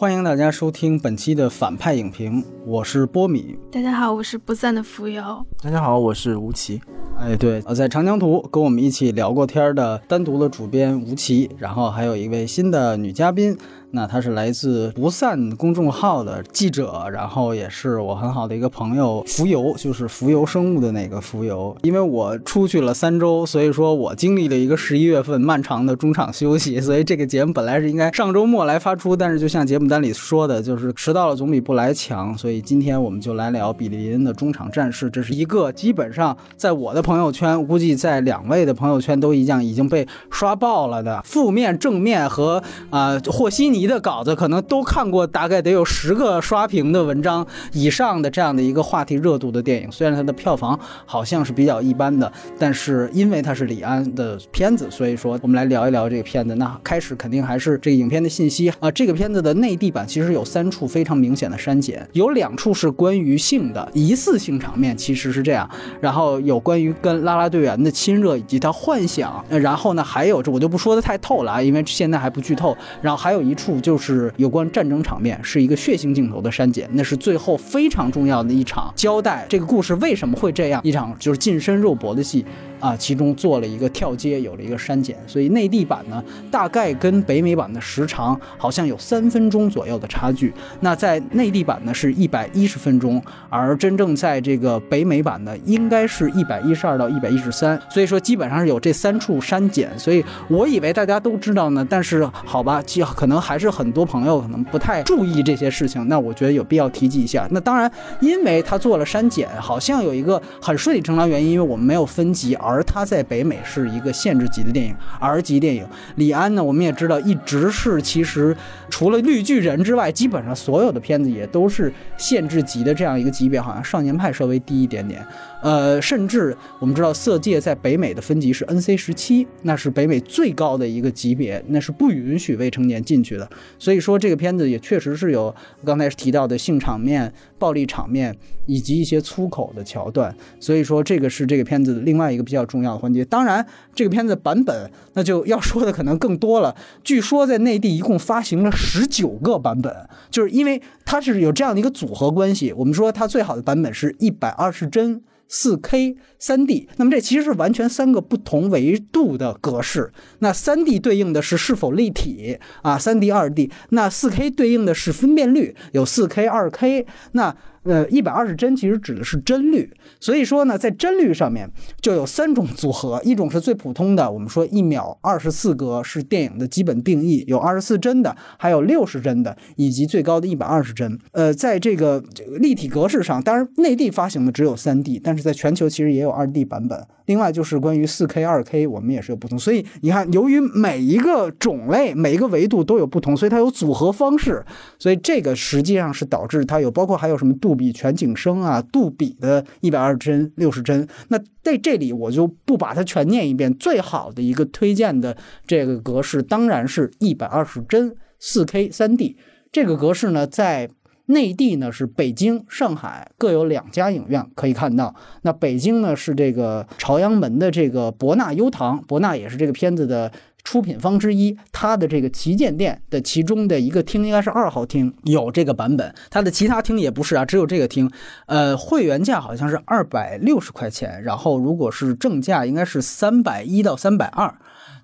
欢迎大家收听本期的反派影评，我是波米。大家好，我是不散的浮游。大家好，我是吴奇。哎，对，呃，在长江图跟我们一起聊过天的单独的主编吴奇，然后还有一位新的女嘉宾。那他是来自不散公众号的记者，然后也是我很好的一个朋友浮游，就是浮游生物的那个浮游。因为我出去了三周，所以说我经历了一个十一月份漫长的中场休息，所以这个节目本来是应该上周末来发出，但是就像节目单里说的，就是迟到了总比不来强，所以今天我们就来聊比利林的中场战事。这是一个基本上在我的朋友圈，估计在两位的朋友圈都一样已经被刷爆了的负面、正面和啊和稀泥。你的稿子可能都看过，大概得有十个刷屏的文章以上的这样的一个话题热度的电影。虽然它的票房好像是比较一般的，但是因为它是李安的片子，所以说我们来聊一聊这个片子。那开始肯定还是这个影片的信息啊。这个片子的内地版其实有三处非常明显的删减，有两处是关于性的疑似性场面，其实是这样。然后有关于跟拉拉队员的亲热以及他幻想。然后呢，还有这我就不说的太透了啊，因为现在还不剧透。然后还有一处。就是有关战争场面，是一个血腥镜头的删减，那是最后非常重要的一场交代，这个故事为什么会这样一场就是近身肉搏的戏。啊，其中做了一个跳接，有了一个删减，所以内地版呢，大概跟北美版的时长好像有三分钟左右的差距。那在内地版呢是一百一十分钟，而真正在这个北美版呢，应该是一百一十二到一百一十三。所以说基本上是有这三处删减。所以我以为大家都知道呢，但是好吧，可能还是很多朋友可能不太注意这些事情。那我觉得有必要提及一下。那当然，因为他做了删减，好像有一个很顺理成章原因，因为我们没有分级而。而它在北美是一个限制级的电影，R 级电影。李安呢，我们也知道，一直是其实除了绿巨人之外，基本上所有的片子也都是限制级的这样一个级别，好像少年派稍微低一点点。呃，甚至我们知道，色戒在北美的分级是 NC 十七，那是北美最高的一个级别，那是不允许未成年进去的。所以说，这个片子也确实是有刚才提到的性场面、暴力场面以及一些粗口的桥段。所以说，这个是这个片子的另外一个比较重要的环节。当然，这个片子版本那就要说的可能更多了。据说在内地一共发行了十九个版本，就是因为它是有这样的一个组合关系。我们说它最好的版本是一百二十帧。四 K 三 D，那么这其实是完全三个不同维度的格式。那三 D 对应的是是否立体啊？三 D、二 D，那四 K 对应的是分辨率，有四 K、二 K。那呃，一百二十帧其实指的是帧率，所以说呢，在帧率上面就有三种组合，一种是最普通的，我们说一秒二十四格是电影的基本定义，有二十四帧的，还有六十帧的，以及最高的一百二十帧。呃，在这个立体格式上，当然内地发行的只有三 D，但是在全球其实也有二 D 版本。另外就是关于四 K、二 K，我们也是有不同。所以你看，由于每一个种类、每一个维度都有不同，所以它有组合方式。所以这个实际上是导致它有包括还有什么度杜比全景声啊、杜比的一百二十帧、六十帧。那在这里我就不把它全念一遍。最好的一个推荐的这个格式当然是一百二十帧四 K 三 D。这个格式呢，在内地呢是北京、上海各有两家影院可以看到。那北京呢是这个朝阳门的这个博纳优唐，博纳也是这个片子的出品方之一。它的这个旗舰店的其中的一个厅应该是二号厅，有这个版本。它的其他厅也不是啊，只有这个厅。呃，会员价好像是二百六十块钱，然后如果是正价应该是三百一到三百二。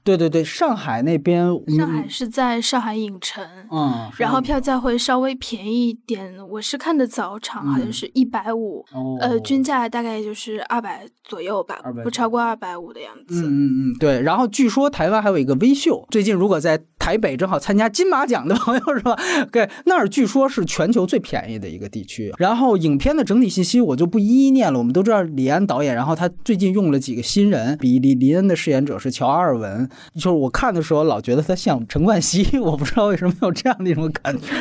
对对对，上海那边，上海是在上海影城，嗯，然后票价会稍微便宜一点。我是看的早场，好像是一百五，呃，均价大概就是二百左右吧，不超过二百五的样子。嗯嗯嗯，对。然后据说台湾还有一个微秀，最近如果在台北正好参加金马奖的朋友是吧？对，那儿据说是全球最便宜的一个地区。然后影片的整体信息我就不一一念了，我们都知道李安导演，然后他最近用了几个新人，比李林恩的饰演者是乔阿尔文。就是我看的时候老觉得他像陈冠希，我不知道为什么有这样的一种感觉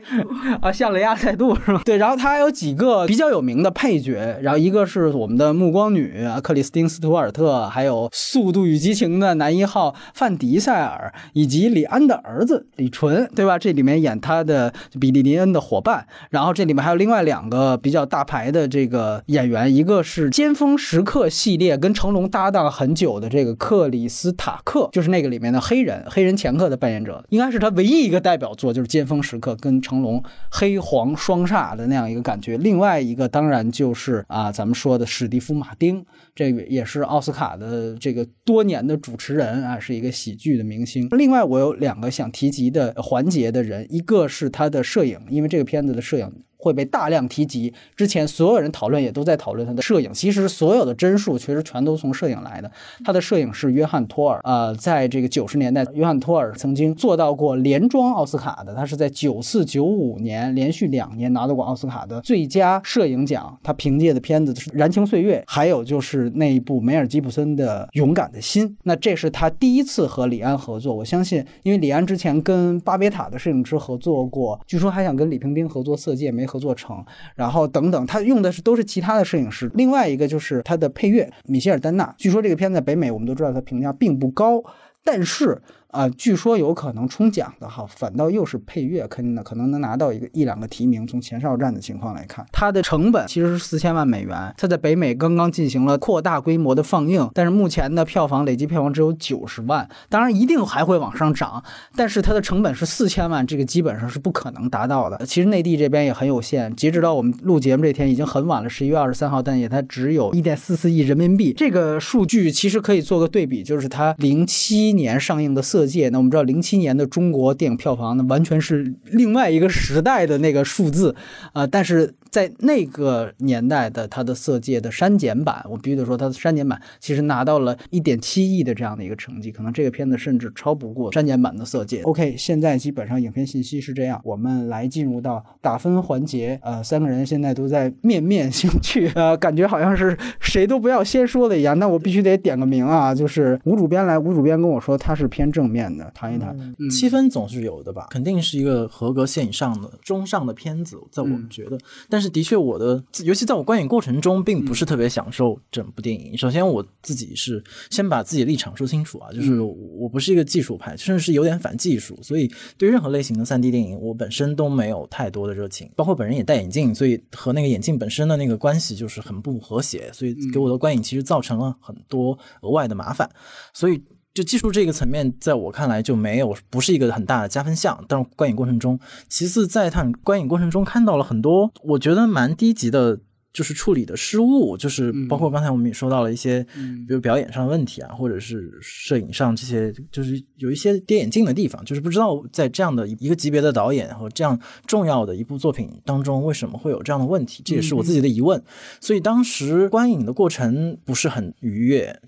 啊，像雷亚塞杜是吗？对，然后他还有几个比较有名的配角，然后一个是我们的暮光女克里斯汀·斯图尔特，还有《速度与激情》的男一号范迪塞尔，以及李安的儿子李纯，对吧？这里面演他的比利林恩的伙伴。然后这里面还有另外两个比较大牌的这个演员，一个是《尖峰时刻》系列跟成龙搭档很久的这个克里斯塔克，就是那个里面的黑人黑人前客的扮演者，应该是他唯一一个代表作，就是《尖峰时刻》跟成龙黑黄双煞的那样一个感觉。另外一个当然就是啊，咱们说的史蒂夫·马丁，这个也是奥斯卡的这个多年的主持人啊，是一个喜剧的明星。另外，我有两个想提及的环节的人，一个是他的摄影，因为这个片子的摄影。会被大量提及。之前所有人讨论也都在讨论他的摄影。其实所有的帧数其实全都从摄影来的。他的摄影是约翰托尔。呃，在这个九十年代，约翰托尔曾经做到过连庄奥斯卡的。他是在九四九五年连续两年拿到过奥斯卡的最佳摄影奖。他凭借的片子是《燃情岁月》，还有就是那一部梅尔吉普森的《勇敢的心》。那这是他第一次和李安合作。我相信，因为李安之前跟巴别塔的摄影师合作过，据说还想跟李平冰合作《色戒》，没。合作成，然后等等，他用的是都是其他的摄影师。另外一个就是他的配乐，米歇尔丹纳。据说这个片子在北美，我们都知道他评价并不高，但是。啊，据说有可能冲奖的哈，反倒又是配乐，肯定可能能拿到一个一两个提名。从前哨战的情况来看，它的成本其实是四千万美元。它在北美刚刚进行了扩大规模的放映，但是目前的票房累计票房只有九十万。当然，一定还会往上涨，但是它的成本是四千万，这个基本上是不可能达到的。其实内地这边也很有限，截止到我们录节目这天已经很晚了，十一月二十三号，但也它只有一点四四亿人民币。这个数据其实可以做个对比，就是它零七年上映的《色》，那我们知道零七年的中国电影票房呢，完全是另外一个时代的那个数字啊，但是。在那个年代的它的色戒的删减版，我必须得说，它的删减版其实拿到了一点七亿的这样的一个成绩，可能这个片子甚至超不过删减版的色戒。OK，现在基本上影片信息是这样，我们来进入到打分环节。呃，三个人现在都在面面相觑，呃，感觉好像是谁都不要先说的一样。那我必须得点个名啊，就是吴主编来，吴主编跟我说他是偏正面的，谈一谈。七分总是有的吧？肯定是一个合格线以上的中上的片子，在我们觉得，但。是的确，我的尤其在我观影过程中，并不是特别享受整部电影。首先，我自己是先把自己立场说清楚啊，就是我不是一个技术派，甚至是有点反技术，所以对任何类型的三 D 电影，我本身都没有太多的热情。包括本人也戴眼镜，所以和那个眼镜本身的那个关系就是很不和谐，所以给我的观影其实造成了很多额外的麻烦。所以。就技术这个层面，在我看来就没有不是一个很大的加分项。但是观影过程中，其次在看观影过程中看到了很多我觉得蛮低级的，就是处理的失误，就是包括刚才我们也说到了一些，比如表演上的问题啊，或者是摄影上这些，就是有一些跌眼镜的地方，就是不知道在这样的一个级别的导演和这样重要的一部作品当中，为什么会有这样的问题？这也是我自己的疑问。所以当时观影的过程不是很愉悦。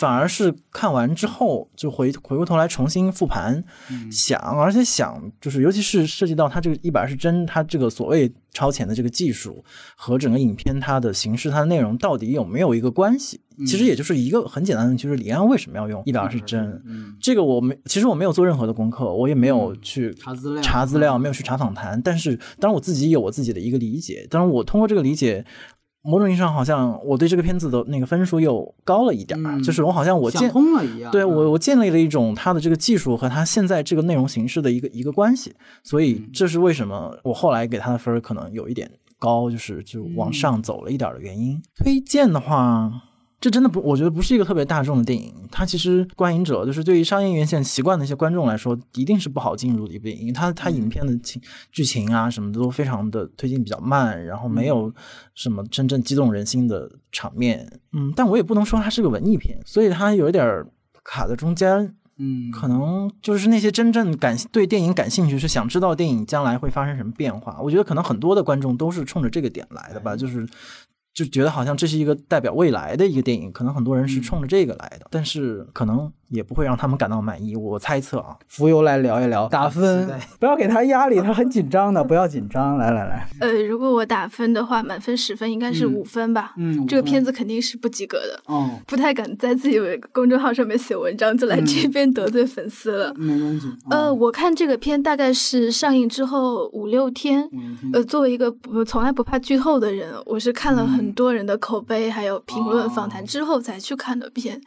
反而是看完之后，就回回过头来重新复盘，想，而且想，就是尤其是涉及到它这个一百二十帧，它这个所谓超前的这个技术和整个影片它的形式、它的内容到底有没有一个关系？其实也就是一个很简单的，就是李安为什么要用一百二十帧？这个我没，其实我没有做任何的功课，我也没有去查资料，查资料，没有去查访谈。但是，当然我自己有我自己的一个理解。当然，我通过这个理解。某种意义上，好像我对这个片子的那个分数又高了一点儿，就是我好像我建通了一样，对我我建立了一种它的这个技术和它现在这个内容形式的一个一个关系，所以这是为什么我后来给它的分可能有一点高，就是就往上走了一点的原因。推荐的话。这真的不，我觉得不是一个特别大众的电影。它其实观影者，就是对于商业院线习惯的一些观众来说，一定是不好进入的一部电影。它它影片的情剧情啊什么的都非常的推进比较慢，然后没有什么真正激动人心的场面。嗯，但我也不能说它是个文艺片，所以它有一点卡在中间。嗯，可能就是那些真正感对电影感兴趣，是想知道电影将来会发生什么变化。我觉得可能很多的观众都是冲着这个点来的吧，就是。就觉得好像这是一个代表未来的一个电影，可能很多人是冲着这个来的，但是可能。也不会让他们感到满意，我猜测啊。浮游来聊一聊打分，不要给他压力，他很紧张的，不要紧张。来来来，呃，如果我打分的话，满分十分应该是五分吧。嗯，这个片子肯定是不及格的。哦，不太敢在自己公众号上面写文章，就来这边得罪粉丝了。没关系。呃，我看这个片大概是上映之后五六天。呃，作为一个不从来不怕剧透的人，我是看了很多人的口碑还有评论访谈之后才去看的片。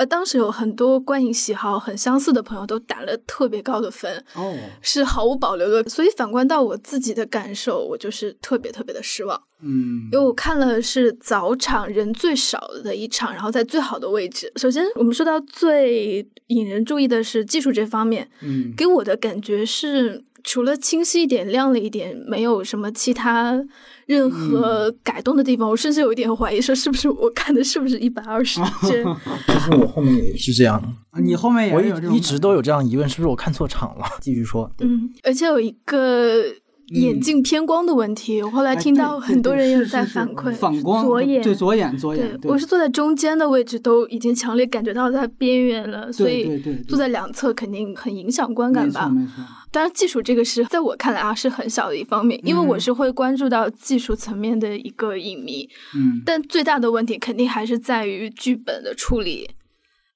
呃，当时有很多观影喜好很相似的朋友都打了特别高的分，哦，是毫无保留的。所以反观到我自己的感受，我就是特别特别的失望。嗯，因为我看了是早场人最少的一场，然后在最好的位置。首先，我们说到最引人注意的是技术这方面，嗯，给我的感觉是除了清晰一点、亮了一点，没有什么其他。任何改动的地方，我甚至有一点怀疑，说是不是我看的是不是一百二十帧？其实我后面也是这样，你后面也我有一直都有这样疑问，是不是我看错场了？继续说，嗯，而且有一个眼镜偏光的问题，我后来听到很多人也在反馈，反光，左眼，对左眼，左眼。我是坐在中间的位置，都已经强烈感觉到它边缘了，所以坐在两侧肯定很影响观感吧。当然，技术这个是在我看来啊是很小的一方面，因为我是会关注到技术层面的一个影迷。嗯，但最大的问题肯定还是在于剧本的处理，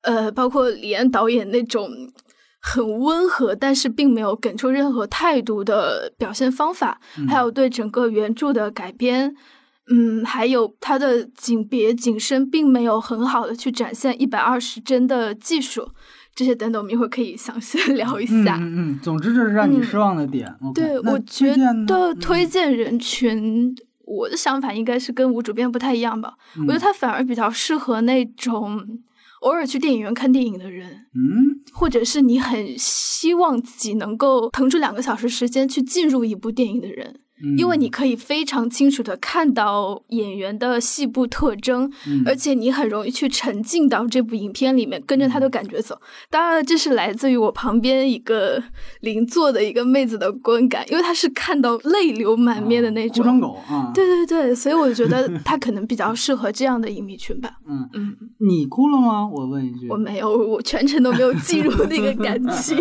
呃，包括李安导演那种很温和，但是并没有给出任何态度的表现方法，还有对整个原著的改编，嗯，还有他的景别景深并没有很好的去展现一百二十帧的技术。这些等等，我们一会儿可以详细聊一下。嗯嗯，总之这是让你失望的点。对，我觉得推荐人群，我的想法应该是跟吴主编不太一样吧。我觉得他反而比较适合那种偶尔去电影院看电影的人，嗯，或者是你很希望自己能够腾出两个小时时间去进入一部电影的人。因为你可以非常清楚的看到演员的细部特征，而且你很容易去沉浸到这部影片里面，跟着他的感觉走。当然，这是来自于我旁边一个 邻座的一个妹子的观感，因为她是看到泪流满面的那种。狗啊！对对对，所以我觉得 她可能比较适合这样的影迷群吧。嗯嗯，你哭了吗？我问一句。我没有，我全程都没有进入那个感情。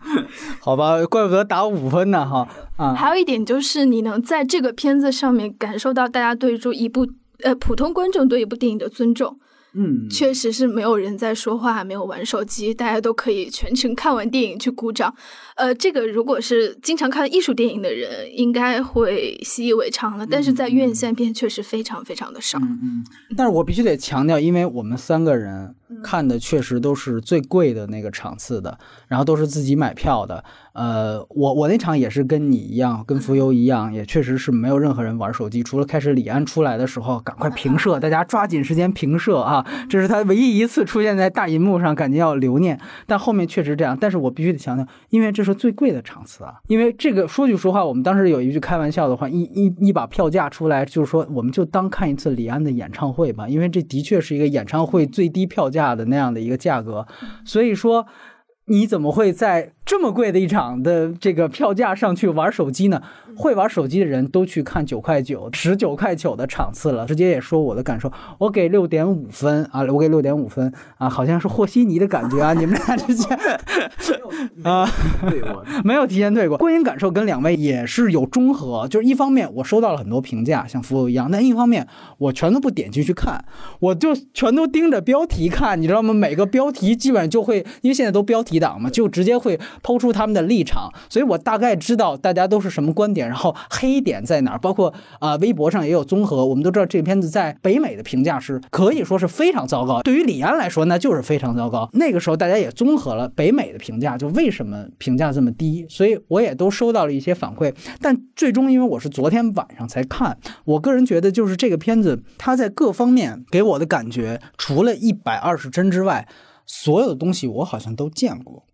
好吧，怪不得打五分呢哈。啊，还有一点就是你能在这个片子上面感受到大家对于一部呃普通观众对一部电影的尊重。嗯，确实是没有人在说话，没有玩手机，大家都可以全程看完电影去鼓掌。呃，这个如果是经常看艺术电影的人，应该会习以为常了。但是在院线片确实非常非常的少。嗯嗯。但是我必须得强调，因为我们三个人看的确实都是最贵的那个场次的，然后都是自己买票的。呃，我我那场也是跟你一样，跟浮游一样，也确实是没有任何人玩手机，除了开始李安出来的时候，赶快平射，大家抓紧时间平射啊！这是他唯一一次出现在大银幕上，感觉要留念。但后面确实这样，但是我必须得强调，因为这是最贵的场次啊。因为这个说句实话，我们当时有一句开玩笑的话，一一一把票价出来，就是说我们就当看一次李安的演唱会吧，因为这的确是一个演唱会最低票价的那样的一个价格，所以说你怎么会在？这么贵的一场的这个票价上去玩手机呢？会玩手机的人都去看九块九、十九块九的场次了。直接也说我的感受，我给六点五分啊，我给六点五分啊，好像是和稀泥的感觉啊。你们俩之间 啊，没有提前退过。观影感受跟两位也是有中和，就是一方面我收到了很多评价，像服务一样；但一方面我全都不点进去看，我就全都盯着标题看，你知道吗？每个标题基本上就会，因为现在都标题党嘛，就直接会。抛出他们的立场，所以我大概知道大家都是什么观点，然后黑点在哪儿。包括啊，微博上也有综合。我们都知道这片子在北美的评价是可以说是非常糟糕。对于李安来说，那就是非常糟糕。那个时候大家也综合了北美的评价，就为什么评价这么低。所以我也都收到了一些反馈。但最终，因为我是昨天晚上才看，我个人觉得就是这个片子，它在各方面给我的感觉，除了一百二十帧之外，所有的东西我好像都见过。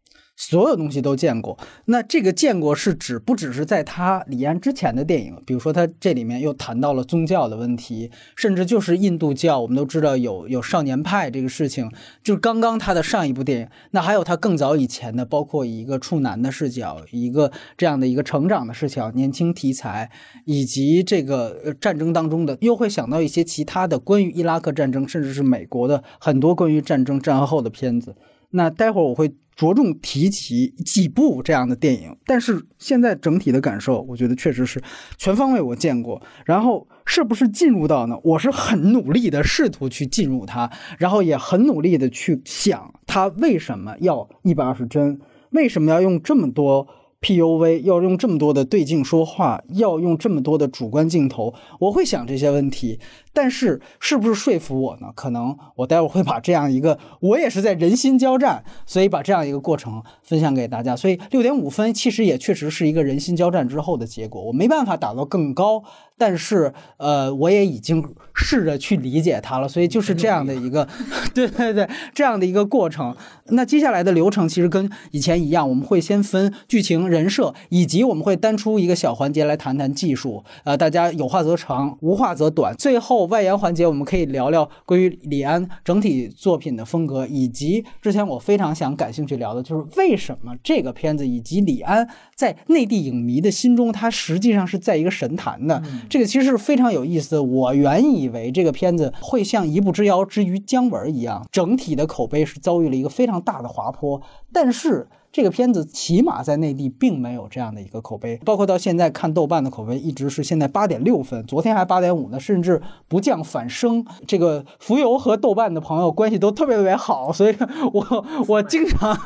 所有东西都见过，那这个见过是指不只是在他李安之前的电影，比如说他这里面又谈到了宗教的问题，甚至就是印度教，我们都知道有有少年派这个事情，就是刚刚他的上一部电影，那还有他更早以前的，包括一个处男的视角，一个这样的一个成长的视角，年轻题材，以及这个战争当中的，又会想到一些其他的关于伊拉克战争，甚至是美国的很多关于战争战后的片子。那待会儿我会。着重提及几部这样的电影，但是现在整体的感受，我觉得确实是全方位我见过。然后是不是进入到呢？我是很努力的试图去进入它，然后也很努力的去想它为什么要一百二十帧，为什么要用这么多 PUV，要用这么多的对镜说话，要用这么多的主观镜头。我会想这些问题，但是是不是说服我呢？可能我待会儿会把这样一个，我也是在人心交战，所以把这样一个过程分享给大家。所以六点五分其实也确实是一个人心交战之后的结果，我没办法打到更高。但是，呃，我也已经试着去理解它了，所以就是这样的一个，对对对，这样的一个过程。那接下来的流程其实跟以前一样，我们会先分剧情、人设，以及我们会单出一个小环节来谈谈技术。呃，大家有话则长，无话则短。最后外延环节，我们可以聊聊关于李安整体作品的风格，以及之前我非常想感兴趣聊的就是为什么这个片子以及李安在内地影迷的心中，他实际上是在一个神坛的。这个其实是非常有意思的。我原以为这个片子会像《一步之遥》之于姜文一样，整体的口碑是遭遇了一个非常大的滑坡，但是。这个片子起码在内地并没有这样的一个口碑，包括到现在看豆瓣的口碑一直是现在八点六分，昨天还八点五呢，甚至不降反升。这个浮游和豆瓣的朋友关系都特别特别好，所以我我经常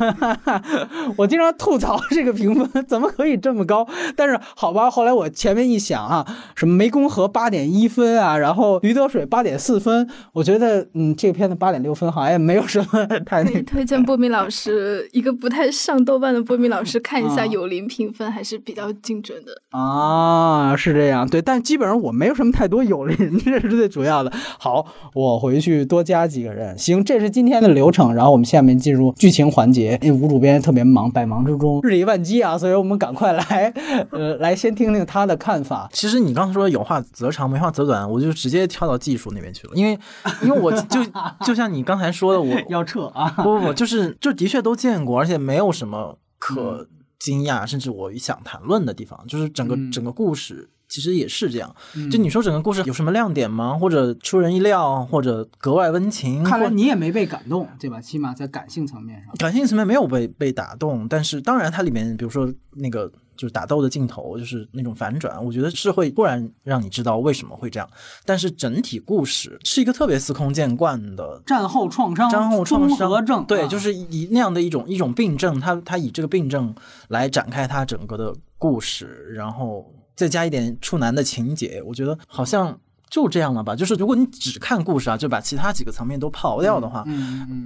我经常吐槽这个评分怎么可以这么高？但是好吧，后来我前面一想啊，什么湄公河八点一分啊，然后驴得水八点四分，我觉得嗯，这个片子八点六分好像也没有什么太那。推荐波米老师一个不太上。豆瓣的波米老师看一下有灵评分还是比较精准的啊，是这样，对，但基本上我没有什么太多有灵，这是最主要的。好，我回去多加几个人。行，这是今天的流程，然后我们下面进入剧情环节。因为吴主编特别忙，百忙之中日理万机啊，所以我们赶快来，呃，来先听听他的看法。其实你刚才说有话则长，没话则短，我就直接跳到技术那边去了，因为因为我就就像你刚才说的，我 要撤啊，不不不，就是就的确都见过，而且没有什么。什么可惊讶，甚至我想谈论的地方，就是整个整个故事其实也是这样。就你说整个故事有什么亮点吗？或者出人意料，或者格外温情？看来你也没被感动，对吧？起码在感性层面上，感性层面没有被被打动。但是当然，它里面比如说那个。就是打斗的镜头，就是那种反转，我觉得是会突然让你知道为什么会这样。但是整体故事是一个特别司空见惯的战后创伤、战后创伤症，对，就是以那样的一种一种病症，他他以这个病症来展开他整个的故事，然后再加一点处男的情节，我觉得好像。就这样了吧，就是如果你只看故事啊，就把其他几个层面都刨掉的话，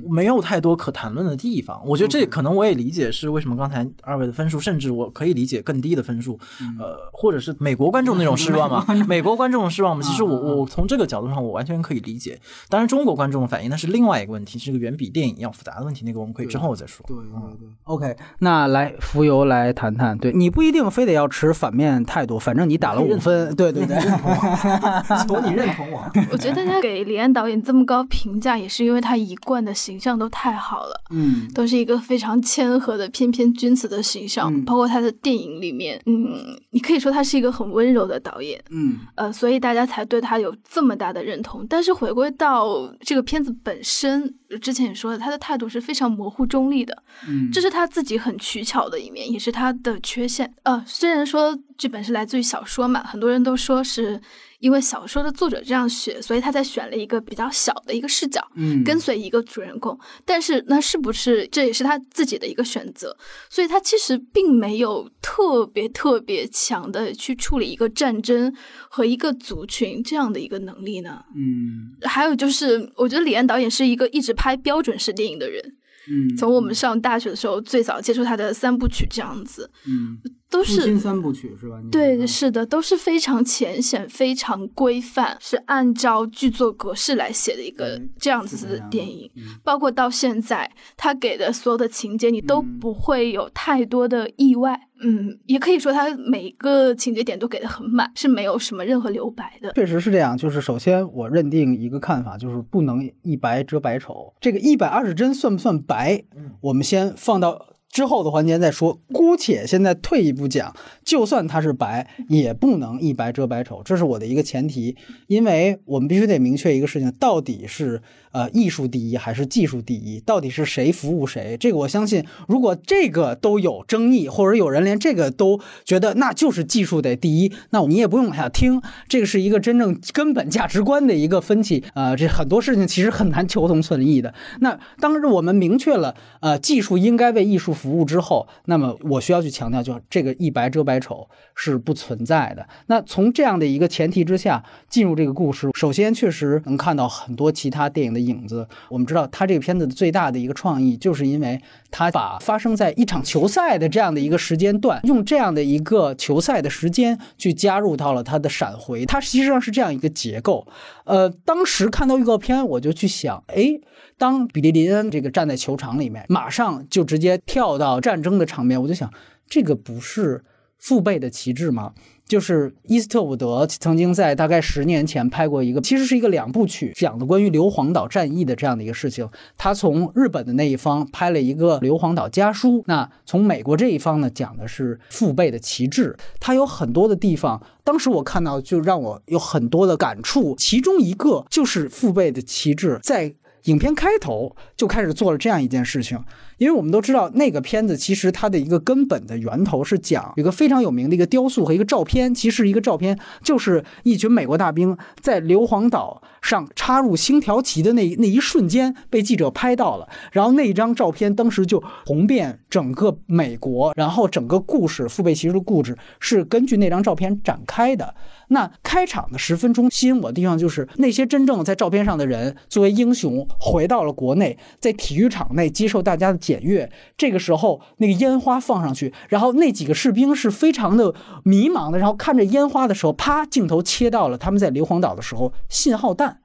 没有太多可谈论的地方。我觉得这可能我也理解是为什么刚才二位的分数，甚至我可以理解更低的分数，呃，或者是美国观众那种失望嘛？美国观众的失望嘛？其实我我从这个角度上我完全可以理解。当然中国观众的反应那是另外一个问题，是个远比电影要复杂的问题，那个我们可以之后再说。对对对，OK，那来浮游来谈谈，对你不一定非得要持反面态度，反正你打了五分，对对对。说你认同我，我觉得大家给李安导演这么高评价，也是因为他一贯的形象都太好了，嗯，都是一个非常谦和的翩翩君子的形象，包括他的电影里面，嗯，你可以说他是一个很温柔的导演，嗯，呃，所以大家才对他有这么大的认同。但是回归到这个片子本身，之前也说了，他的态度是非常模糊中立的，嗯，这是他自己很取巧的一面，也是他的缺陷。呃，虽然说剧本是来自于小说嘛，很多人都说是。因为小说的作者这样写，所以他才选了一个比较小的一个视角，嗯，跟随一个主人公。但是那是不是这也是他自己的一个选择？所以他其实并没有特别特别强的去处理一个战争和一个族群这样的一个能力呢？嗯，还有就是，我觉得李安导演是一个一直拍标准式电影的人。嗯，从我们上大学的时候最早接触他的三部曲这样子，嗯。都是三部曲是吧？对，是的，都是非常浅显、非常规范，是按照剧作格式来写的一个这样子的电影。包括到现在，他给的所有的情节，你都不会有太多的意外。嗯，也可以说他每个情节点都给的很满，是没有什么任何留白的。确实是这样，就是首先我认定一个看法，就是不能一白遮百丑。这个一百二十帧算不算白？我们先放到。之后的环节再说，姑且现在退一步讲，就算它是白，也不能一白遮百丑，这是我的一个前提，因为我们必须得明确一个事情，到底是呃艺术第一还是技术第一？到底是谁服务谁？这个我相信，如果这个都有争议，或者有人连这个都觉得那就是技术得第一，那你也不用往下听。这个是一个真正根本价值观的一个分歧。呃，这很多事情其实很难求同存异的。那当时我们明确了，呃，技术应该为艺术服务之后，那么我需要去强调，就这个一白遮百丑是不存在的。那从这样的一个前提之下进入这个故事，首先确实能看到很多其他电影的影子。我们知道，他这个片子的最大的一个创意，就是因为他把发生在一场球赛的这样的一个时间段，用这样的一个球赛的时间去加入到了他的闪回，它实际上是这样一个结构。呃，当时看到预告片，我就去想，哎，当比利林恩这个站在球场里面，马上就直接跳到战争的场面，我就想，这个不是父辈的旗帜吗？就是伊斯特伍德曾经在大概十年前拍过一个，其实是一个两部曲，讲的关于硫磺岛战役的这样的一个事情。他从日本的那一方拍了一个《硫磺岛家书》，那从美国这一方呢，讲的是父辈的旗帜。他有很多的地方，当时我看到就让我有很多的感触，其中一个就是父辈的旗帜在。影片开头就开始做了这样一件事情，因为我们都知道那个片子其实它的一个根本的源头是讲一个非常有名的一个雕塑和一个照片，其实一个照片就是一群美国大兵在硫磺岛上插入星条旗的那那一瞬间被记者拍到了，然后那张照片当时就红遍整个美国，然后整个故事父辈骑士的故事是根据那张照片展开的。那开场的十分钟吸引我的地方就是那些真正在照片上的人作为英雄回到了国内，在体育场内接受大家的检阅。这个时候，那个烟花放上去，然后那几个士兵是非常的迷茫的，然后看着烟花的时候，啪，镜头切到了他们在硫磺岛的时候，信号弹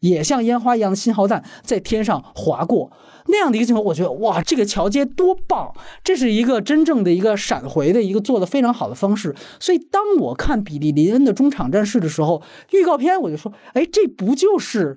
也像烟花一样的信号弹在天上划过。那样的一个镜头，我觉得哇，这个桥接多棒！这是一个真正的一个闪回的一个做的非常好的方式。所以当我看比利林恩的中场战事的时候，预告片我就说，哎，这不就是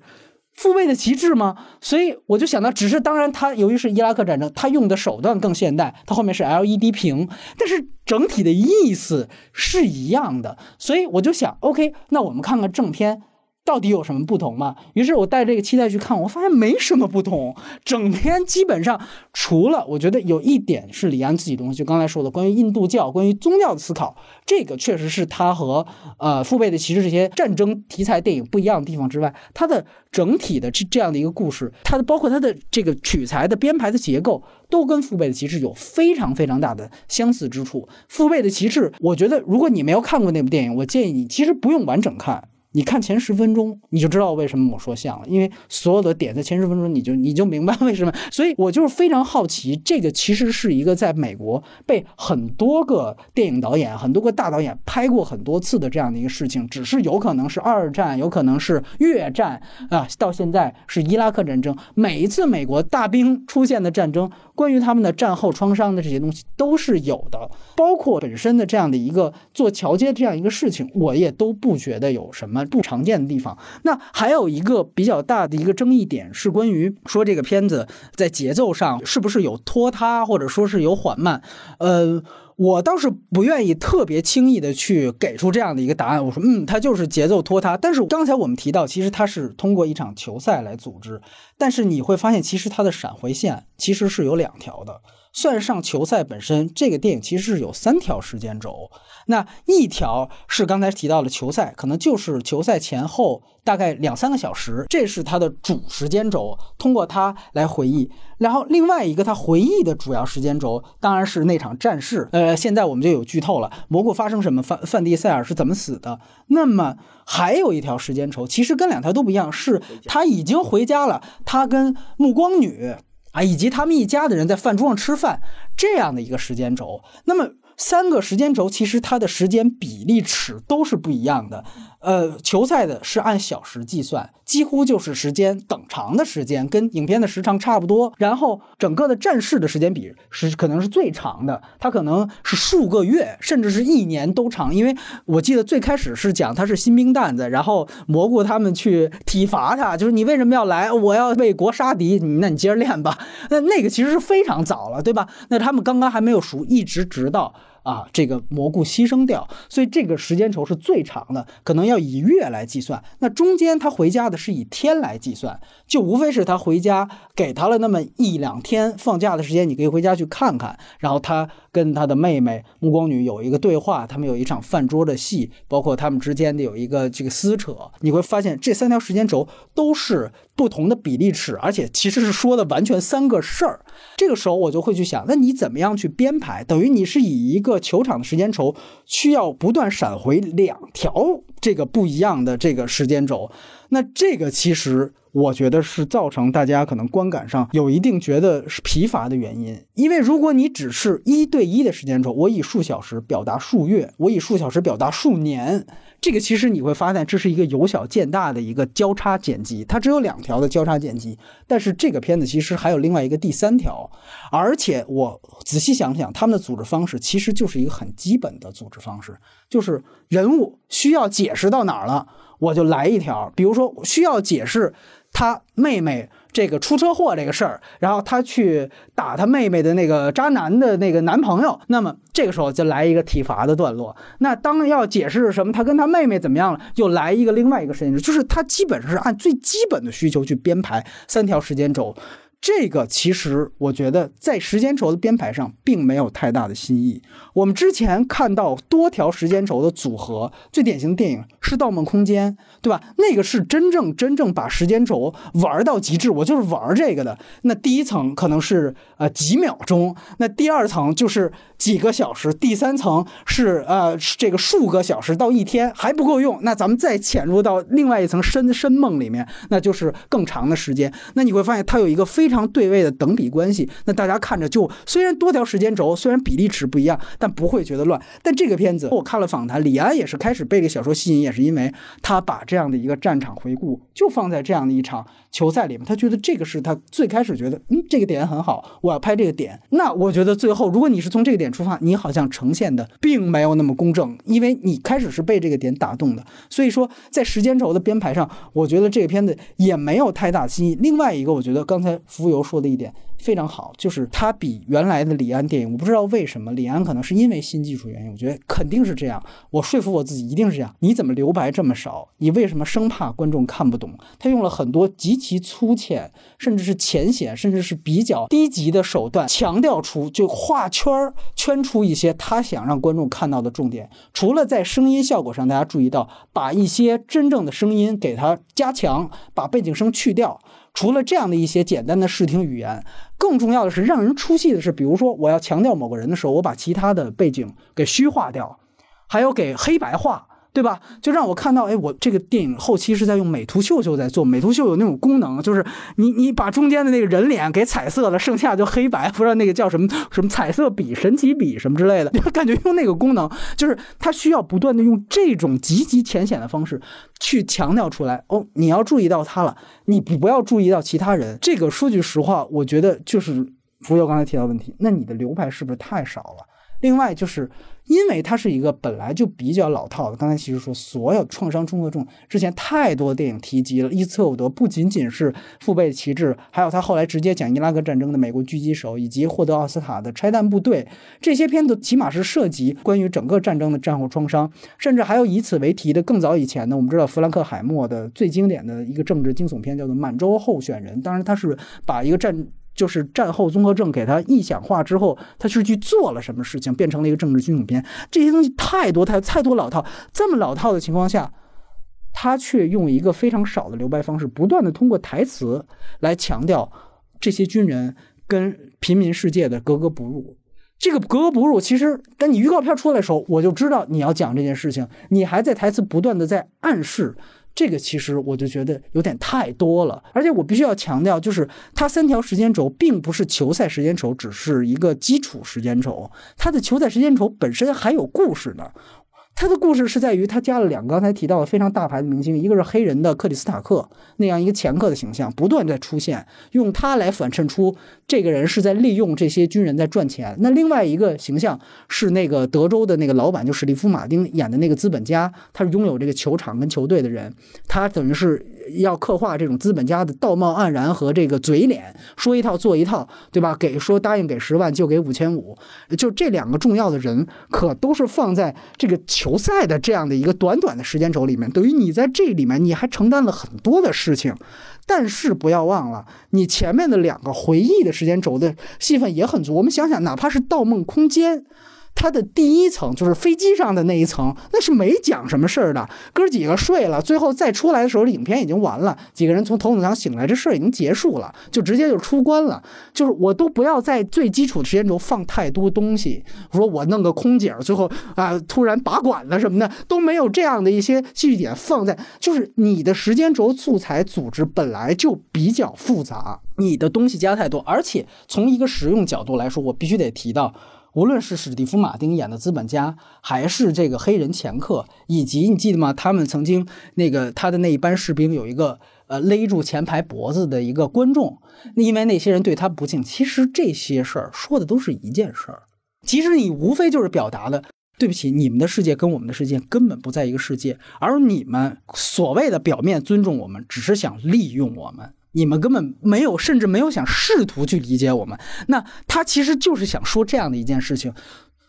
父辈的旗帜吗？所以我就想到，只是当然，他由于是伊拉克战争，他用的手段更现代，他后面是 LED 屏，但是整体的意思是一样的。所以我就想，OK，那我们看看正片。到底有什么不同吗？于是我带这个期待去看，我发现没什么不同。整篇基本上除了我觉得有一点是李安自己东西，就刚才说的关于印度教、关于宗教的思考，这个确实是他和呃父辈的骑士这些战争题材电影不一样的地方之外，它的整体的这这样的一个故事，它的包括它的这个取材的编排的结构，都跟父辈的骑士有非常非常大的相似之处。父辈的骑士，我觉得如果你没有看过那部电影，我建议你其实不用完整看。你看前十分钟，你就知道为什么我说像了，因为所有的点在前十分钟，你就你就明白为什么。所以我就是非常好奇，这个其实是一个在美国被很多个电影导演、很多个大导演拍过很多次的这样的一个事情，只是有可能是二战，有可能是越战啊，到现在是伊拉克战争，每一次美国大兵出现的战争，关于他们的战后创伤的这些东西都是有的，包括本身的这样的一个做桥接这样一个事情，我也都不觉得有什么。不常见的地方。那还有一个比较大的一个争议点是关于说这个片子在节奏上是不是有拖沓，或者说是有缓慢。呃，我倒是不愿意特别轻易的去给出这样的一个答案。我说，嗯，它就是节奏拖沓。但是刚才我们提到，其实它是通过一场球赛来组织。但是你会发现，其实它的闪回线其实是有两条的。算上球赛本身，这个电影其实是有三条时间轴。那一条是刚才提到的球赛，可能就是球赛前后大概两三个小时，这是它的主时间轴，通过它来回忆。然后另外一个他回忆的主要时间轴，当然是那场战事。呃，现在我们就有剧透了，蘑菇发生什么，范范迪塞尔是怎么死的。那么还有一条时间轴，其实跟两条都不一样，是他已经回家了，他跟暮光女啊，以及他们一家的人在饭桌上吃饭这样的一个时间轴。那么。三个时间轴其实它的时间比例尺都是不一样的。呃，球赛的是按小时计算，几乎就是时间等长的时间，跟影片的时长差不多。然后整个的战事的时间比是可能是最长的，它可能是数个月，甚至是一年都长。因为我记得最开始是讲他是新兵蛋子，然后蘑菇他们去体罚他，就是你为什么要来？我要为国杀敌，那你接着练吧。那那个其实是非常早了，对吧？那他们刚刚还没有熟，一直直到。啊，这个蘑菇牺牲掉，所以这个时间轴是最长的，可能要以月来计算。那中间他回家的是以天来计算，就无非是他回家给他了那么一两天放假的时间，你可以回家去看看。然后他跟他的妹妹暮光女有一个对话，他们有一场饭桌的戏，包括他们之间的有一个这个撕扯。你会发现这三条时间轴都是不同的比例尺，而且其实是说的完全三个事儿。这个时候我就会去想，那你怎么样去编排？等于你是以一个球场的时间轴，需要不断闪回两条这个不一样的这个时间轴。那这个其实我觉得是造成大家可能观感上有一定觉得是疲乏的原因。因为如果你只是一对一的时间轴，我以数小时表达数月，我以数小时表达数年。这个其实你会发现，这是一个由小见大的一个交叉剪辑，它只有两条的交叉剪辑。但是这个片子其实还有另外一个第三条，而且我仔细想想，他们的组织方式其实就是一个很基本的组织方式，就是人物需要解释到哪儿了，我就来一条。比如说需要解释他妹妹。这个出车祸这个事儿，然后他去打他妹妹的那个渣男的那个男朋友，那么这个时候就来一个体罚的段落。那当要解释什么，他跟他妹妹怎么样了，又来一个另外一个时间轴，就是他基本上是按最基本的需求去编排三条时间轴。这个其实我觉得在时间轴的编排上并没有太大的新意。我们之前看到多条时间轴的组合，最典型的电影是《盗梦空间》，对吧？那个是真正真正把时间轴玩到极致，我就是玩这个的。那第一层可能是呃几秒钟，那第二层就是几个小时，第三层是呃这个数个小时到一天还不够用，那咱们再潜入到另外一层深深梦里面，那就是更长的时间。那你会发现它有一个非非常对位的等比关系，那大家看着就虽然多条时间轴，虽然比例尺不一样，但不会觉得乱。但这个片子我看了访谈，李安也是开始被这小说吸引，也是因为他把这样的一个战场回顾就放在这样的一场球赛里面，他觉得这个是他最开始觉得，嗯，这个点很好，我要拍这个点。那我觉得最后，如果你是从这个点出发，你好像呈现的并没有那么公正，因为你开始是被这个点打动的。所以说，在时间轴的编排上，我觉得这个片子也没有太大新意。另外一个，我觉得刚才。浮游说的一点非常好，就是它比原来的李安电影，我不知道为什么，李安可能是因为新技术原因，我觉得肯定是这样。我说服我自己一定是这样。你怎么留白这么少？你为什么生怕观众看不懂？他用了很多极其粗浅，甚至是浅显，甚至是比较低级的手段，强调出就画圈儿圈出一些他想让观众看到的重点。除了在声音效果上，大家注意到把一些真正的声音给它加强，把背景声去掉。除了这样的一些简单的视听语言，更重要的是让人出戏的是，比如说我要强调某个人的时候，我把其他的背景给虚化掉，还有给黑白化。对吧？就让我看到，哎，我这个电影后期是在用美图秀秀在做。美图秀有那种功能，就是你你把中间的那个人脸给彩色了，剩下就黑白，不知道那个叫什么什么彩色笔、神奇笔什么之类的。感觉用那个功能，就是它需要不断的用这种极其浅显的方式去强调出来。哦，你要注意到他了，你不要注意到其他人。这个说句实话，我觉得就是浮游刚才提到问题，那你的留白是不是太少了？另外就是。因为它是一个本来就比较老套的，刚才其实说所有创伤中和重，之前太多电影提及了伊斯特伍德，不仅仅是父辈旗帜，还有他后来直接讲伊拉克战争的美国狙击手，以及获得奥斯卡的拆弹部队，这些片子起码是涉及关于整个战争的战后创伤，甚至还有以此为题的更早以前呢，我们知道弗兰克海默的最经典的一个政治惊悚片叫做《满洲候选人》，当然他是把一个战。就是战后综合症给他臆想化之后，他是去做了什么事情，变成了一个政治军恐片。这些东西太多太太多老套，这么老套的情况下，他却用一个非常少的留白方式，不断的通过台词来强调这些军人跟平民世界的格格不入。这个格格不入，其实当你预告片出来的时候，我就知道你要讲这件事情，你还在台词不断的在暗示。这个其实我就觉得有点太多了，而且我必须要强调，就是它三条时间轴并不是球赛时间轴，只是一个基础时间轴，它的球赛时间轴本身还有故事呢。他的故事是在于他加了两个刚才提到的非常大牌的明星，一个是黑人的克里斯塔克那样一个前客的形象，不断在出现，用他来反衬出这个人是在利用这些军人在赚钱。那另外一个形象是那个德州的那个老板，就史蒂夫·马丁演的那个资本家，他是拥有这个球场跟球队的人，他等于是。要刻画这种资本家的道貌岸然和这个嘴脸，说一套做一套，对吧？给说答应给十万就给五千五，就这两个重要的人，可都是放在这个球不在的这样的一个短短的时间轴里面。等于你在这里面你还承担了很多的事情，但是不要忘了，你前面的两个回忆的时间轴的戏份也很足。我们想想，哪怕是《盗梦空间》。它的第一层就是飞机上的那一层，那是没讲什么事儿的。哥几个睡了，最后再出来的时候，影片已经完了。几个人从头等舱醒来，这事儿已经结束了，就直接就出关了。就是我都不要在最基础的时间轴放太多东西，说我弄个空姐，最后啊突然拔管子什么的都没有这样的一些戏剧点放在。就是你的时间轴素材组织本来就比较复杂，你的东西加太多，而且从一个实用角度来说，我必须得提到。无论是史蒂夫·马丁演的资本家，还是这个黑人前客，以及你记得吗？他们曾经那个他的那一班士兵有一个呃勒住前排脖子的一个观众，因为那些人对他不敬。其实这些事儿说的都是一件事儿，其实你无非就是表达的，对不起，你们的世界跟我们的世界根本不在一个世界，而你们所谓的表面尊重我们，只是想利用我们。你们根本没有，甚至没有想试图去理解我们。那他其实就是想说这样的一件事情，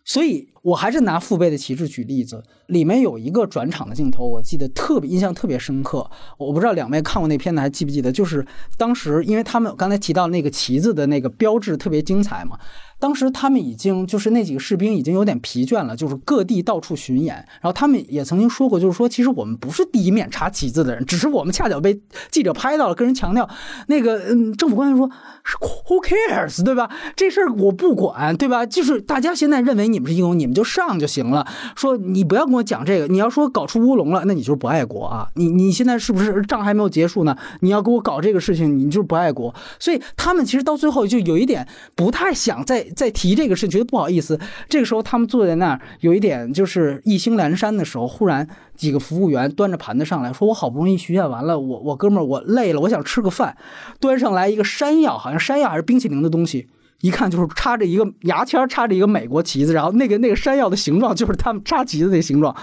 所以我还是拿父辈的旗帜举例子。里面有一个转场的镜头，我记得特别印象特别深刻。我不知道两位看过那片子还记不记得？就是当时因为他们刚才提到那个旗子的那个标志特别精彩嘛。当时他们已经就是那几个士兵已经有点疲倦了，就是各地到处巡演。然后他们也曾经说过，就是说其实我们不是第一面插旗子的人，只是我们恰巧被记者拍到了，跟人强调那个嗯，政府官员说 Who cares，对吧？这事儿我不管，对吧？就是大家现在认为你们是英雄，你们就上就行了。说你不要跟我讲这个，你要说搞出乌龙了，那你就是不爱国啊！你你现在是不是仗还没有结束呢？你要给我搞这个事情，你就是不爱国。所以他们其实到最后就有一点不太想再。在提这个事，觉得不好意思。这个时候，他们坐在那儿，有一点就是意兴阑珊的时候，忽然几个服务员端着盘子上来说：“我好不容易巡演完了，我我哥们儿我累了，我想吃个饭。”端上来一个山药，好像山药还是冰淇淋的东西。一看就是插着一个牙签，插着一个美国旗子，然后那个那个山药的形状就是他们插旗子的形状，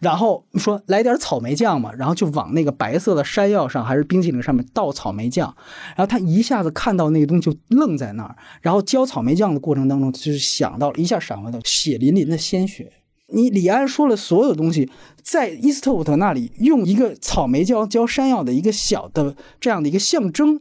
然后说来点草莓酱嘛，然后就往那个白色的山药上还是冰淇淋上面倒草莓酱，然后他一下子看到那个东西就愣在那儿，然后浇草莓酱的过程当中就是想到一下闪回到血淋淋的鲜血。你李安说了所有东西，在伊斯特伍德那里用一个草莓酱浇山药的一个小的这样的一个象征。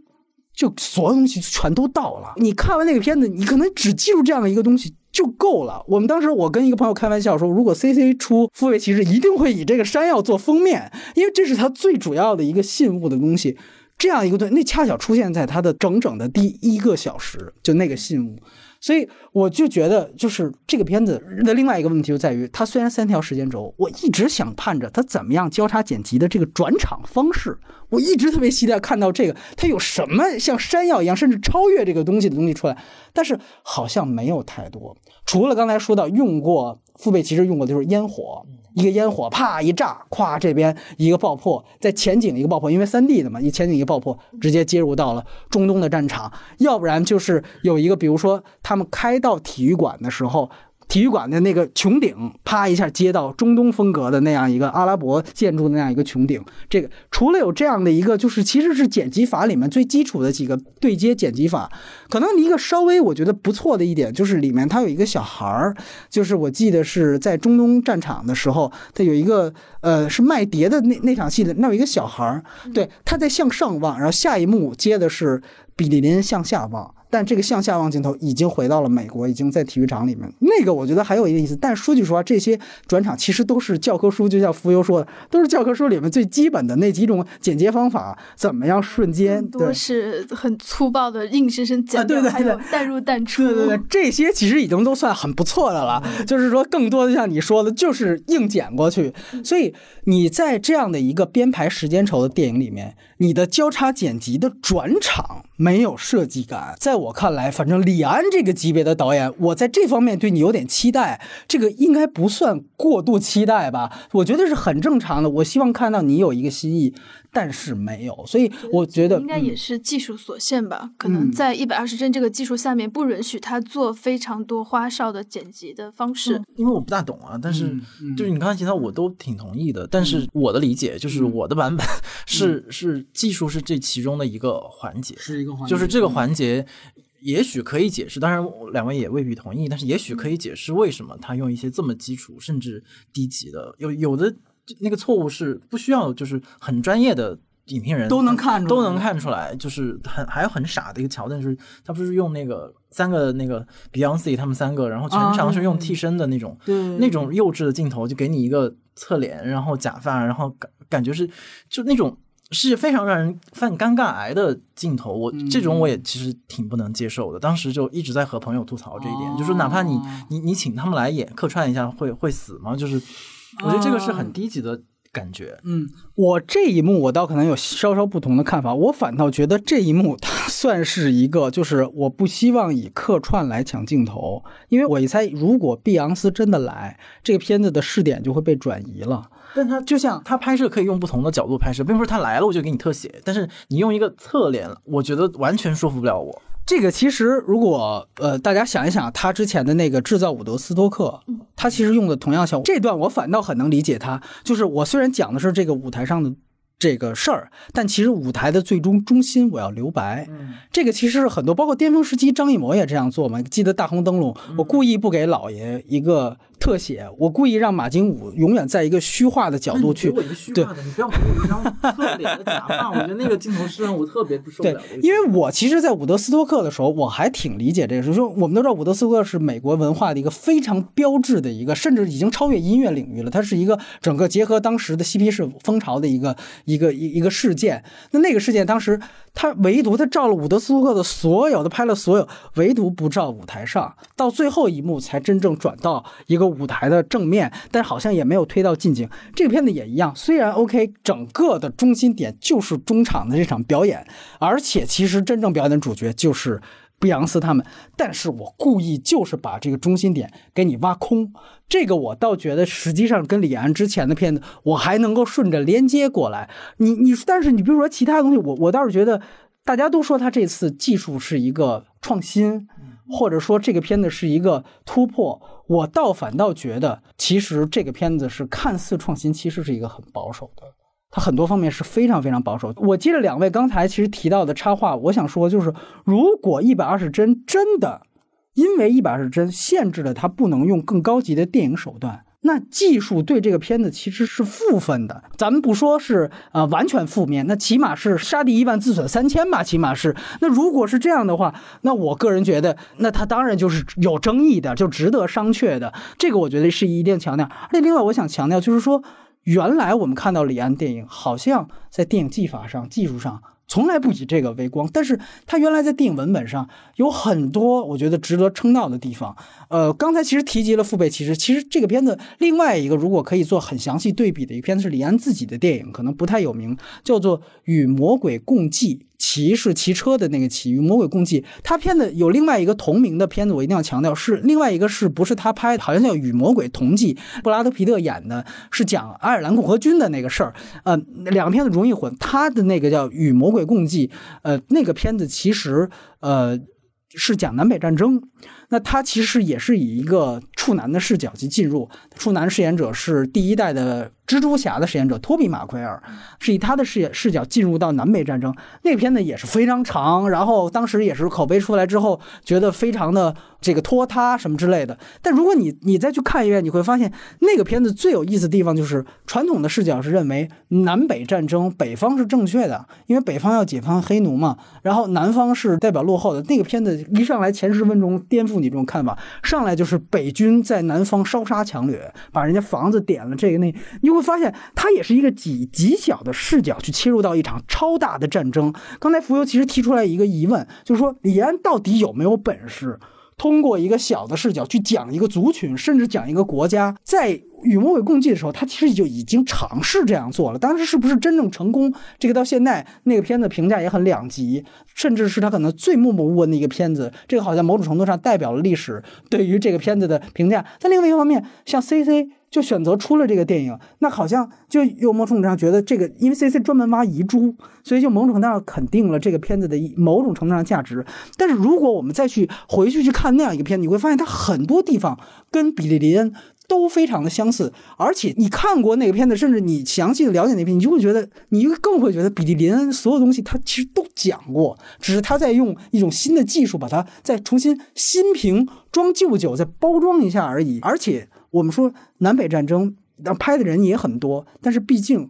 就所有东西全都到了。你看完那个片子，你可能只记住这样的一个东西就够了。我们当时我跟一个朋友开玩笑说，如果 C C 出《复位骑士》，一定会以这个山药做封面，因为这是他最主要的一个信物的东西。这样一个对，那恰巧出现在他的整整的第一个小时，就那个信物。所以我就觉得，就是这个片子的另外一个问题就在于，它虽然三条时间轴，我一直想盼着它怎么样交叉剪辑的这个转场方式，我一直特别期待看到这个，它有什么像山药一样，甚至超越这个东西的东西出来，但是好像没有太多，除了刚才说到用过父辈，其实用过的就是烟火。一个烟火啪一炸，咵这边一个爆破，在前景一个爆破，因为三 D 的嘛，一前景一个爆破，直接接入到了中东的战场。要不然就是有一个，比如说他们开到体育馆的时候。体育馆的那个穹顶，啪一下接到中东风格的那样一个阿拉伯建筑的那样一个穹顶。这个除了有这样的一个，就是其实是剪辑法里面最基础的几个对接剪辑法。可能一个稍微我觉得不错的一点，就是里面它有一个小孩儿，就是我记得是在中东战场的时候，他有一个呃是卖碟的那那场戏的，那有一个小孩儿，对，他在向上望，然后下一幕接的是比利林向下望。但这个向下望镜头已经回到了美国，已经在体育场里面。那个我觉得还有一个意思。但说句实话，这些转场其实都是教科书，就像浮游说的，都是教科书里面最基本的那几种剪接方法，怎么样瞬间？都是很粗暴的，硬生生剪掉，还有带入淡出。对对对，这些其实已经都算很不错的了。就是说，更多的像你说的，就是硬剪过去。所以你在这样的一个编排时间轴的电影里面。你的交叉剪辑的转场没有设计感。在我看来，反正李安这个级别的导演，我在这方面对你有点期待，这个应该不算过度期待吧？我觉得是很正常的。我希望看到你有一个新意。但是没有，所以我觉得应该也是技术所限吧。可能在一百二十帧这个技术下面，不允许他做非常多花哨的剪辑的方式。因为我不大懂啊，但是就是你刚才提到，我都挺同意的。但是我的理解就是，我的版本是是技术是这其中的一个环节，是一个环节，就是这个环节也许可以解释，当然两位也未必同意，但是也许可以解释为什么他用一些这么基础甚至低级的有有的。那个错误是不需要，就是很专业的影评人都能看出都能看出来，就是很还有很傻的一个桥段，就是他不是用那个三个那个 Beyonce 他们三个，然后全程是用替身的那种，那种幼稚的镜头，就给你一个侧脸，然后假发，然后感感觉是就那种是非常让人犯尴尬癌的镜头，我这种我也其实挺不能接受的。当时就一直在和朋友吐槽这一点，就是哪怕你你你请他们来演客串一下，会会死吗？就是。我觉得这个是很低级的感觉。嗯，我这一幕我倒可能有稍稍不同的看法。我反倒觉得这一幕它 算是一个，就是我不希望以客串来抢镜头，因为我一猜，如果碧昂斯真的来，这个片子的视点就会被转移了。但他就像他拍摄可以用不同的角度拍摄，并不是他来了我就给你特写，但是你用一个侧脸，我觉得完全说服不了我。这个其实，如果呃大家想一想，他之前的那个制造伍德斯托克，他其实用的同样效果。这段我反倒很能理解他，就是我虽然讲的是这个舞台上的这个事儿，但其实舞台的最终中心我要留白。这个其实是很多，包括巅峰时期张艺谋也这样做嘛。记得大红灯笼，我故意不给老爷一个。特写，我故意让马金武永远在一个虚化的角度去，对，你不要给我一张侧脸的假发，我觉得那个镜头是让我特别不受不了。因为我其实，在伍德斯托克的时候，我还挺理解这个事，就我们都知道，伍德斯托克是美国文化的一个非常标志的一个，甚至已经超越音乐领域了。它是一个整个结合当时的嬉皮士风潮的一个一个一一个事件。那那个事件当时，他唯独他照了伍德斯托克的所有的拍了所有，唯独不照舞台上，到最后一幕才真正转到一个。舞台的正面，但好像也没有推到近景。这个片子也一样，虽然 OK，整个的中心点就是中场的这场表演，而且其实真正表演的主角就是碧昂斯他们。但是我故意就是把这个中心点给你挖空，这个我倒觉得实际上跟李安之前的片子，我还能够顺着连接过来。你你，但是你比如说其他东西，我我倒是觉得大家都说他这次技术是一个创新。或者说这个片子是一个突破，我倒反倒觉得，其实这个片子是看似创新，其实是一个很保守的，它很多方面是非常非常保守。我接着两位刚才其实提到的插画，我想说就是，如果一百二十帧真的因为一百二十帧限制了它不能用更高级的电影手段。那技术对这个片子其实是负分的，咱们不说是呃完全负面，那起码是杀敌一万自损三千吧，起码是。那如果是这样的话，那我个人觉得，那他当然就是有争议的，就值得商榷的。这个我觉得是一定强调。而且另外，我想强调就是说，原来我们看到李安电影，好像在电影技法上、技术上。从来不以这个为光，但是他原来在电影文本上有很多我觉得值得称道的地方。呃，刚才其实提及了《父辈》，其实其实这个片子另外一个如果可以做很详细对比的一个片子是李安自己的电影，可能不太有名，叫做《与魔鬼共济》。骑是骑车的那个骑，与魔鬼共济。他片子有另外一个同名的片子，我一定要强调是另外一个是不是他拍的？好像叫《与魔鬼同济》，布拉德皮特演的，是讲爱尔兰共和军的那个事儿。呃，两个片子容易混。他的那个叫《与魔鬼共济》，呃，那个片子其实呃是讲南北战争。那他其实也是以一个处男的视角去进入，处男饰演者是第一代的。蜘蛛侠的饰演者托比马奎尔是以他的视野视角进入到南北战争，那个片子也是非常长，然后当时也是口碑出来之后，觉得非常的这个拖沓什么之类的。但如果你你再去看一遍，你会发现那个片子最有意思的地方就是传统的视角是认为南北战争北方是正确的，因为北方要解放黑奴嘛，然后南方是代表落后的。那个片子一上来前十分钟颠覆你这种看法，上来就是北军在南方烧杀抢掠，把人家房子点了，这个那你会。发现它也是一个极极小的视角去切入到一场超大的战争。刚才浮游其实提出来一个疑问，就是说李安到底有没有本事通过一个小的视角去讲一个族群，甚至讲一个国家，在与魔鬼共济的时候，他其实就已经尝试这样做了。当时是不是真正成功，这个到现在那个片子评价也很两极，甚至是他可能最默默无闻的一个片子。这个好像某种程度上代表了历史对于这个片子的评价。在另外一方面，像 C C 就选择出了这个电影，那好像就有某种程度上觉得这个，因为 C C 专门挖遗珠，所以就某种程度上肯定了这个片子的某种程度上价值。但是如果我们再去回去去看那样一个片子，你会发现它很多地方跟比利林恩。都非常的相似，而且你看过那个片子，甚至你详细的了解那片，你就会觉得，你更会觉得比利林恩所有东西他其实都讲过，只是他在用一种新的技术把它再重新新瓶装旧酒，再包装一下而已。而且我们说南北战争那拍的人也很多，但是毕竟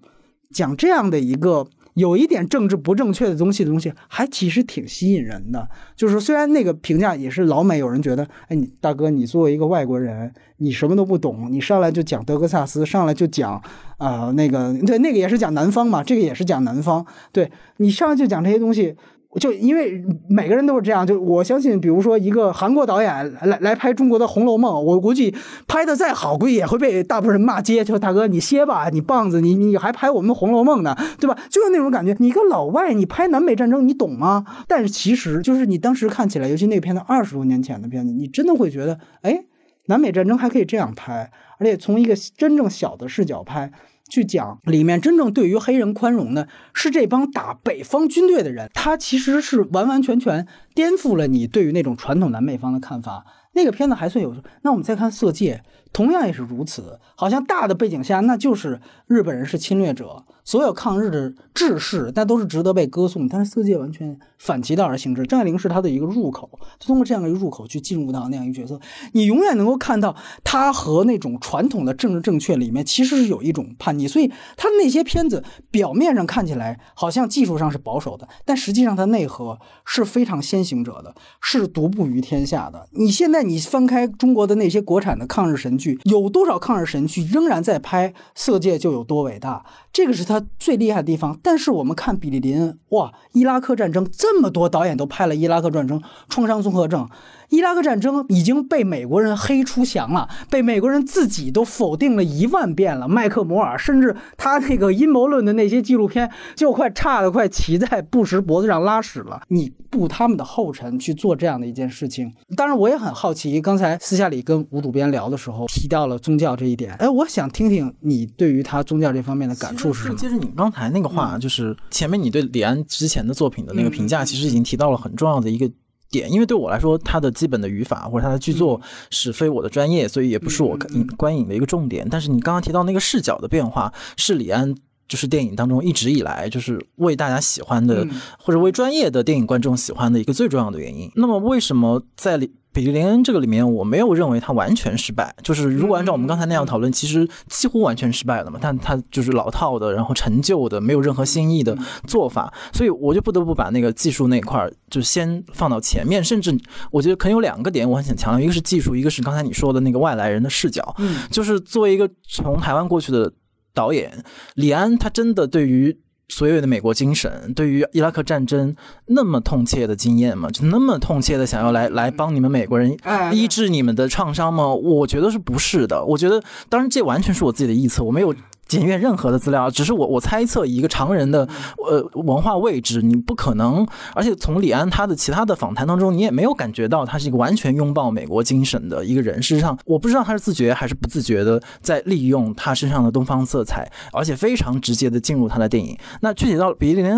讲这样的一个。有一点政治不正确的东西的东西，还其实挺吸引人的。就是，虽然那个评价也是老美，有人觉得，哎，你大哥，你作为一个外国人，你什么都不懂，你上来就讲德克萨斯，上来就讲啊，那个对，那个也是讲南方嘛，这个也是讲南方，对你上来就讲这些东西。就因为每个人都是这样，就我相信，比如说一个韩国导演来来拍中国的《红楼梦》，我估计拍的再好，估计也会被大部分人骂街。就大哥，你歇吧，你棒子，你你还拍我们《红楼梦》呢，对吧？就是那种感觉。你一个老外，你拍南北战争，你懂吗？但是其实就是你当时看起来，尤其那个片子二十多年前的片子，你真的会觉得，哎，南北战争还可以这样拍，而且从一个真正小的视角拍。去讲里面真正对于黑人宽容的是这帮打北方军队的人，他其实是完完全全颠覆了你对于那种传统南北方的看法。那个片子还算有，那我们再看《色戒》，同样也是如此。好像大的背景下，那就是日本人是侵略者，所有抗日的志士，那都是值得被歌颂。但是《色戒》完全反其道而行之，张爱玲是他的一个入口，通过这样一个入口去进入到那样一个角色，你永远能够看到他和那种传统的政治正确里面其实是有一种叛逆。所以他那些片子表面上看起来好像技术上是保守的，但实际上它内核是非常先行者的，是独步于天下的。你现在。你翻开中国的那些国产的抗日神剧，有多少抗日神剧仍然在拍《色戒》就有多伟大，这个是他最厉害的地方。但是我们看比利林，哇，伊拉克战争这么多导演都拍了伊拉克战争创伤综合症。伊拉克战争已经被美国人黑出翔了，被美国人自己都否定了一万遍了。麦克摩尔甚至他那个阴谋论的那些纪录片，就快差的快骑在布什脖子上拉屎了。你步他们的后尘去做这样的一件事情，当然我也很好奇。刚才私下里跟吴主编聊的时候提到了宗教这一点，哎，我想听听你对于他宗教这方面的感触是什么？接着你刚才那个话，就是前面你对李安之前的作品的那个评价，其实已经提到了很重要的一个。点，因为对我来说，它的基本的语法或者它的剧作是非我的专业，所以也不是我观影的一个重点。但是你刚刚提到那个视角的变化，是李安就是电影当中一直以来就是为大家喜欢的，或者为专业的电影观众喜欢的一个最重要的原因。那么为什么在里？比利林恩这个里面，我没有认为他完全失败。就是如果按照我们刚才那样讨论，其实几乎完全失败了嘛。但他就是老套的，然后陈旧的，没有任何新意的做法。所以我就不得不把那个技术那块儿就先放到前面。甚至我觉得可能有两个点我很想强调，一个是技术，一个是刚才你说的那个外来人的视角。嗯，就是作为一个从台湾过去的导演，李安他真的对于。所有的美国精神，对于伊拉克战争那么痛切的经验吗？就那么痛切的想要来来帮你们美国人医治你们的创伤吗？我觉得是不是的？我觉得，当然这完全是我自己的臆测，我没有。检阅任何的资料，只是我我猜测一个常人的呃文化位置，你不可能，而且从李安他的其他的访谈当中，你也没有感觉到他是一个完全拥抱美国精神的一个人。事实上，我不知道他是自觉还是不自觉的在利用他身上的东方色彩，而且非常直接的进入他的电影。那具体到比利林，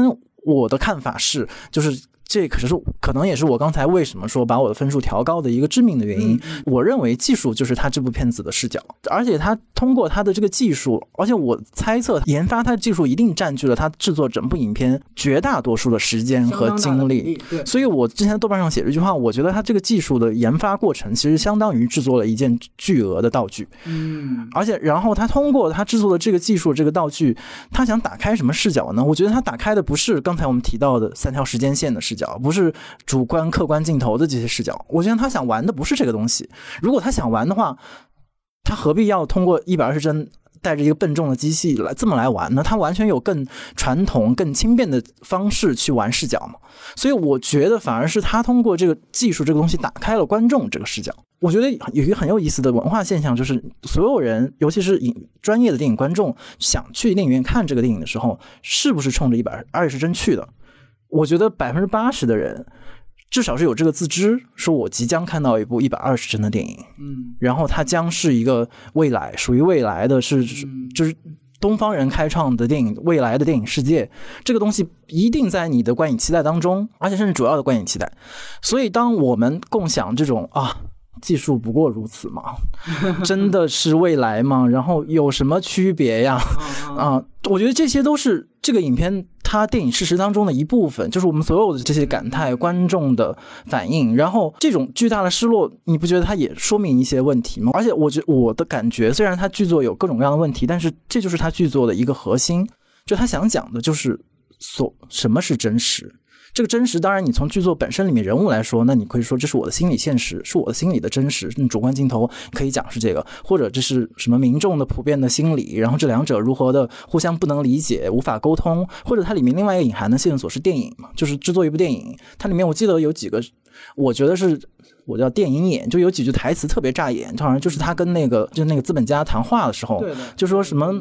我的看法是，就是。这可是可能也是我刚才为什么说把我的分数调高的一个致命的原因。我认为技术就是他这部片子的视角，而且他通过他的这个技术，而且我猜测研发他的技术一定占据了他制作整部影片绝大多数的时间和精力。所以我之前豆瓣上写了一句话，我觉得他这个技术的研发过程其实相当于制作了一件巨额的道具。嗯，而且然后他通过他制作的这个技术这个道具，他想打开什么视角呢？我觉得他打开的不是刚才我们提到的三条时间线的视角。不是主观客观镜头的这些视角，我觉得他想玩的不是这个东西。如果他想玩的话，他何必要通过一百二十帧带着一个笨重的机器来这么来玩呢？他完全有更传统、更轻便的方式去玩视角嘛。所以我觉得反而是他通过这个技术这个东西打开了观众这个视角。我觉得有一个很有意思的文化现象，就是所有人，尤其是影专业的电影观众，想去电影院看这个电影的时候，是不是冲着一百二十帧去的？我觉得百分之八十的人。至少是有这个自知，说我即将看到一部一百二十帧的电影，嗯，然后它将是一个未来，属于未来的是，就是东方人开创的电影，未来的电影世界，这个东西一定在你的观影期待当中，而且甚至主要的观影期待。所以，当我们共享这种啊，技术不过如此嘛，真的是未来吗？然后有什么区别呀？啊，我觉得这些都是这个影片。它电影事实当中的一部分，就是我们所有的这些感叹、观众的反应，然后这种巨大的失落，你不觉得它也说明一些问题吗？而且，我觉我的感觉，虽然它剧作有各种各样的问题，但是这就是它剧作的一个核心，就他想讲的就是所什么是真实。这个真实，当然你从剧作本身里面人物来说，那你可以说这是我的心理现实，是我的心理的真实。主观镜头可以讲是这个，或者这是什么民众的普遍的心理，然后这两者如何的互相不能理解、无法沟通，或者它里面另外一个隐含的线索是电影嘛？就是制作一部电影，它里面我记得有几个，我觉得是我叫电影眼，就有几句台词特别扎眼，好像就是他跟那个就那个资本家谈话的时候，就说什么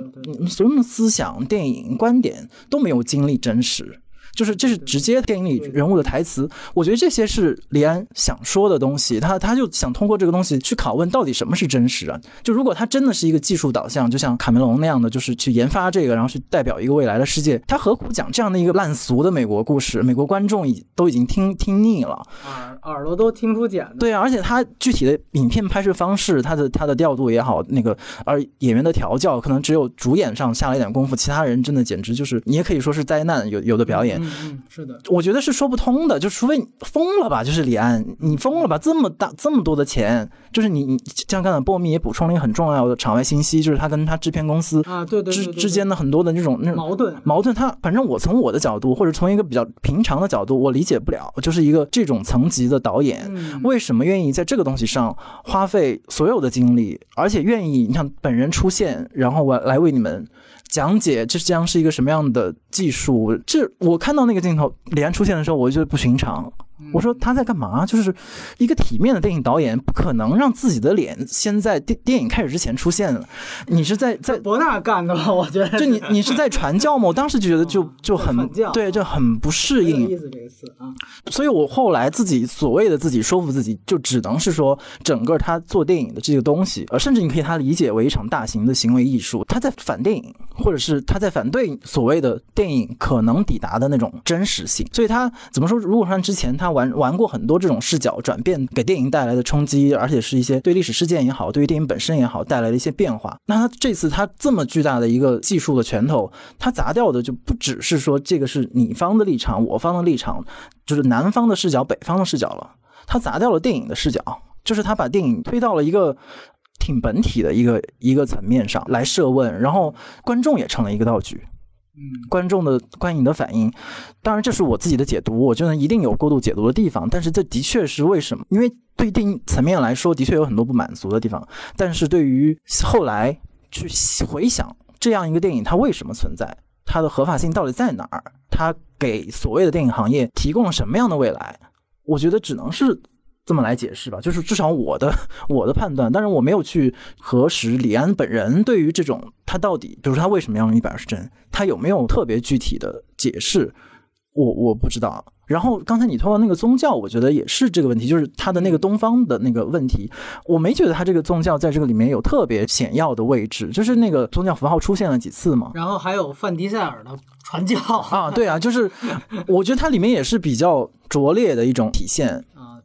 所有的思想、电影观点都没有经历真实。就是这是直接电影里人物的台词，我觉得这些是李安想说的东西，他他就想通过这个东西去拷问到底什么是真实啊？就如果他真的是一个技术导向，就像卡梅隆那样的，就是去研发这个，然后去代表一个未来的世界，他何苦讲这样的一个烂俗的美国故事？美国观众已都已经听听腻了，耳耳朵都听出茧。对啊，而且他具体的影片拍摄方式，他的他的调度也好，那个而演员的调教，可能只有主演上下了一点功夫，其他人真的简直就是你也可以说是灾难，有有的表演。嗯，是的，我觉得是说不通的，就除非你疯了吧，就是李安，你疯了吧？这么大这么多的钱，就是你你像刚才波米也补充了一个很重要的场外信息，就是他跟他制片公司啊，对对之之间的很多的那种那种矛盾矛盾。他反正我从我的角度，或者从一个比较平常的角度，我理解不了，就是一个这种层级的导演为什么愿意在这个东西上花费所有的精力，而且愿意你看本人出现，然后我来为你们。讲解这将是一个什么样的技术？这我看到那个镜头，李安出现的时候，我就觉得不寻常。我说他在干嘛？就是一个体面的电影导演，不可能让自己的脸先在电电影开始之前出现了。你是在在博纳干的吧？我觉得就你你是在传教吗？我当时就觉得就就很对，就很不适应。意思这个词啊，所以我后来自己所谓的自己说服自己，就只能是说整个他做电影的这个东西，呃，甚至你可以他理解为一场大型的行为艺术，他在反电影，或者是他在反对所谓的电影可能抵达的那种真实性。所以他怎么说？如果说之前他玩。玩过很多这种视角转变给电影带来的冲击，而且是一些对历史事件也好，对于电影本身也好带来的一些变化。那他这次他这么巨大的一个技术的拳头，他砸掉的就不只是说这个是你方的立场，我方的立场，就是南方的视角，北方的视角了。他砸掉了电影的视角，就是他把电影推到了一个挺本体的一个一个层面上来设问，然后观众也成了一个道具。嗯，观众的观影的反应，当然这是我自己的解读，我觉得一定有过度解读的地方，但是这的确是为什么？因为对电影层面来说，的确有很多不满足的地方，但是对于后来去回想这样一个电影，它为什么存在，它的合法性到底在哪儿，它给所谓的电影行业提供了什么样的未来，我觉得只能是。这么来解释吧，就是至少我的我的判断，但是我没有去核实李安本人对于这种他到底，比如说他为什么要用一百二十帧，他有没有特别具体的解释，我我不知道。然后刚才你说到那个宗教，我觉得也是这个问题，就是他的那个东方的那个问题，我没觉得他这个宗教在这个里面有特别显要的位置，就是那个宗教符号出现了几次嘛。然后还有范迪塞尔的传教啊，对啊，就是 我觉得它里面也是比较拙劣的一种体现。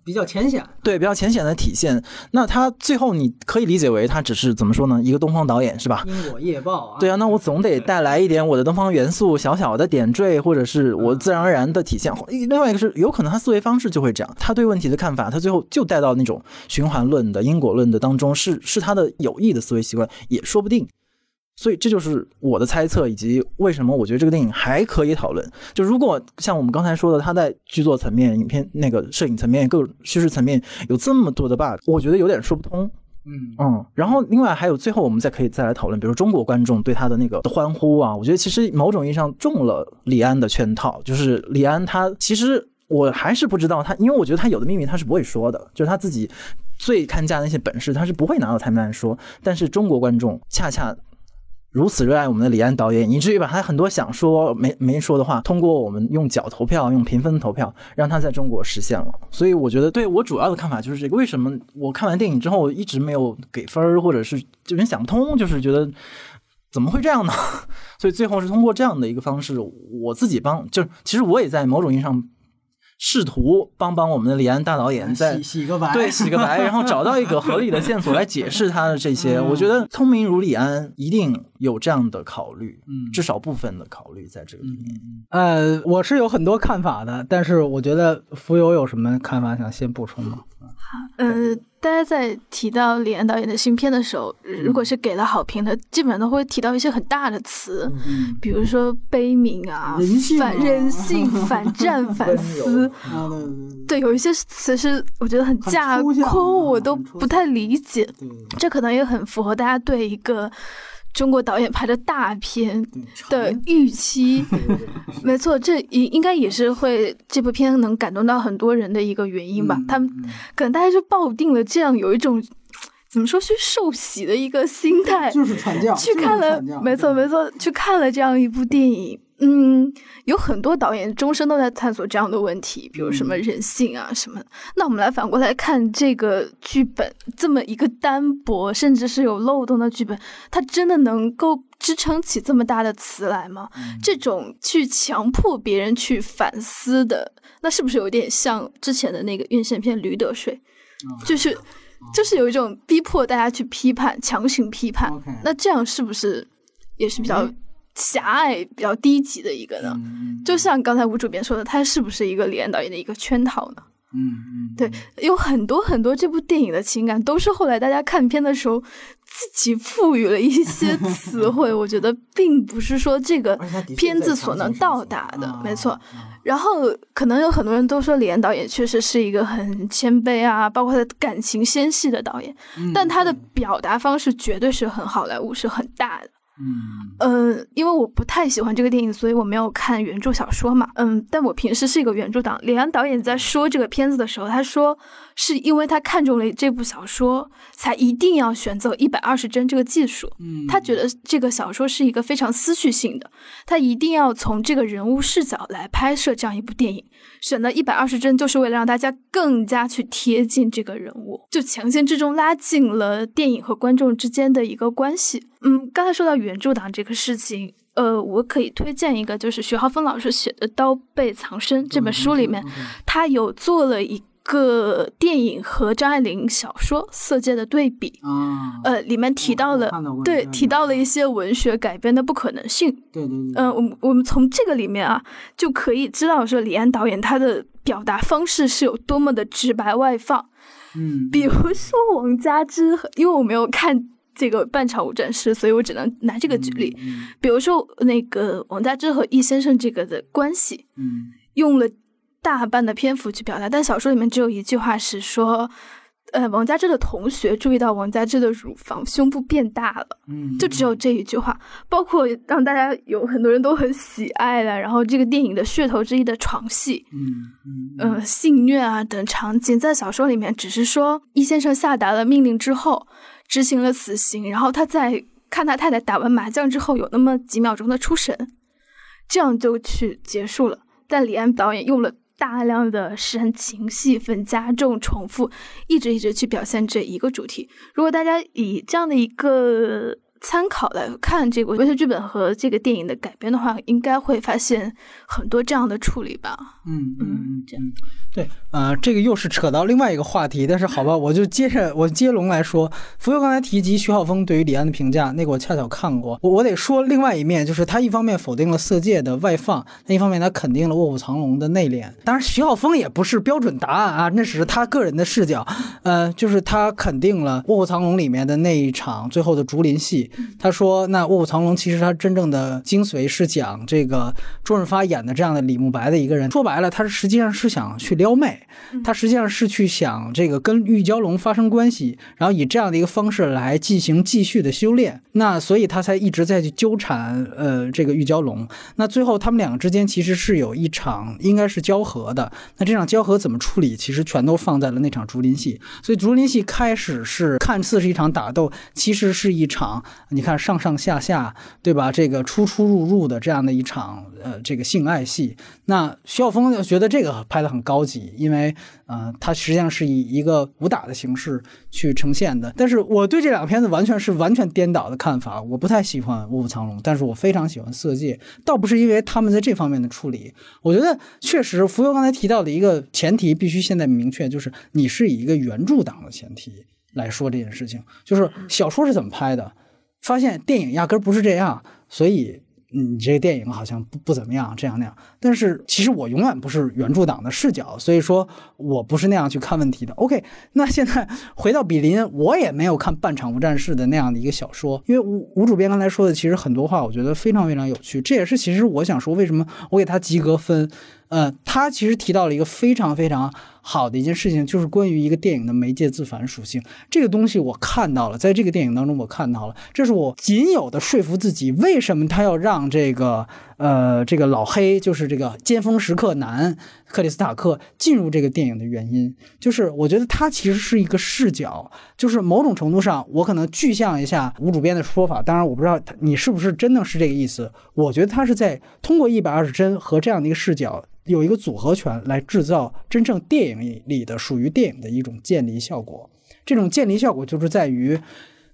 比较浅显，对，比较浅显的体现。那他最后你可以理解为他只是怎么说呢？一个东方导演是吧？因果业报啊。对啊，那我总得带来一点我的东方元素，小小的点缀，或者是我自然而然的体现。另外一个是，有可能他思维方式就会这样，他对问题的看法，他最后就带到那种循环论的因果论的当中，是是他的有益的思维习惯，也说不定。所以这就是我的猜测，以及为什么我觉得这个电影还可以讨论。就如果像我们刚才说的，它在剧作层面、影片那个摄影层面、各种叙事层面有这么多的 bug，我觉得有点说不通。嗯嗯，然后另外还有最后我们再可以再来讨论，比如中国观众对他的那个欢呼啊，我觉得其实某种意义上中了李安的圈套，就是李安他其实我还是不知道他，因为我觉得他有的秘密他是不会说的，就是他自己最看家的那些本事他是不会拿到台面来说，但是中国观众恰恰。如此热爱我们的李安导演，以至于把他很多想说没没说的话，通过我们用脚投票、用评分投票，让他在中国实现了。所以我觉得，对我主要的看法就是这个：为什么我看完电影之后一直没有给分儿，或者是有点想不通，就是觉得怎么会这样呢？所以最后是通过这样的一个方式，我自己帮，就其实我也在某种意义上。试图帮帮我们的李安大导演，在洗洗个白，对洗个白，然后找到一个合理的线索来解释他的这些。我觉得聪明如李安一定有这样的考虑，嗯至少部分的考虑在这个里面。呃，我是有很多看法的，但是我觉得浮游有什么看法想先补充吗？呃，大家在提到李安导演的新片的时候，如果是给了好评的，基本上都会提到一些很大的词，嗯比如说悲悯啊、人性啊。反人性、反战、反思。啊，对对，有一些词是我觉得很架空，我都不太理解。这可能也很符合大家对一个中国导演拍的大片的预期。没错，这应应该也是会这部片能感动到很多人的一个原因吧。他们可能大家就抱定了这样有一种怎么说去受洗的一个心态，就是传教，去看了，没错没错，去看了这样一部电影。嗯，有很多导演终身都在探索这样的问题，比如什么人性啊什么的。那我们来反过来看这个剧本，这么一个单薄甚至是有漏洞的剧本，它真的能够支撑起这么大的词来吗？这种去强迫别人去反思的，那是不是有点像之前的那个院线片《驴得水》？就是就是有一种逼迫大家去批判、强行批判。那这样是不是也是比较狭隘、比较低级的一个呢？嗯就像刚才吴主编说的，它是不是一个李安导演的一个圈套呢？嗯嗯，对，有很多很多这部电影的情感都是后来大家看片的时候自己赋予了一些词汇，我觉得并不是说这个片子所能到达的，啊没错。然后可能有很多人都说李安导演确实是一个很谦卑啊，包括他感情纤细的导演，但他的表达方式绝对是很好莱坞，是很大的。嗯呃，因为我不太喜欢这个电影，所以我没有看原著小说嘛。嗯，但我平时是一个原著党。李安导演在说这个片子的时候，他说是因为他看中了这部小说，才一定要选择一百二十帧这个技术。嗯他觉得这个小说是一个非常思绪性的，他一定要从这个人物视角来拍摄这样一部电影。选择一百二十帧，就是为了让大家更加去贴近这个人物，就强行之中拉近了电影和观众之间的一个关系。嗯，刚才说到原著党这个事情，呃，我可以推荐一个，就是徐浩峰老师写的《刀背藏身》这本书里面，他有做了一个电影和张爱玲小说《色戒》的对比。啊，呃，里面提到了到对提到了一些文学改编的不可能性。对对对，嗯、我们我们从这个里面啊，就可以知道说李安导演他的表达方式是有多么的直白外放。嗯，比如说王佳芝和，因为我没有看这个《半场无战事》，所以我只能拿这个举例。嗯比如说那个王佳芝和易先生这个的关系，嗯用了大半的篇幅去表达，但小说里面只有一句话是说，呃，王佳芝的同学注意到王佳芝的乳房胸部变大了。嗯，就只有这一句话，包括让大家有很多人都很喜爱的，然后这个电影的噱头之一的床戏，嗯嗯呃，性虐啊等场景，在小说里面只是说易先生下达了命令之后，执行了死刑，然后他在看他太太打完麻将之后，有那么几秒钟的出神，这样就去结束了。但李安导演用了大量的煽情戏份，加重重复，一直一直去表现这一个主题。如果大家以这样的一个参考来看这个文学剧本和这个电影的改编的话，应该会发现很多这样的处理吧。嗯嗯，这样。对，呃，这个又是扯到另外一个话题，但是好吧，我就接着我接龙来说。福佑刚才提及徐浩峰对于李安的评价，那个我恰巧看过。我我得说另外一面，就是他一方面否定了《色戒》的外放，另一方面他肯定了《卧虎藏龙》的内敛。当然，徐浩峰也不是标准答案啊，那只是他个人的视角。呃，就是他肯定了《卧虎藏龙》里面的那一场最后的竹林戏，他说，那《卧虎藏龙》其实它真正的精髓是讲这个周润发演的这样的李慕白的一个人，说白了，他是实际上是想去撩妹，他实际上是去想这个跟玉娇龙发生关系，然后以这样的一个方式来进行继续的修炼。那所以他才一直在去纠缠呃这个玉娇龙。那最后他们两个之间其实是有一场应该是交合的。那这场交合怎么处理，其实全都放在了那场竹林戏。所以竹林戏开始是看似是一场打斗，其实是一场你看上上下下对吧？这个出出入入的这样的一场呃这个性爱戏。那徐晓峰觉得这个拍的很高级，因为呃他实际上是以一个武打的形式去呈现的。但是我对这两个片子完全是完全颠倒的看法，我不太喜欢《卧虎藏龙》，但是我非常喜欢《色戒》，倒不是因为他们在这方面的处理，我觉得确实浮游刚才提到的一个前提必须现在明确，就是你是以一个原著党的前提来说这件事情，就是小说是怎么拍的，发现电影压根儿不是这样，所以。你这个电影好像不不怎么样，这样那样。但是其实我永远不是原著党的视角，所以说我不是那样去看问题的。OK，那现在回到比林，我也没有看《半场无战事》的那样的一个小说，因为吴吴主编刚才说的其实很多话，我觉得非常非常有趣。这也是其实我想说，为什么我给他及格分。呃，他其实提到了一个非常非常好的一件事情，就是关于一个电影的媒介自反属性。这个东西我看到了，在这个电影当中我看到了，这是我仅有的说服自己，为什么他要让这个呃这个老黑，就是这个尖峰时刻男克里斯塔克进入这个电影的原因。就是我觉得他其实是一个视角，就是某种程度上，我可能具象一下吴主编的说法。当然，我不知道你是不是真的是这个意思。我觉得他是在通过一百二十帧和这样的一个视角。有一个组合拳来制造真正电影里的属于电影的一种建立效果。这种建立效果就是在于，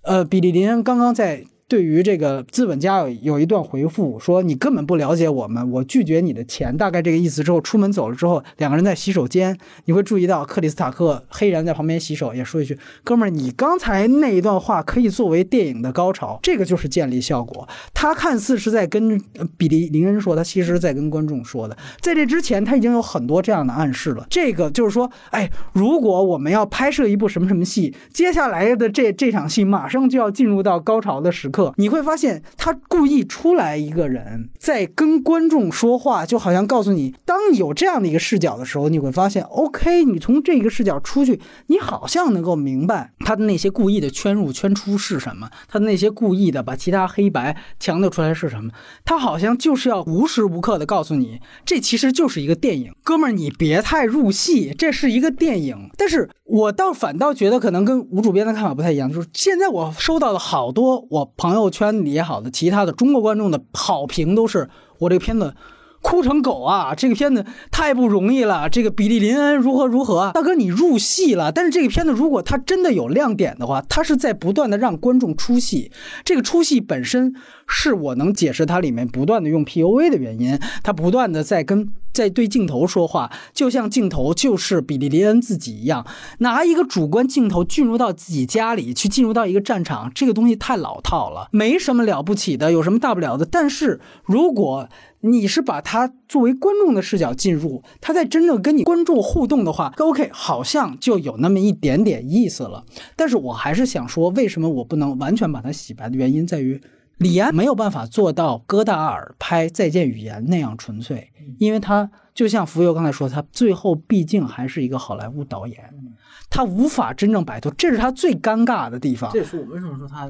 呃，比利林恩刚刚在。对于这个资本家有有一段回复说你根本不了解我们，我拒绝你的钱，大概这个意思。之后出门走了之后，两个人在洗手间，你会注意到克里斯塔克黑人在旁边洗手，也说一句：“哥们儿，你刚才那一段话可以作为电影的高潮。”这个就是建立效果。他看似是在跟比利林恩说，他其实在跟观众说的。在这之前，他已经有很多这样的暗示了。这个就是说，哎，如果我们要拍摄一部什么什么戏，接下来的这这场戏马上就要进入到高潮的时刻。你会发现，他故意出来一个人在跟观众说话，就好像告诉你，当你有这样的一个视角的时候，你会发现，OK，你从这个视角出去，你好像能够明白他的那些故意的圈入圈出是什么，他的那些故意的把其他黑白强调出来是什么，他好像就是要无时无刻的告诉你，这其实就是一个电影，哥们儿，你别太入戏，这是一个电影。但是我倒反倒觉得，可能跟吴主编的看法不太一样，就是现在我收到了好多我朋朋友圈里也好的，其他的中国观众的好评都是我这个片子哭成狗啊！这个片子太不容易了。这个比利林恩如何如何？大哥你入戏了。但是这个片子如果它真的有亮点的话，它是在不断的让观众出戏。这个出戏本身是我能解释它里面不断的用 P O V 的原因。它不断的在跟。在对镜头说话，就像镜头就是比利林恩自己一样，拿一个主观镜头进入到自己家里去，进入到一个战场，这个东西太老套了，没什么了不起的，有什么大不了的？但是如果你是把它作为观众的视角进入，他在真正跟你观众互动的话，OK，好像就有那么一点点意思了。但是我还是想说，为什么我不能完全把它洗白的原因在于。李安没有办法做到戈达尔拍《再见语言》那样纯粹，因为他就像浮游刚才说，他最后毕竟还是一个好莱坞导演，他无法真正摆脱，这是他最尴尬的地方。这也是我为什么说他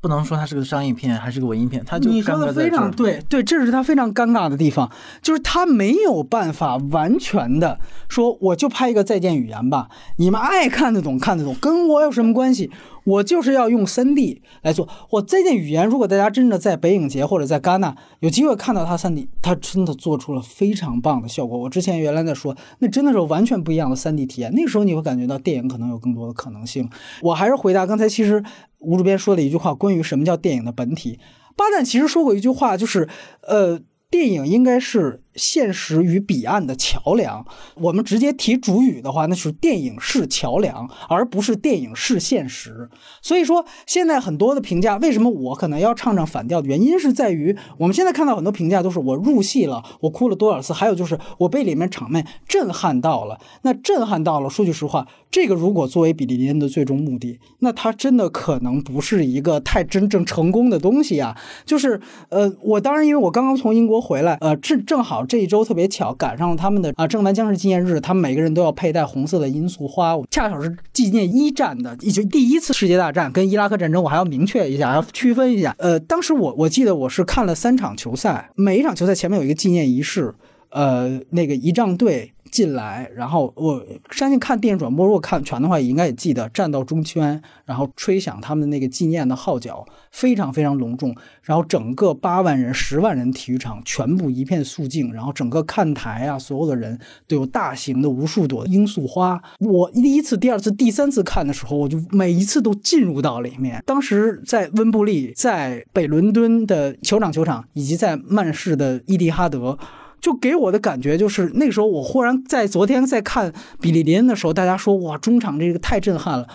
不能说他是个商业片，还是个文艺片，他就你说的非常对，对，这是他非常尴尬的地方，就是他没有办法完全的说，我就拍一个《再见语言》吧，你们爱看得懂看得懂，跟我有什么关系？我就是要用三 D 来做。我再见语言，如果大家真的在北影节或者在戛纳有机会看到它三 D，它真的做出了非常棒的效果。我之前原来在说，那真的是完全不一样的三 D 体验。那时候你会感觉到电影可能有更多的可能性。我还是回答刚才，其实吴主编说的一句话，关于什么叫电影的本体。巴旦其实说过一句话，就是呃，电影应该是现实与彼岸的桥梁。我们直接提主语的话，那是电影是桥梁，而不是电影是现实。所以说，现在很多的评价，为什么我可能要唱唱反调的原因是在于，我们现在看到很多评价都是我入戏了，我哭了多少次，还有就是我被里面场面震撼到了。那震撼到了，说句实话，这个如果作为比利林恩的最终目的，那他真的可能不是一个太真正成功的东西啊。就是呃，我当然因为我刚刚从英国回来，呃，正正好这一周特别巧赶上了他们的啊正南将士纪念日，他们每个人都要佩戴红色的罂粟花，恰巧是纪念一战的，以及第一次世界大战跟伊拉克战争，我还要明确一下，要区分一下。呃，当时我我记得我是看了三场球赛，每一场球赛前面有一个纪念仪式，呃，那个仪仗队。进来，然后我相信看电影转播，如果看全的话，也应该也记得站到中圈，然后吹响他们的那个纪念的号角，非常非常隆重。然后整个八万人、十万人体育场全部一片肃静，然后整个看台啊，所有的人都有大型的无数朵罂粟花。我第一次、第二次、第三次看的时候，我就每一次都进入到里面。当时在温布利、在北伦敦的酋长球场，以及在曼市的伊蒂哈德。就给我的感觉就是，那时候我忽然在昨天在看比利林恩的时候，大家说哇，中场这个太震撼了。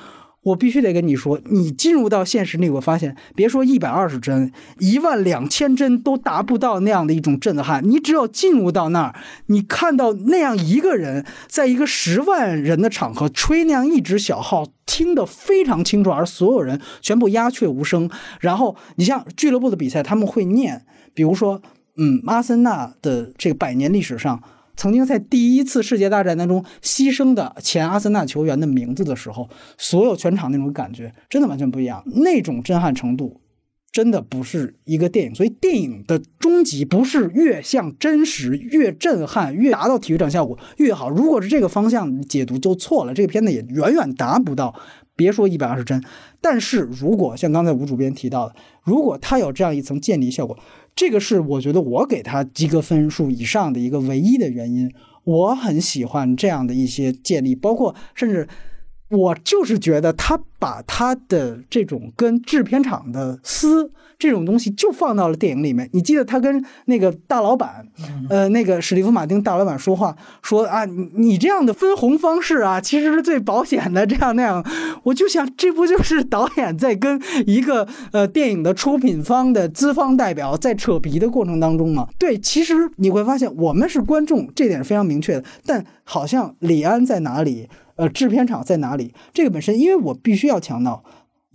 我必须得跟你说，你进入到现实里，我发现别说一百二十帧，一万两千帧都达不到那样的一种震撼。你只要进入到那儿，你看到那样一个人，在一个十万人的场合吹那样一支小号，听得非常清楚，而所有人全部鸦雀无声。然后你像俱乐部的比赛，他们会念，比如说。嗯，阿森纳的这个百年历史上，曾经在第一次世界大战当中牺牲的前阿森纳球员的名字的时候，所有全场那种感觉真的完全不一样，那种震撼程度真的不是一个电影。所以电影的终极不是越像真实越震撼，越达到体育场效果越好。如果是这个方向解读就错了，这个片子也远远达不到。别说一百二十帧，但是如果像刚才吴主编提到的，如果它有这样一层建立效果。这个是我觉得我给他及格分数以上的一个唯一的原因。我很喜欢这样的一些建立，包括甚至我就是觉得他把他的这种跟制片厂的私。这种东西就放到了电影里面。你记得他跟那个大老板，呃，那个史蒂夫·马丁大老板说话，说啊，你你这样的分红方式啊，其实是最保险的。这样那样，我就想，这不就是导演在跟一个呃电影的出品方的资方代表在扯皮的过程当中吗？对，其实你会发现，我们是观众，这点是非常明确的。但好像李安在哪里，呃，制片厂在哪里，这个本身，因为我必须要强调。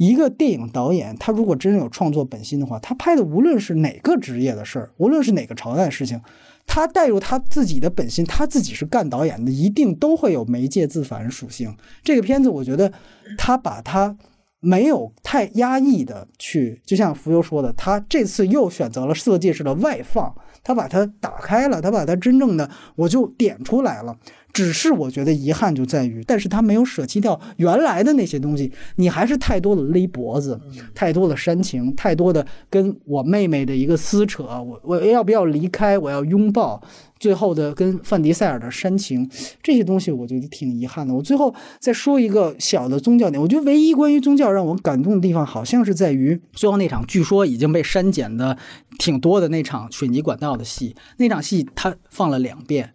一个电影导演，他如果真正有创作本心的话，他拍的无论是哪个职业的事儿，无论是哪个朝代的事情，他带入他自己的本心，他自己是干导演的，一定都会有媒介自反属性。这个片子，我觉得他把他没有太压抑的去，就像浮游说的，他这次又选择了色戒式的外放，他把它打开了，他把它真正的我就点出来了。只是我觉得遗憾就在于，但是他没有舍弃掉原来的那些东西，你还是太多的勒脖子，太多的煽情，太多的跟我妹妹的一个撕扯，我我要不要离开，我要拥抱，最后的跟范迪塞尔的煽情，这些东西我觉得挺遗憾的。我最后再说一个小的宗教点，我觉得唯一关于宗教让我感动的地方，好像是在于最后那场据说已经被删减的挺多的那场水泥管道的戏，那场戏他放了两遍。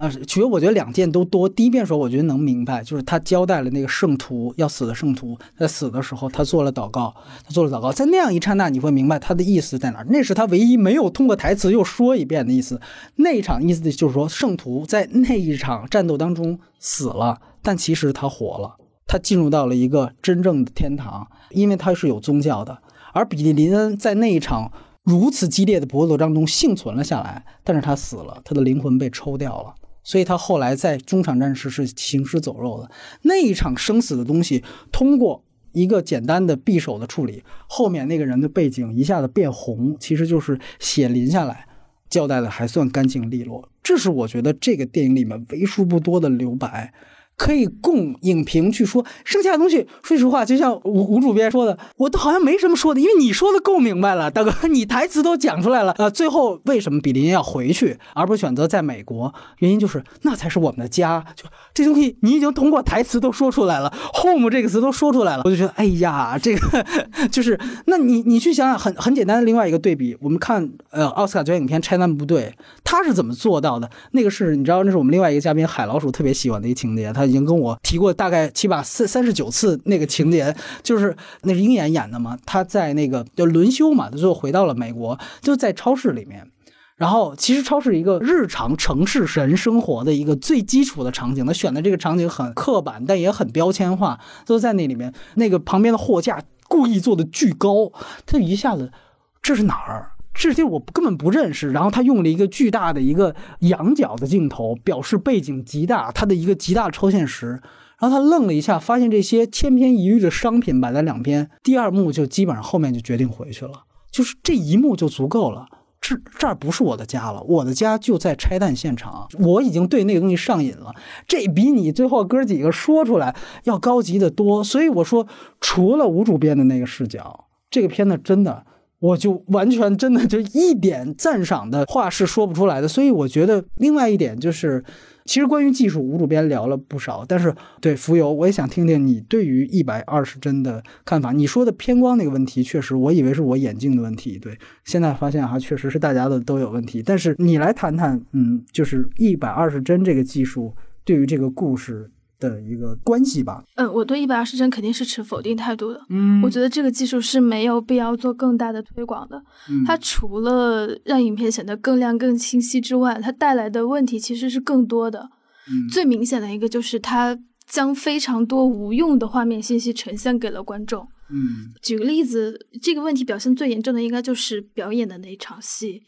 啊，其实我觉得两件都多。第一遍时候，我觉得能明白，就是他交代了那个圣徒要死的圣徒在死的时候，他做了祷告，他做了祷告，在那样一刹那，你会明白他的意思在哪。那是他唯一没有通过台词又说一遍的意思。那一场意思就是说，圣徒在那一场战斗当中死了，但其实他活了，他进入到了一个真正的天堂，因为他是有宗教的。而比利林恩在那一场如此激烈的搏斗当中幸存了下来，但是他死了，他的灵魂被抽掉了。所以他后来在中场战时是行尸走肉的那一场生死的东西，通过一个简单的匕首的处理，后面那个人的背景一下子变红，其实就是血淋下来，交代的还算干净利落。这是我觉得这个电影里面为数不多的留白，可以供影评去说。剩下的东西，说实话，就像吴吴主编说的，我都好像没什么说的，因为你说的够明白了，大哥，你台词都讲出来了。呃，最后为什么比林要回去，而不是选择在美国？原因就是那才是我们的家。就这东西，你已经通过台词都说出来了，home 这个词都说出来了，我就觉得，哎呀，这个就是，那你你去想想，很很简单的另外一个对比，我们看呃奥斯卡最佳影片《拆弹部队》，他是怎么做到的？那个是你知道，那是我们另外一个嘉宾海老鼠特别喜欢的一个情节，他已经跟我提过大概起码三三十九次那个情节，就是那是鹰眼演的嘛，他在那个就轮休嘛，他最后回到了美国，就在超市里面。然后，其实超市一个日常城市人生活的一个最基础的场景，他选的这个场景很刻板，但也很标签化，都在那里面。那个旁边的货架故意做的巨高，他一下子，这是哪儿？这地我根本不认识。然后他用了一个巨大的一个仰角的镜头，表示背景极大，他的一个极大的超现实。然后他愣了一下，发现这些千篇一律的商品摆在两边，第二幕就基本上后面就决定回去了，就是这一幕就足够了。这这儿不是我的家了，我的家就在拆弹现场，我已经对那个东西上瘾了，这比你最后哥几个说出来要高级的多。所以我说，除了吴主编的那个视角，这个片子真的，我就完全真的就一点赞赏的话是说不出来的。所以我觉得，另外一点就是。其实关于技术，吴主编聊了不少，但是对浮游，我也想听听你对于一百二十帧的看法。你说的偏光那个问题，确实我以为是我眼镜的问题，对，现在发现哈，确实是大家的都有问题。但是你来谈谈，嗯，就是一百二十帧这个技术对于这个故事的一个关系吧。嗯，我对一百二十帧肯定是持否定态度的。嗯我觉得这个技术是没有必要做更大的推广的。嗯它除了让影片显得更亮、更清晰之外，它带来的问题其实是更多的。嗯最明显的一个就是它将非常多无用的画面信息呈现给了观众。嗯举个例子，这个问题表现最严重的应该就是表演的那一场戏，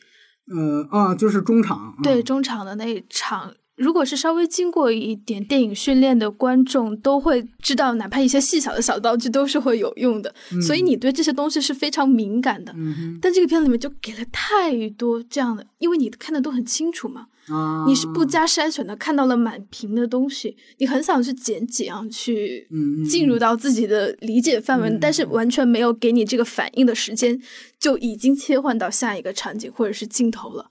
呃啊，就是中场，对中场的那一场。如果是稍微经过一点电影训练的观众，都会知道，哪怕一些细小的小道具都是会有用的。所以你对这些东西是非常敏感的。嗯但这个片子里面就给了太多这样的，因为你看的都很清楚嘛，啊，你是不加筛选的看到了满屏的东西，你很想去捡几样去进入到自己的理解范围，嗯但是完全没有给你这个反应的时间，就已经切换到下一个场景或者是镜头了。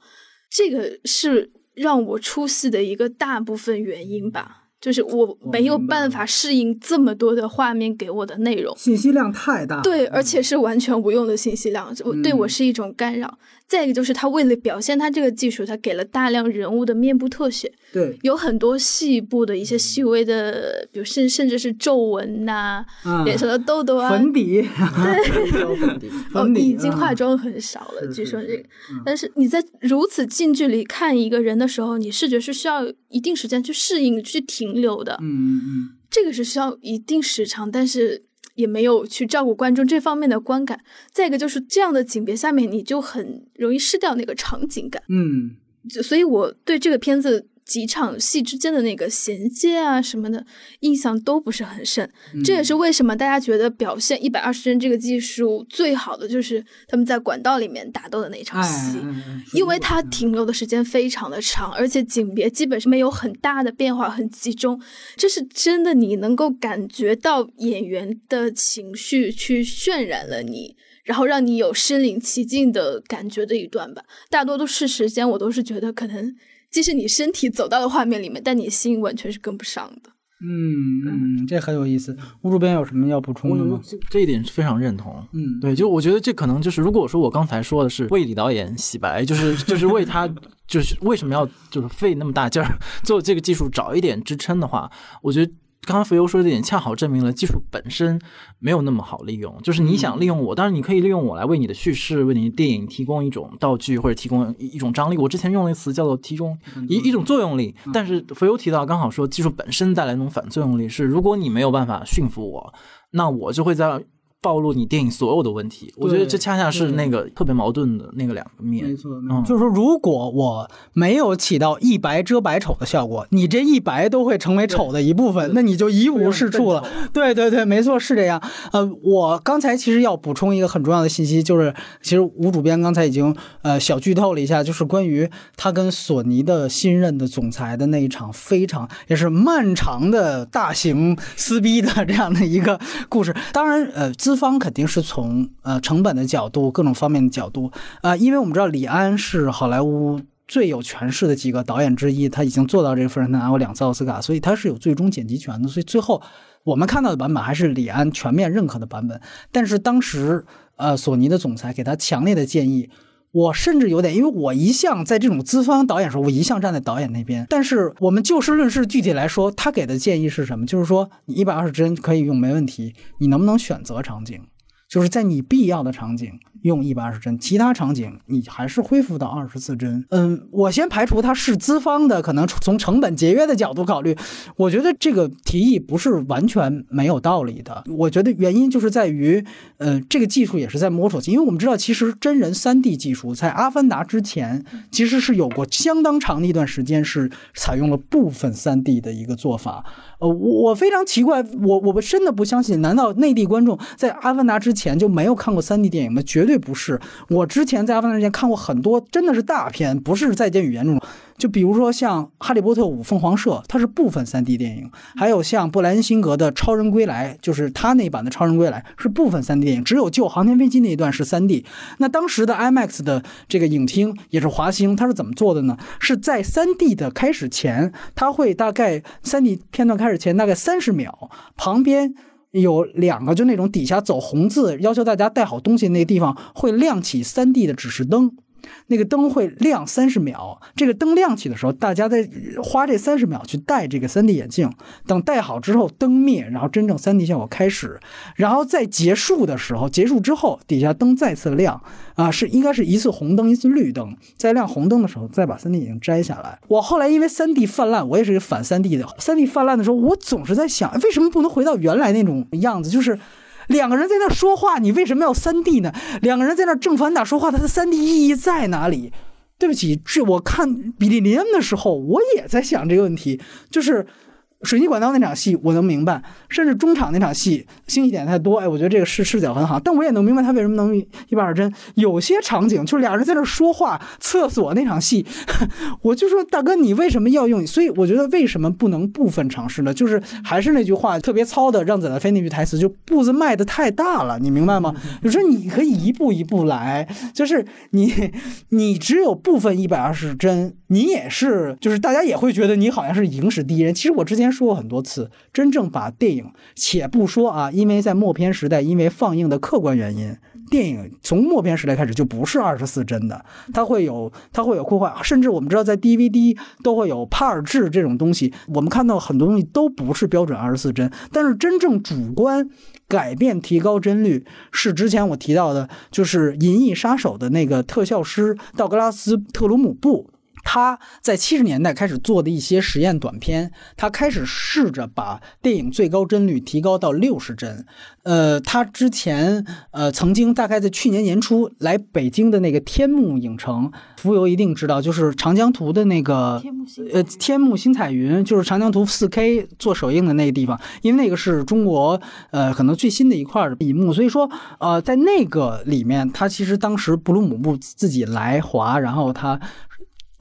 这个是让我出戏的一个大部分原因吧。就是我没有办法适应这么多的画面给我的内容，信息量太大，对，而且是完全无用的信息量，我对我嗯是一种干扰。再一个就是他为了表现他这个技术，他给了大量人物的面部特写，对，有很多细部的一些细微的，比如甚甚至是皱纹呐、啊脸上的痘痘啊，粉底，对粉底，哦，已经啊化妆很少了，据说这个。但是你在如此近距离看一个人的时候，你视觉是需要一定时间去适应、去停留的。嗯嗯这个是需要一定时长，但是也没有去照顾观众这方面的观感。再一个就是这样的景别下面，你就很容易失掉那个场景感。嗯所以我对这个片子几场戏之间的那个衔接啊什么的印象都不是很深。这也是为什么大家觉得表现一百二十帧这个技术最好的就是他们在管道里面打斗的那一场哎戏。哎哎因为它停留的时间非常的长，而且景别基本是没有很大的变化，很集中。这是真的，你能够感觉到演员的情绪去渲染了你，然后让你有身临其境的感觉的一段吧。大多都是时间，我都是觉得可能，即使你身体走到了画面里面，但你心完全是跟不上的。嗯嗯，这很有意思。吴主编有什么要补充的吗？这这一点是非常认同。嗯，对，就我觉得这可能就是，如果说我刚才说的是为李导演洗白，就是就是为他，就是为什么要就是费那么大劲儿 做这个技术找一点支撑的话，我觉得。刚刚浮游说的这点，恰好证明了技术本身没有那么好利用。就是你想利用我，当然你可以利用我来为你的叙事、为你的电影提供一种道具或者提供一一种张力。我之前用了一个词叫做提供一一种作用力，但是浮游提到刚好说技术本身带来那种反作用力是，如果你没有办法驯服我，那我就会在暴露你电影所有的问题。我觉得这恰恰是那个特别矛盾的那个两个面。没错，嗯就是说，如果我没有起到一白遮百丑的效果，你这一白都会成为丑的一部分，那你就一无是处了。对对对，没错，是这样。呃，我刚才其实要补充一个很重要的信息，就是其实吴主编刚才已经呃小剧透了一下，就是关于他跟索尼的新任的总裁的那一场非常也是漫长的大型撕逼的这样的一个故事。当然，呃，资方肯定是从呃成本的角度、各种方面的角度，呃，因为我们知道李安是好莱坞。最有权势的几个导演之一，他已经做到这个份上，他拿过两次奥斯卡，所以他是有最终剪辑权的。所以最后我们看到的版本还是李安全面认可的版本。但是当时，呃，索尼的总裁给他强烈的建议，我甚至有点，因为我一向在这种资方导演时候，我一向站在导演那边。但是我们就事论事，具体来说，他给的建议是什么？就是说，你一百二十帧可以用没问题，你能不能选择场景？就是在你必要的场景用一百二十帧，其他场景你还是恢复到二十四帧。嗯，我先排除它是资方的，可能从成本节约的角度考虑，我觉得这个提议不是完全没有道理的。我觉得原因就是在于，呃，这个技术也是在摸索期，因为我们知道，其实真人三 D 技术在《阿凡达》之前其实是有过相当长的一段时间是采用了部分三 D 的一个做法。呃，我我非常奇怪，我我们真的不相信，难道内地观众在《阿凡达》之前前就没有看过 3D 电影吗？绝对不是。我之前在《阿凡达》之前看过很多，真的是大片，不是在线语言这种。就比如说像《哈利波特五凤凰社》，它是部分 3D 电影；还有像布莱恩辛格的《超人归来》，就是他那版的《超人归来》是部分 3D 电影，只有救航天飞机那一段是 3D。那当时的 IMAX 的这个影厅也是华星，它是怎么做的呢？是在 3D 的开始前，它会大概 3D 片段开始前大概三十秒，旁边。有两个，就那种底下走红字，要求大家带好东西那个地方会亮起三 D 的指示灯，那个灯会亮三十秒。这个灯亮起的时候，大家在花这三十秒去戴这个 3D 眼镜。等戴好之后，灯灭，然后真正 3D 效果开始。然后在结束的时候，结束之后，底下灯再次亮，啊，是应该是一次红灯，一次绿灯。在亮红灯的时候，再把 3D 眼镜摘下来。我后来因为 3D 泛滥，我也是反 3D 的。3D 泛滥的时候，我总是在想，为什么不能回到原来那种样子？就是。两个人在那说话，你为什么要三 D 呢？两个人在那正反打说话，它的三 D 意义在哪里？对不起，这我看比利林恩的时候，我也在想这个问题，就是水泥管道那场戏，我能明白，甚至中场那场戏星系点太多，哎，我觉得这个视视角很好，但我也能明白他为什么能一百二帧。有些场景就俩人在那说话，厕所那场戏，我就说大哥，你为什么要用？所以我觉得为什么不能部分尝试呢？就是还是那句话，特别糙的让子弹飞那句台词，就步子迈的太大了，你明白吗？有时候你可以一步一步来，就是你你只有部分一百二十帧，你也是，就是大家也会觉得你好像是影史第一人。其实我之前说过很多次，真正把电影，且不说啊，因为在默片时代，因为放映的客观原因。电影从默片时代开始就不是二十四帧的，它会有它会有扩换，甚至我们知道在 DVD 都会有帕尔制这种东西。我们看到很多东西都不是标准二十四帧，但是真正主观改变提高帧率是之前我提到的，就是《银翼杀手》的那个特效师道格拉斯特鲁姆布。他在七十年代开始做的一些实验短片，他开始试着把电影最高帧率提高到六十帧。呃，他之前呃曾经大概在去年年初来北京的那个天幕影城，浮游一定知道，就是长江图的那个天幕星呃天幕星彩云，就是长江图四 K 做首映的那个地方，因为那个是中国呃可能最新的一块银幕，所以说呃在那个里面，他其实当时布鲁姆布自己来华，然后他。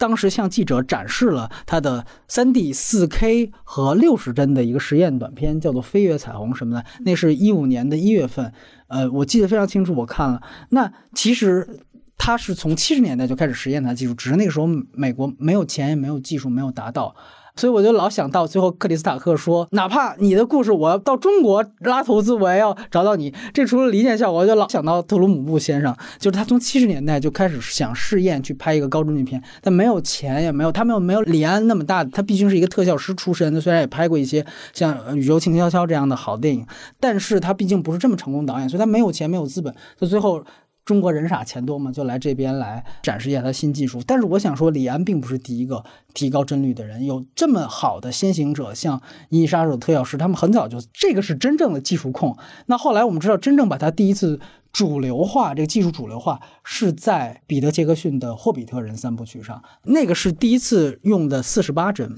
当时向记者展示了他的 3D、4K 和六十帧的一个实验短片，叫做《飞跃彩虹》什么的。那是一五年的一月份，呃，我记得非常清楚，我看了。那其实他是从七十年代就开始实验他技术，只是那个时候美国没有钱，也没有技术，没有达到。所以我就老想到最后，克里斯塔克说，哪怕你的故事我要到中国拉投资，我也要找到你。这除了离间效果，我就老想到特鲁姆布先生，就是他从七十年代就开始想试验去拍一个高帧率片，但没有钱，也没有他没有没有李安那么大，他毕竟是一个特效师出身他，虽然也拍过一些像《宇宙静悄悄》这样的好电影，但是他毕竟不是这么成功导演，所以他没有钱，没有资本，他最后。中国人傻钱多嘛，就来这边来展示一下他新技术。但是我想说，李安并不是第一个提高帧率的人，有这么好的先行者，像《银翼杀手》特效师，他们很早就这个是真正的技术控。那后来我们知道，真正把他第一次主流化，这个技术主流化是在彼得·杰克逊的《霍比特人》三部曲上，那个是第一次用的四十八帧。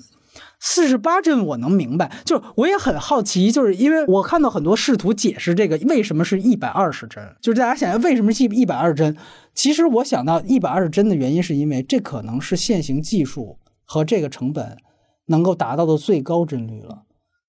四十八帧我能明白，就是我也很好奇，就是因为我看到很多试图解释这个为什么是一百二十帧，就是大家想为什么是一百二十帧？其实我想到一百二十帧的原因，是因为这可能是现行技术和这个成本能够达到的最高帧率了。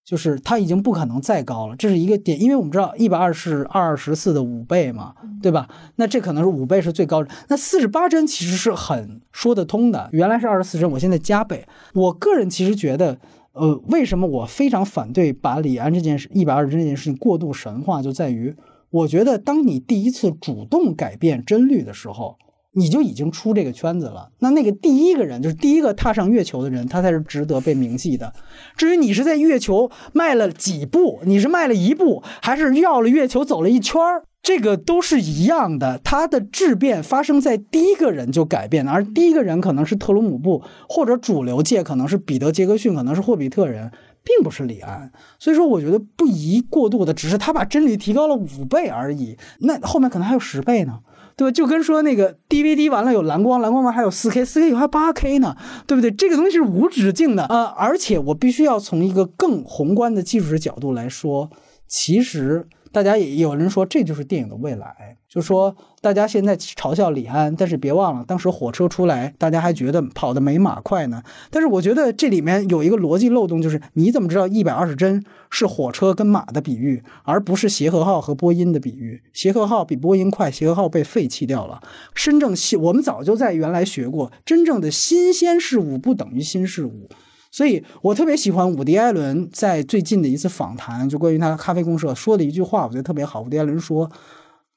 就是它已经不可能再高了，这是一个点，因为我们知道一百二是二十四的五倍嘛，对吧？那这可能是五倍是最高，那四十八帧其实是很说得通的。原来是二十四帧，我现在加倍。我个人其实觉得，呃，为什么我非常反对把李安这件事一百二十帧这件事情过度神话，就在于我觉得当你第一次主动改变帧率的时候。你就已经出这个圈子了。那那个第一个人，就是第一个踏上月球的人，他才是值得被铭记的。至于你是在月球迈了几步，你是迈了一步，还是绕了月球走了一圈儿，这个都是一样的。它的质变发生在第一个人就改变了，而第一个人可能是特鲁姆布，或者主流界可能是彼得·杰克逊，可能是霍比特人，并不是李安。所以说，我觉得不宜过度的，只是他把真理提高了五倍而已。那后面可能还有十倍呢。对吧？就跟说那个 DVD 完了有蓝光，蓝光完还有 4K，4K 有还 8K 呢，对不对？这个东西是无止境的啊！而且我必须要从一个更宏观的技术的角度来说，其实。大家也有人说这就是电影的未来，就说大家现在嘲笑李安，但是别忘了当时火车出来，大家还觉得跑得没马快呢。但是我觉得这里面有一个逻辑漏洞，就是你怎么知道一百二十帧是火车跟马的比喻，而不是协和号和波音的比喻？协和号比波音快，协和号被废弃掉了。深正新，我们早就在原来学过，真正的新鲜事物不等于新事物。所以我特别喜欢伍迪·艾伦在最近的一次访谈，就关于他咖啡公社说的一句话，我觉得特别好。伍迪·艾伦说：“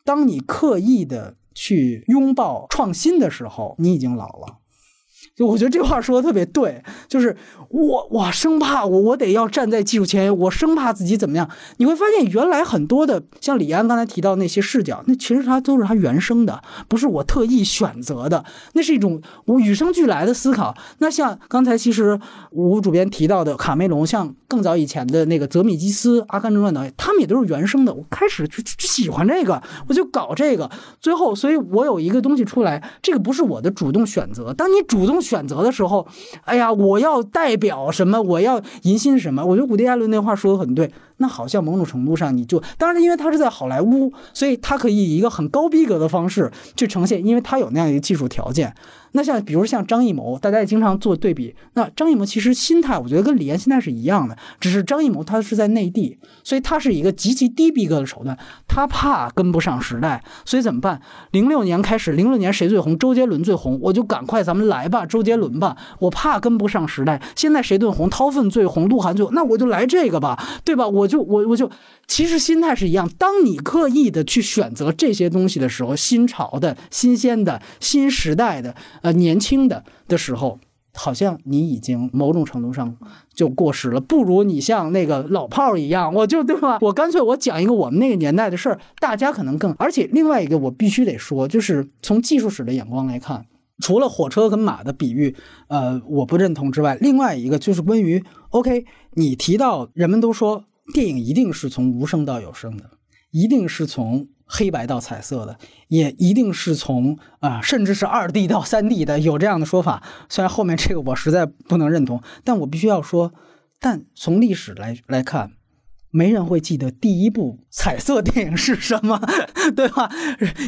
当你刻意的去拥抱创新的时候，你已经老了。”就我觉得这话说的特别对，就是我我生怕我我得要站在技术前沿，我生怕自己怎么样。你会发现，原来很多的像李安刚才提到那些视角，那其实他都是他原生的，不是我特意选择的，那是一种我与生俱来的思考。那像刚才其实吴主编提到的卡梅隆，像更早以前的那个泽米基斯《阿甘正传》导演，他们也都是原生的。我开始就喜欢这个，我就搞这个，最后，所以我有一个东西出来，这个不是我的主动选择。当你主动。选择的时候，哎呀，我要代表什么？我要迎新什么？我觉得古迪艾伦那话说的很对。那好像某种程度上，你就当然，因为他是在好莱坞，所以他可以以一个很高逼格的方式去呈现，因为他有那样一个技术条件。那像比如像张艺谋，大家也经常做对比。那张艺谋其实心态，我觉得跟李安心态是一样的，只是张艺谋他是在内地，所以他是一个极其低逼格的手段，他怕跟不上时代，所以怎么办？零六年开始，零六年谁最红？周杰伦最红，我就赶快咱们来吧，周杰伦吧。我怕跟不上时代。现在谁最红？掏粪最红，鹿晗最红，那我就来这个吧，对吧？我就我我就其实心态是一样。当你刻意的去选择这些东西的时候，新潮的、新鲜的、新时代的。呃，年轻的的时候，好像你已经某种程度上就过时了，不如你像那个老炮儿一样，我就对吧？我干脆我讲一个我们那个年代的事儿，大家可能更。而且另外一个，我必须得说，就是从技术史的眼光来看，除了火车跟马的比喻，呃，我不认同之外，另外一个就是关于 OK，你提到人们都说电影一定是从无声到有声的，一定是从。黑白到彩色的，也一定是从啊，甚至是二 D 到三 D 的，有这样的说法。虽然后面这个我实在不能认同，但我必须要说，但从历史来来看。没人会记得第一部彩色电影是什么，对吧？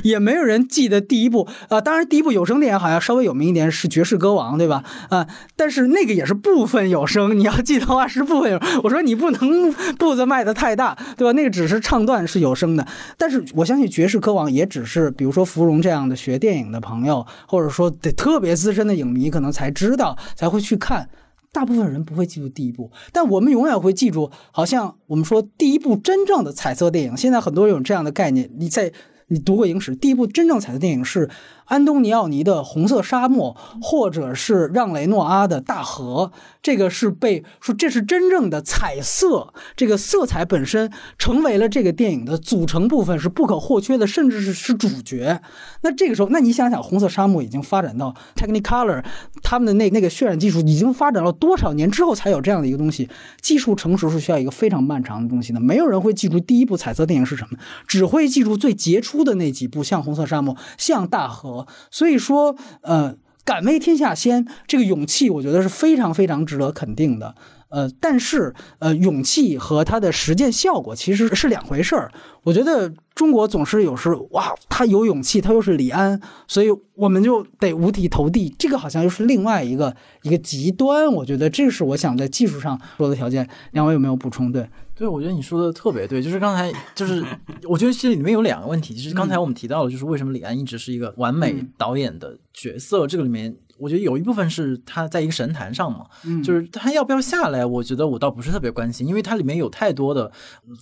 也没有人记得第一部啊。当然，第一部有声电影好像稍微有名一点，是《绝世歌王》，对吧？啊，但是那个也是部分有声。你要记得话，是部分有。我说你不能步子迈得太大，对吧？那个只是唱段是有声的。但是我相信《绝世歌王》也只是，比如说芙蓉这样的学电影的朋友，或者说得特别资深的影迷，可能才知道，才会去看。大部分人不会记住第一部，但我们永远会记住。好像我们说第一部真正的彩色电影，现在很多人有这样的概念。你在你读过影史，第一部真正彩色电影是安东尼奥尼的《红色沙漠》，或者是让雷诺阿的《大河》，这个是被说这是真正的彩色，这个色彩本身成为了这个电影的组成部分，是不可或缺的，甚至是是主角。那这个时候，那你想想，《红色沙漠》已经发展到 Technicolor，他们的那那个渲染技术已经发展了多少年之后才有这样的一个东西？技术成熟是需要一个非常漫长的东西的。没有人会记住第一部彩色电影是什么，只会记住最杰出的那几部，像《红色沙漠》，像《大河》。所以说，呃，敢为天下先，这个勇气，我觉得是非常非常值得肯定的。呃，但是，呃，勇气和它的实践效果其实是两回事儿。我觉得中国总是有时哇，他有勇气，他又是李安，所以我们就得五体投地。这个好像又是另外一个一个极端。我觉得这是我想在技术上说的条件。两位有没有补充？对，对，我觉得你说的特别对，就是刚才就是 我觉得其实里面有两个问题，就是刚才我们提到了，就是为什么李安一直是一个完美导演的角色，这个里面。我觉得有一部分是他在一个神坛上嘛，就是他要不要下来，我觉得我倒不是特别关心，因为它里面有太多的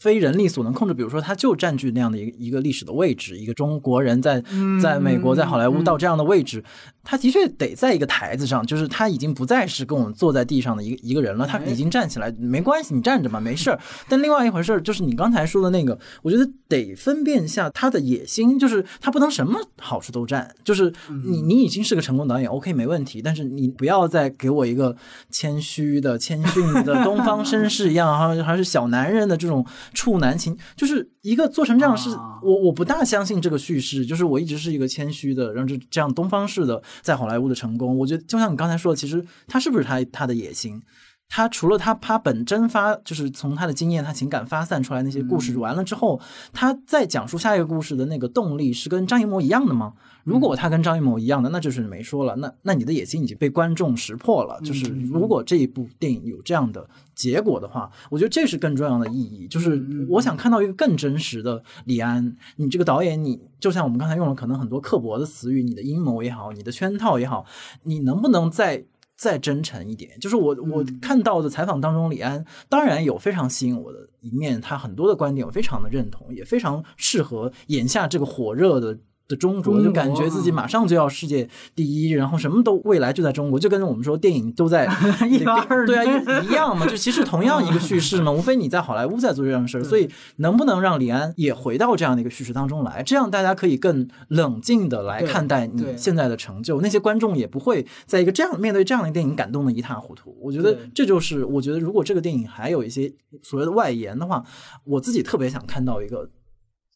非人力所能控制，比如说他就占据那样的一个一个历史的位置，一个中国人在在美国在好莱坞到这样的位置，他的确得在一个台子上，就是他已经不再是跟我们坐在地上的一个一个人了，他已经站起来，没关系，你站着吧，没事儿。但另外一回事儿就是你刚才说的那个，我觉得得分辨一下他的野心，就是他不能什么好处都占，就是你你已经是个成功导演，OK 没。没问题，但是你不要再给我一个谦虚的、谦逊的 东方绅士一样，还 还是小男人的这种处男情，就是一个做成这样是，我我不大相信这个叙事。就是我一直是一个谦虚的，然后这这样东方式的在好莱坞的成功，我觉得就像你刚才说的，其实他是不是他他的野心？他除了他他本真发，就是从他的经验、他情感发散出来那些故事完了之后，他再讲述下一个故事的那个动力是跟张艺谋一样的吗？如果他跟张艺谋一样的，那就是没说了。那那你的野心已经被观众识破了。就是如果这一部电影有这样的结果的话，我觉得这是更重要的意义。就是我想看到一个更真实的李安。你这个导演，你就像我们刚才用了可能很多刻薄的词语，你的阴谋也好，你的圈套也好，你能不能再再真诚一点？就是我我看到的采访当中，李安当然有非常吸引我的一面，他很多的观点我非常的认同，也非常适合眼下这个火热的。的中国就感觉自己马上就要世界第一，然后什么都未来就在中国，就跟我们说电影都在 一边对啊一样嘛，就其实同样一个叙事嘛，无非你在好莱坞在做这样的事儿，所以能不能让李安也回到这样的一个叙事当中来，这样大家可以更冷静的来看待你现在的成就，那些观众也不会在一个这样面对这样的电影感动的一塌糊涂。我觉得这就是我觉得如果这个电影还有一些所谓的外延的话，我自己特别想看到一个。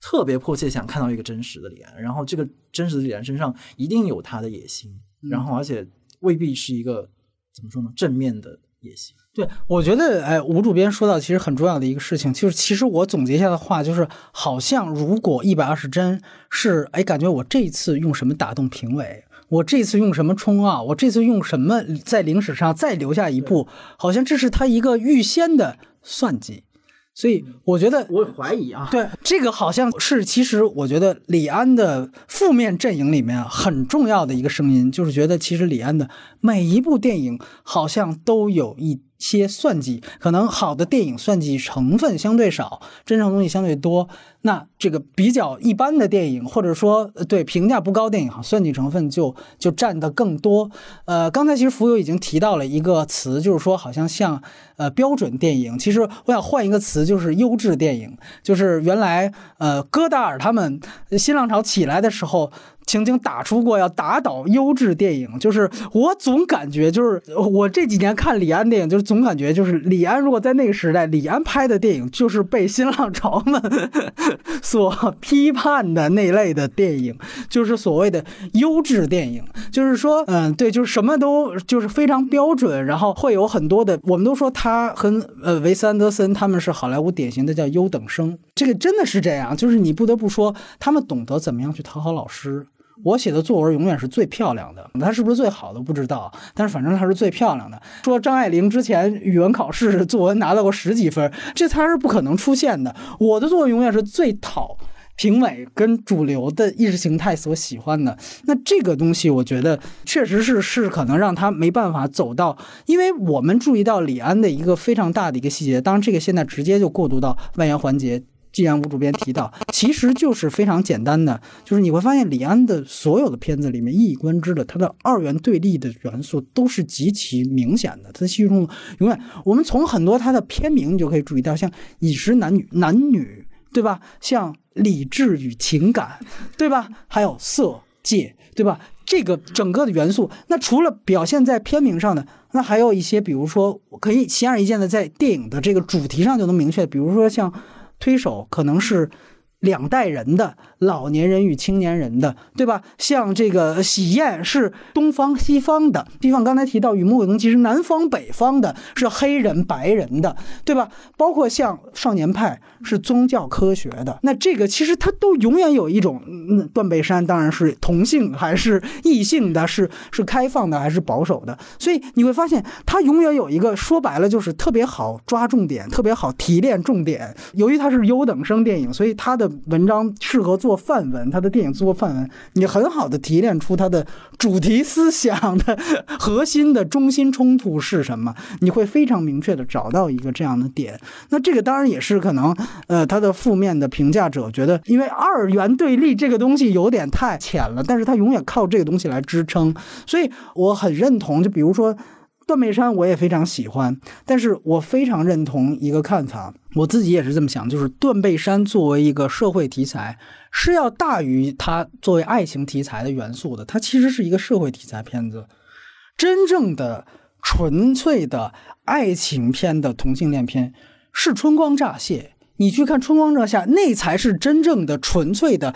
特别迫切想看到一个真实的李安，然后这个真实的李安身上一定有他的野心，然后而且未必是一个怎么说呢正面的野心。对，我觉得哎，吴主编说到其实很重要的一个事情，就是其实我总结一下的话，就是好像如果一百二十帧是哎，感觉我这一次用什么打动评委，我这次用什么冲啊，我这次用什么在历史上再留下一步，好像这是他一个预先的算计。所以我觉得，我怀疑啊，对这个好像是，其实我觉得李安的负面阵营里面很重要的一个声音，就是觉得其实李安的每一部电影好像都有一。些算计，可能好的电影算计成分相对少，真正东西相对多。那这个比较一般的电影，或者说对评价不高电影，哈，算计成分就就占的更多。呃，刚才其实福友已经提到了一个词，就是说好像像呃标准电影。其实我想换一个词，就是优质电影。就是原来呃戈达尔他们新浪潮起来的时候。曾经打出过要打倒优质电影，就是我总感觉就是我这几年看李安电影，就是总感觉就是李安如果在那个时代，李安拍的电影就是被新浪潮们 所批判的那类的电影，就是所谓的优质电影，就是说，嗯，对，就是什么都就是非常标准，然后会有很多的，我们都说他和呃维斯安德森他们是好莱坞典型的叫优等生，这个真的是这样，就是你不得不说他们懂得怎么样去讨好老师。我写的作文永远是最漂亮的，他是不是最好的不知道，但是反正他是最漂亮的。说张爱玲之前语文考试作文拿到过十几分，这才是不可能出现的。我的作文永远是最讨评委跟主流的意识形态所喜欢的。那这个东西，我觉得确实是是可能让他没办法走到，因为我们注意到李安的一个非常大的一个细节，当然这个现在直接就过渡到外延环节。既然吴主编提到，其实就是非常简单的，就是你会发现李安的所有的片子里面一以贯之的，他的二元对立的元素都是极其明显的。他戏剧中永远，我们从很多他的片名你就可以注意到，像饮食男女男女，对吧？像理智与情感，对吧？还有色戒，对吧？这个整个的元素，那除了表现在片名上的，那还有一些，比如说可以显而易见的在电影的这个主题上就能明确，比如说像推手可能是两代人的。老年人与青年人的，对吧？像这个喜宴是东方西方的，地方刚才提到与木伟东其实南方北方的，是黑人白人的，对吧？包括像少年派是宗教科学的，那这个其实它都永远有一种，嗯，断背山当然是同性还是异性的，是是开放的还是保守的，所以你会发现它永远有一个说白了就是特别好抓重点，特别好提炼重点。由于它是优等生电影，所以它的文章适合做。做范文，他的电影做范文，你很好的提炼出他的主题思想的核心的中心冲突是什么，你会非常明确的找到一个这样的点。那这个当然也是可能，呃，他的负面的评价者觉得，因为二元对立这个东西有点太浅了，但是他永远靠这个东西来支撑，所以我很认同。就比如说。断背山我也非常喜欢，但是我非常认同一个看法，我自己也是这么想，就是断背山作为一个社会题材是要大于它作为爱情题材的元素的，它其实是一个社会题材片子，真正的纯粹的爱情片的同性恋片是春光乍泄，你去看春光乍泄，那才是真正的纯粹的，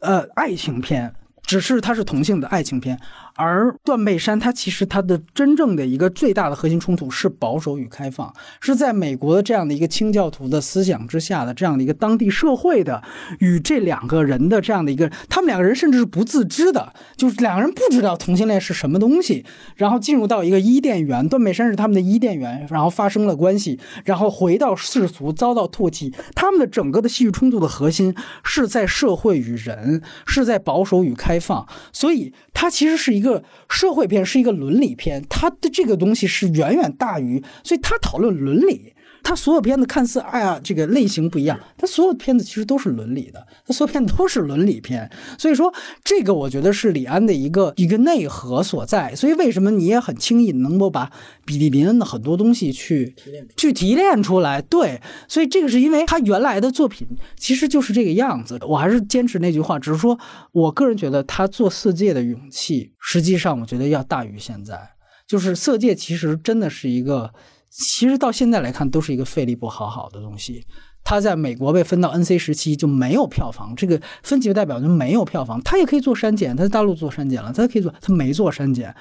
呃，爱情片，只是它是同性的爱情片。而断背山，它其实它的真正的一个最大的核心冲突是保守与开放，是在美国的这样的一个清教徒的思想之下的这样的一个当地社会的与这两个人的这样的一个，他们两个人甚至是不自知的，就是两个人不知道同性恋是什么东西，然后进入到一个伊甸园，断背山是他们的伊甸园，然后发生了关系，然后回到世俗遭到唾弃，他们的整个的戏剧冲突的核心是在社会与人，是在保守与开放，所以它其实是一。个社会片是一个伦理片，它的这个东西是远远大于，所以他讨论伦理。它所有片子看似哎呀这个类型不一样，他所有片子其实都是伦理的，他所有片子都是伦理片。所以说这个我觉得是李安的一个一个内核所在。所以为什么你也很轻易能够把比利林恩的很多东西去去提炼出来？对，所以这个是因为他原来的作品其实就是这个样子。我还是坚持那句话，只是说我个人觉得他做色戒的勇气，实际上我觉得要大于现在。就是色戒其实真的是一个。其实到现在来看，都是一个费力不讨好的东西。它在美国被分到 NC 时期就没有票房，这个分级代表就没有票房。它也可以做删减，它在大陆做删减了，它可以做，它没做删减。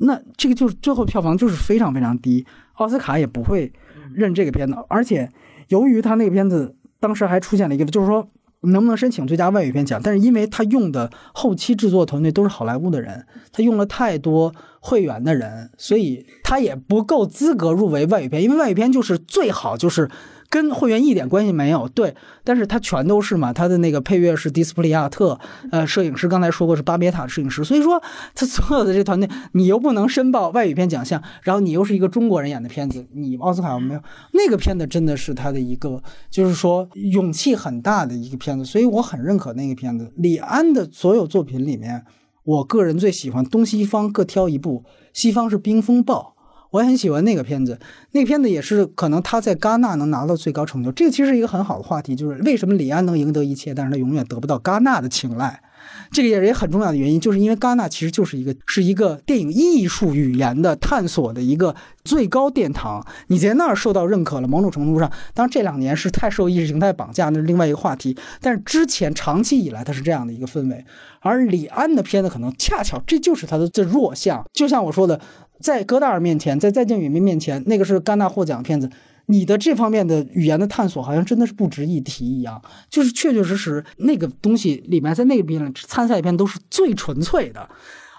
那这个就是最后票房就是非常非常低，奥斯卡也不会认这个片子。而且由于他那个片子当时还出现了一个，就是说。能不能申请最佳外语片奖？但是因为他用的后期制作团队都是好莱坞的人，他用了太多会员的人，所以他也不够资格入围外语片。因为外语片就是最好就是。跟会员一点关系没有，对，但是他全都是嘛，他的那个配乐是迪斯普里亚特，呃，摄影师刚才说过是巴别塔摄影师，所以说他所有的这团队，你又不能申报外语片奖项，然后你又是一个中国人演的片子，你奥斯卡没有那个片子真的是他的一个，就是说勇气很大的一个片子，所以我很认可那个片子。李安的所有作品里面，我个人最喜欢东西方各挑一部，西方是《冰风暴》。我也很喜欢那个片子，那个片子也是可能他在戛纳能拿到最高成就。这个其实是一个很好的话题，就是为什么李安能赢得一切，但是他永远得不到戛纳的青睐。这个也是也很重要的原因，就是因为戛纳其实就是一个是一个电影艺术语言的探索的一个最高殿堂。你在那儿受到认可了，某种程度上，当然这两年是太受意识形态绑架，那是另外一个话题。但是之前长期以来，它是这样的一个氛围。而李安的片子可能恰巧这就是他的这弱项，就像我说的。在戈达尔面前，在再见远兵面前，那个是戛纳获奖片子，你的这方面的语言的探索好像真的是不值一提一样，就是确确实实那个东西里面，在那个边参赛片都是最纯粹的，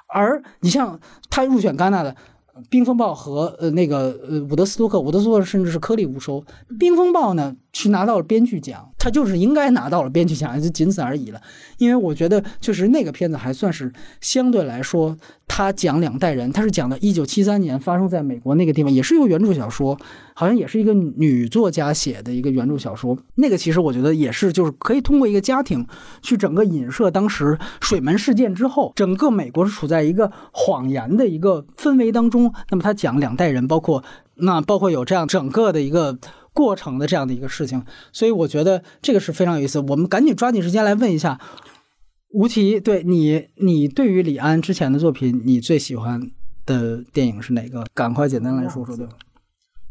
而你像他入选戛纳的。冰风暴和呃那个呃伍德斯托克，伍德斯托克甚至是颗粒无收。冰风暴呢去拿到了编剧奖，他就是应该拿到了编剧奖，就仅此而已了。因为我觉得，确实那个片子还算是相对来说，他讲两代人，他是讲的一九七三年发生在美国那个地方，也是一个原著小说，好像也是一个女作家写的一个原著小说。那个其实我觉得也是，就是可以通过一个家庭去整个影射当时水门事件之后，整个美国是处在一个谎言的一个氛围当中。那么他讲两代人，包括那包括有这样整个的一个。过程的这样的一个事情，所以我觉得这个是非常有意思。我们赶紧抓紧时间来问一下吴奇，对你，你对于李安之前的作品，你最喜欢的电影是哪个？赶快简单来说说，对吧？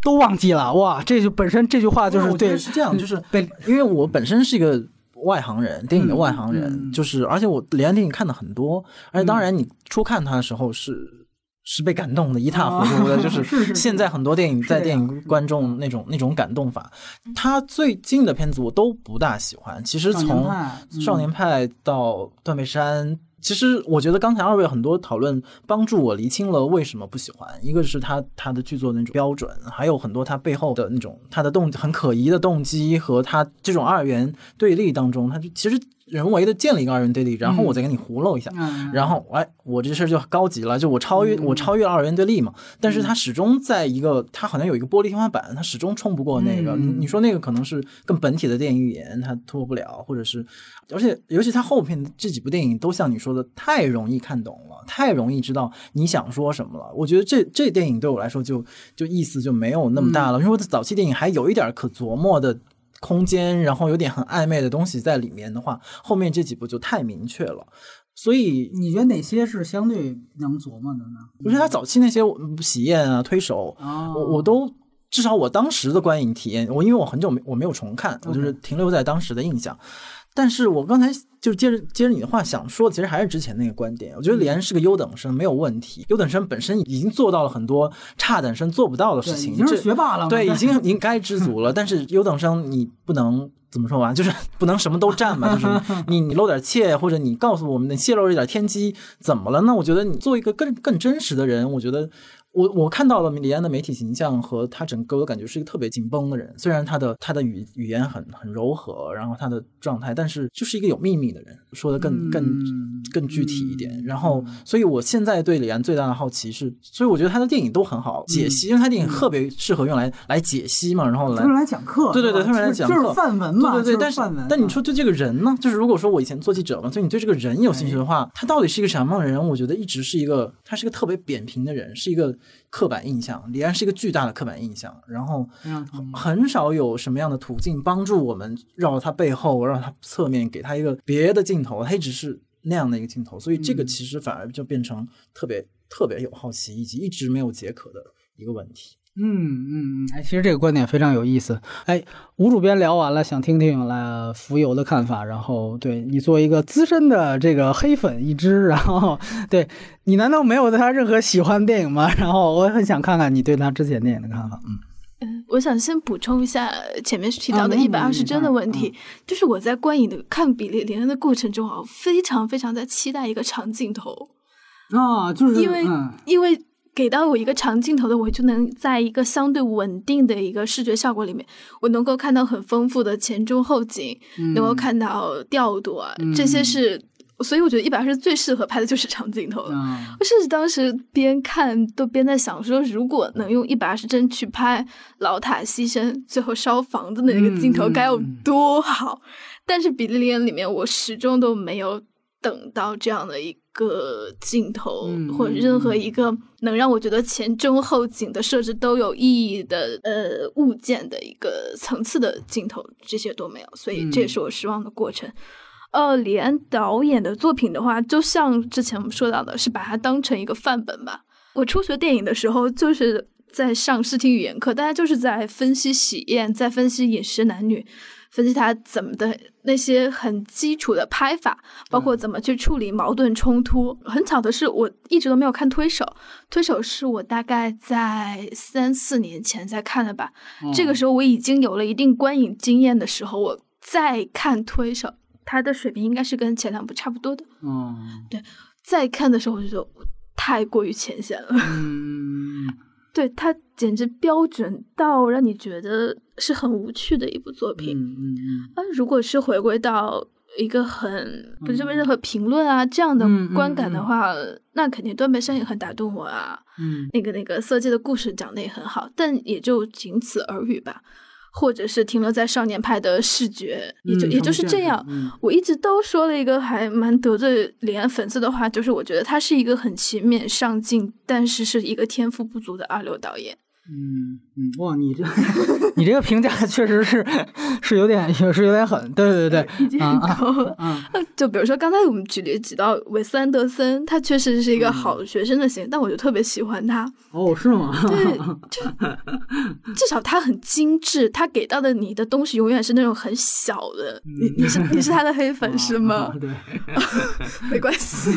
都忘记了哇！这就本身这句话就是对，是这样，就是被，因为我本身是一个外行人，电影的外行人，就是而且我李安电影看的很多，而且当然你初看他的时候是。是被感动的一塌糊涂的，就是现在很多电影在电影观众那种那种感动法。他最近的片子我都不大喜欢。其实从《少年派》到《断背山》，其实我觉得刚才二位很多讨论帮助我厘清了为什么不喜欢。一个是他他的剧作那种标准，还有很多他背后的那种他的动很可疑的动机和他这种二元对立当中，他就其实。人为的建了一个二元对立，然后我再给你糊弄一下，然后哎，我这事儿就高级了，就我超越我超越了二元对立嘛。但是它始终在一个，它好像有一个玻璃天花板，它始终冲不过那个。你说那个可能是更本体的电影语言，它突破不了，或者是，而且尤其它后片这几部电影都像你说的太容易看懂了，太容易知道你想说什么了。我觉得这这电影对我来说就就意思就没有那么大了，因为早期电影还有一点可琢磨的。空间，然后有点很暧昧的东西在里面的话，后面这几部就太明确了。所以你觉得哪些是相对能琢磨的呢？我觉得他早期那些喜宴啊、推手，我我都至少我当时的观影体验，我因为我很久没我没有重看，我就是停留在当时的印象。但是我刚才就接着接着你的话想说，其实还是之前那个观点。我觉得李安是个优等生，没有问题。优等生本身已经做到了很多差等生做不到的事情，已经是学霸了。对，已经应该知足了。但是优等生你不能怎么说吧，就是不能什么都占嘛。就是你 你露点怯，或者你告诉我们你泄露一点天机，怎么了？呢我觉得你做一个更更真实的人，我觉得。我我看到了李安的媒体形象和他整个，我感觉是一个特别紧绷的人。虽然他的他的语语言很很柔和，然后他的状态，但是就是一个有秘密的人，说的更更更具体一点。然后，所以我现在对李安最大的好奇是，所以我觉得他的电影都很好解析，因为他电影特别适合用来来解析嘛，然后来用来讲课。对对对，用来讲课就是范文嘛。对对对，但是但你说对这个人呢？就是如果说我以前做记者嘛，所以你对这个人有兴趣的话，他到底是一个什么样的人？我觉得一直是一个，他是一个特别扁平的人，是一个。刻板印象，李安是一个巨大的刻板印象，然后很少有什么样的途径帮助我们绕他背后，让他侧面给他一个别的镜头，他一直是那样的一个镜头，所以这个其实反而就变成特别特别有好奇以及一直没有解渴的一个问题。嗯嗯嗯，哎，其实这个观点非常有意思。哎，吴主编聊完了，想听听来浮游的看法。然后，对你作为一个资深的这个黑粉一支，然后对你难道没有对他任何喜欢电影吗？然后我很想看看你对他之前电影的看法。嗯嗯，我想先补充一下前面提到的一百二十帧的问题，就是我在观影的看比利连恩的过程中啊，非常非常在期待一个长镜头啊，就是因为因为。给到我一个长镜头的，我就能在一个相对稳定的一个视觉效果里面，我能够看到很丰富的前中后景，能够看到调度啊，这些是，所以我觉得一百二十最适合拍的就是 长镜头了。我甚至当时边看都边在想说，如果能用一百二十帧去拍老塔牺牲最后烧房子的那个镜头该有多好。但是比利林恩里面，我始终都没有等到这样的一。个镜头或者任何一个能让我觉得前中后景的设置都有意义的呃物件的一个层次的镜头，这些都没有，所以这也是我失望的过程。呃，李安导演的作品的话，就像之前我们说到的，是把它当成一个范本吧。我初学电影的时候，就是在上视听语言课，大家就是在分析喜宴，在分析饮食男女。分析他怎么的那些很基础的拍法，包括怎么去处理矛盾冲突。很巧的是，我一直都没有看《推手》，《推手》是我大概在三四年前在看的吧。这个时候我已经有了一定观影经验的时候，我再看《推手》，他的水平应该是跟前两部差不多的。嗯，对，再看的时候我就觉得太过于浅显了。嗯，对，他简直标准到让你觉得。是很无趣的一部作品。嗯如果是回归到一个很不是任何评论啊这样的观感的话，那肯定断背山也很打动我啊。嗯那个那个色戒的故事讲的也很好，但也就仅此而已吧。或者是停留在少年派的视觉，也就、嗯也就是这样。嗯我一直都说了一个还蛮得罪李安粉丝的话，就是我觉得他是一个很勤勉上进，但是是一个天赋不足的二流导演。嗯嗯，哇，你这 你这个评价确实是是有点也是有点狠，对对对对，啊啊啊，就比如说刚才我们举例举到韦斯安德森，他确实是一个好学生的型，但我就特别喜欢他。哦，是吗？对，就至少他很精致，他给到的你的东西永远是那种很小的。你你是你是他的黑粉是吗？对，没关系，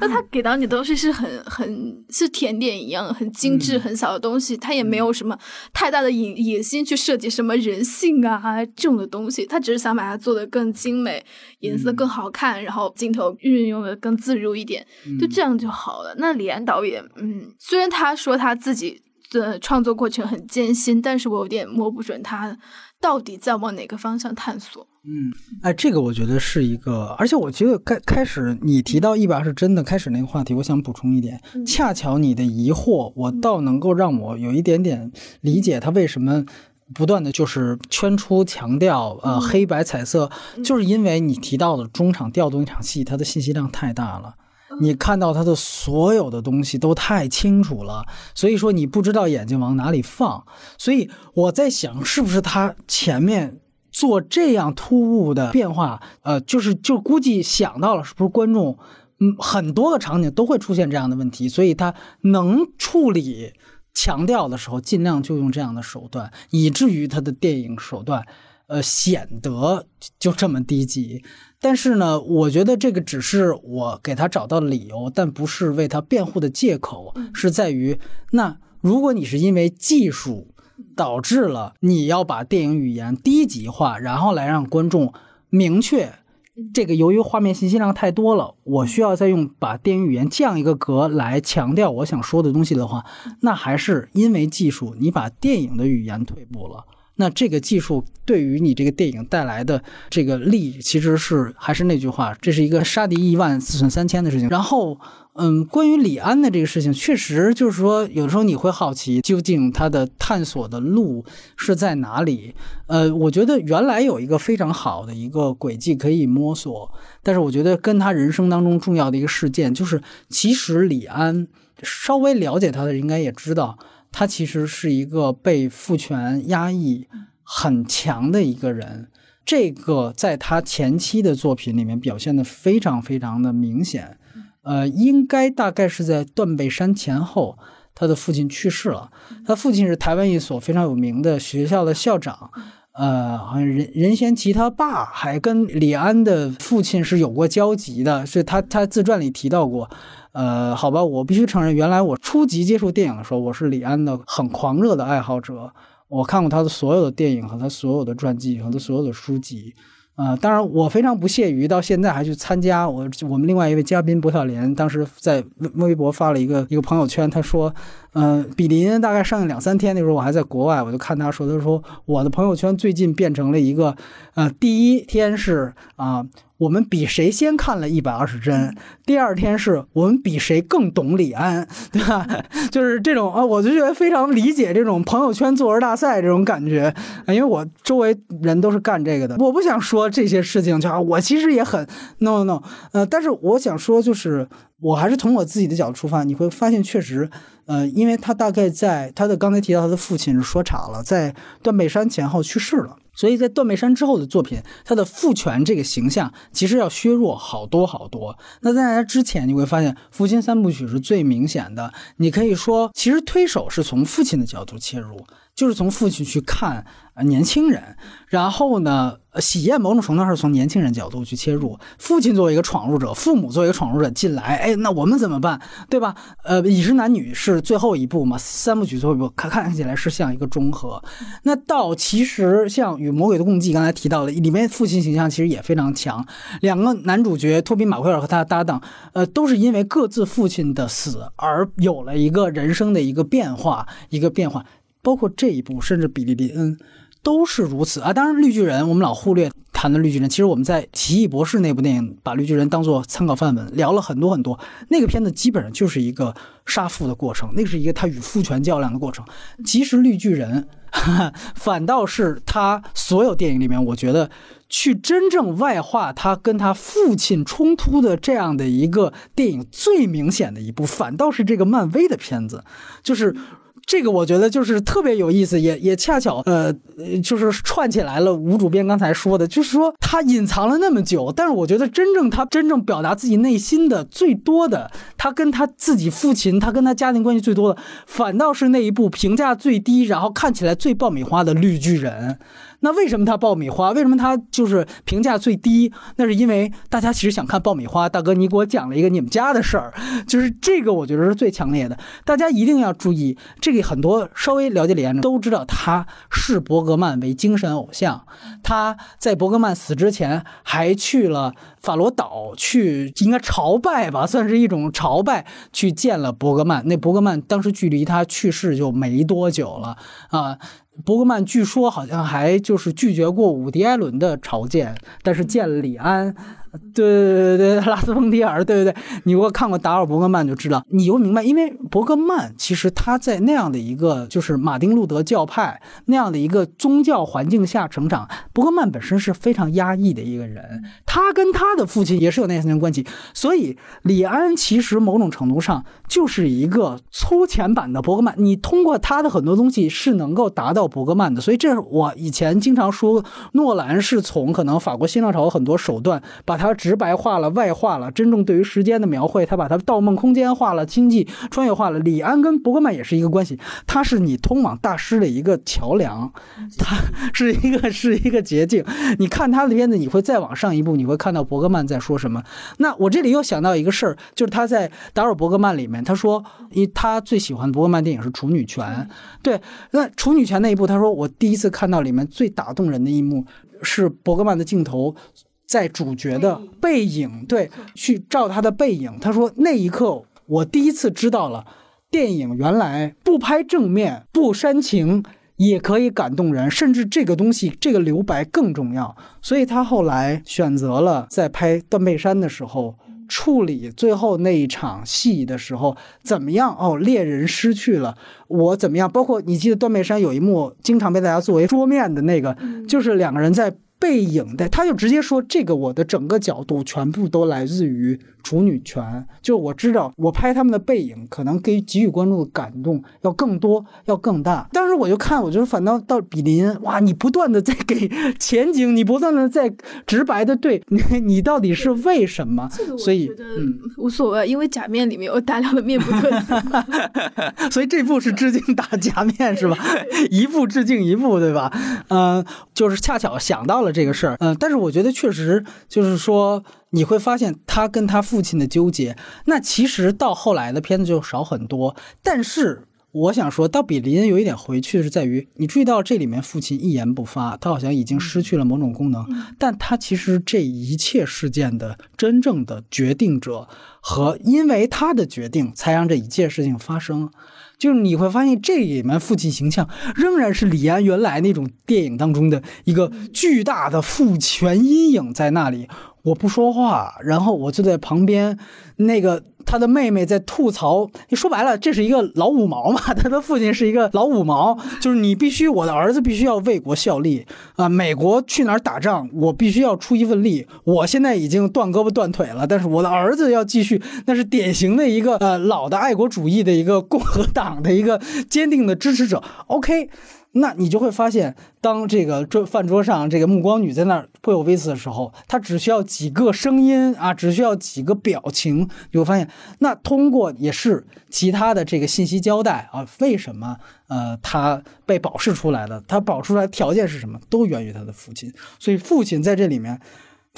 那他给到你的东西是很很是甜点一样，很精致、很小的东西，他也没有什么太大的野野心去设计什么人性啊 这种的东西，他只是想把它做得更精美，颜色更好看，然后镜头运用的更自如一点，就这样就好了。那李安导演，嗯，虽然他说他自己的创作过程很艰辛，但是我有点摸不准他到底在往哪个方向探索。嗯，哎，这个我觉得是一个，而且我觉得开开始你提到一把是真的开始那个话题，我想补充一点，恰巧你的疑惑，我倒能够让我有一点点理解他为什么。不断的就是圈出强调，呃，黑白彩色，就是因为你提到的中场调动一场戏，它的信息量太大了。你看到它的所有的东西都太清楚了，所以说你不知道眼睛往哪里放。所以我在想，是不是他前面做这样突兀的变化，呃，就是就估计想到了，是不是观众，嗯，很多个场景都会出现这样的问题，所以他能处理强调的时候，尽量就用这样的手段，以至于他的电影手段。呃，显得就这么低级，但是呢，我觉得这个只是我给他找到的理由，但不是为他辩护的借口，是在于那如果你是因为技术导致了你要把电影语言低级化，然后来让观众明确这个由于画面信息量太多了，我需要再用把电影语言降一个格来强调我想说的东西的话，那还是因为技术你把电影的语言退步了。那这个技术对于你这个电影带来的这个利，其实是还是那句话，这是一个杀敌一万自损三千的事情。然后，嗯，关于李安的这个事情，确实就是说，有的时候你会好奇，究竟他的探索的路是在哪里？呃，我觉得原来有一个非常好的一个轨迹可以摸索，但是我觉得跟他人生当中重要的一个事件，就是其实李安稍微了解他的人应该也知道。他其实是一个被父权压抑很强的一个人，这个在他前期的作品里面表现的非常非常的明显。呃，应该大概是在断背山前后，他的父亲去世了。他父亲是台湾一所非常有名的学校的校长，呃，好像任任贤齐他爸还跟李安的父亲是有过交集的，所以他他自传里提到过。呃，好吧，我必须承认，原来我初级接触电影的时候，我是李安的很狂热的爱好者。我看过他的所有的电影和他所有的传记和他所有的书籍。呃，当然，我非常不屑于到现在还去参加。我我们另外一位嘉宾薄晓莲当时在微博发了一个一个朋友圈，他说，嗯、呃，比林大概上映两三天那时候，我还在国外，我就看他说，他说我的朋友圈最近变成了一个，呃，第一天是啊。我们比谁先看了一百二十帧，第二天是我们比谁更懂李安，对吧？就是这种啊，我就觉得非常理解这种朋友圈作文大赛这种感觉，因为我周围人都是干这个的。我不想说这些事情，就我其实也很 no no，呃，但是我想说就是。我还是从我自己的角度出发，你会发现确实，呃，因为他大概在他的刚才提到他的父亲是说岔了，在断背山前后去世了，所以在断背山之后的作品，他的父权这个形象其实要削弱好多好多。那在他之前，你会发现父亲三部曲是最明显的，你可以说，其实推手是从父亲的角度切入。就是从父亲去看呃年轻人，然后呢，喜宴某种程度上是从年轻人角度去切入。父亲作为一个闯入者，父母作为一个闯入者进来，哎，那我们怎么办，对吧？呃，已知男女是最后一步嘛，三部曲最后一步，看看起来是像一个中和。那到其实像与魔鬼的共济，刚才提到了，里面父亲形象其实也非常强。两个男主角托比马奎尔和他的搭档，呃，都是因为各自父亲的死而有了一个人生的一个变化，一个变化。包括这一部，甚至比利林恩，都是如此啊。当然，绿巨人我们老忽略谈的绿巨人，其实我们在《奇异博士》那部电影把绿巨人当做参考范本聊了很多很多。那个片子基本上就是一个杀父的过程，那是一个他与父权较量的过程。其实绿巨人 反倒是他所有电影里面，我觉得去真正外化他跟他父亲冲突的这样的一个电影最明显的一部，反倒是这个漫威的片子，就是。这个我觉得就是特别有意思，也也恰巧，呃，就是串起来了。吴主编刚才说的，就是说他隐藏了那么久，但是我觉得真正他真正表达自己内心的最多的，他跟他自己父亲，他跟他家庭关系最多的，反倒是那一部评价最低，然后看起来最爆米花的绿巨人。那为什么他爆米花？为什么他就是评价最低？那是因为大家其实想看爆米花。大哥，你给我讲了一个你们家的事儿，就是这个，我觉得是最强烈的。大家一定要注意，这个很多稍微了解李安都知道，他视伯格曼为精神偶像。他在伯格曼死之前还去了法罗岛，去应该朝拜吧，算是一种朝拜，去见了伯格曼。那伯格曼当时距离他去世就没多久了啊。伯格曼据说好像还就是拒绝过伍迪·艾伦的朝见，但是见了李安。对对对对，拉斯冯提尔，对对对，你如果看过达尔伯格曼就知道，你会明白，因为伯格曼其实他在那样的一个就是马丁路德教派那样的一个宗教环境下成长，伯格曼本身是非常压抑的一个人，他跟他的父亲也是有那层关系，所以李安其实某种程度上就是一个粗浅版的伯格曼，你通过他的很多东西是能够达到伯格曼的，所以这是我以前经常说，诺兰是从可能法国新浪潮很多手段把。他直白化了，外化了，真正对于时间的描绘，他把它盗梦空间化了，经济穿越化了。李安跟伯格曼也是一个关系，他是你通往大师的一个桥梁，他是一个是一个捷径。你看他的片子，你会再往上一步，你会看到伯格曼在说什么。那我这里又想到一个事儿，就是他在达尔伯格曼里面，他说，因他最喜欢伯格曼电影是《处女权》，对，那《处女权》那一部，他说我第一次看到里面最打动人的一幕是伯格曼的镜头。在主角的背影，对，去照他的背影。他说那一刻，我第一次知道了，电影原来不拍正面、不煽情也可以感动人，甚至这个东西，这个留白更重要。所以他后来选择了在拍断背山的时候，处理最后那一场戏的时候，怎么样？哦，猎人失去了我，怎么样？包括你记得断背山有一幕，经常被大家作为桌面的那个，就是两个人在。背影的，他就直接说：“这个我的整个角度全部都来自于处女权。”就我知道，我拍他们的背影，可能给给予观众的感动要更多，要更大。当时我就看，我觉得反倒到比林，哇，你不断的在给前景，你不断的在直白的对你，你到底是为什么？所以嗯，无所谓，因为假面里面有大量的面部特写，所以这部是致敬打假面是吧？一部致敬一部，对吧？嗯，就是恰巧想到了。这个事儿，嗯，但是我觉得确实就是说，你会发现他跟他父亲的纠结，那其实到后来的片子就少很多。但是我想说到比林有一点回去是在于，你注意到这里面父亲一言不发，他好像已经失去了某种功能，但他其实这一切事件的真正的决定者，和因为他的决定才让这一切事情发生。就是你会发现，这里面父亲形象仍然是李安原来那种电影当中的一个巨大的父权阴影在那里。我不说话，然后我就在旁边，那个他的妹妹在吐槽。说白了，这是一个老五毛嘛？他的父亲是一个老五毛，就是你必须，我的儿子必须要为国效力啊！美国去哪儿打仗，我必须要出一份力。我现在已经断胳膊断腿了，但是我的儿子要继续，那是典型的一个呃老的爱国主义的一个共和党的一个坚定的支持者。OK。那你就会发现，当这个桌饭桌上这个目光女在那儿颇有微词的时候，她只需要几个声音啊，只需要几个表情，你会发现，那通过也是其他的这个信息交代啊，为什么呃她被保释出来的？她保出来条件是什么？都源于她的父亲，所以父亲在这里面。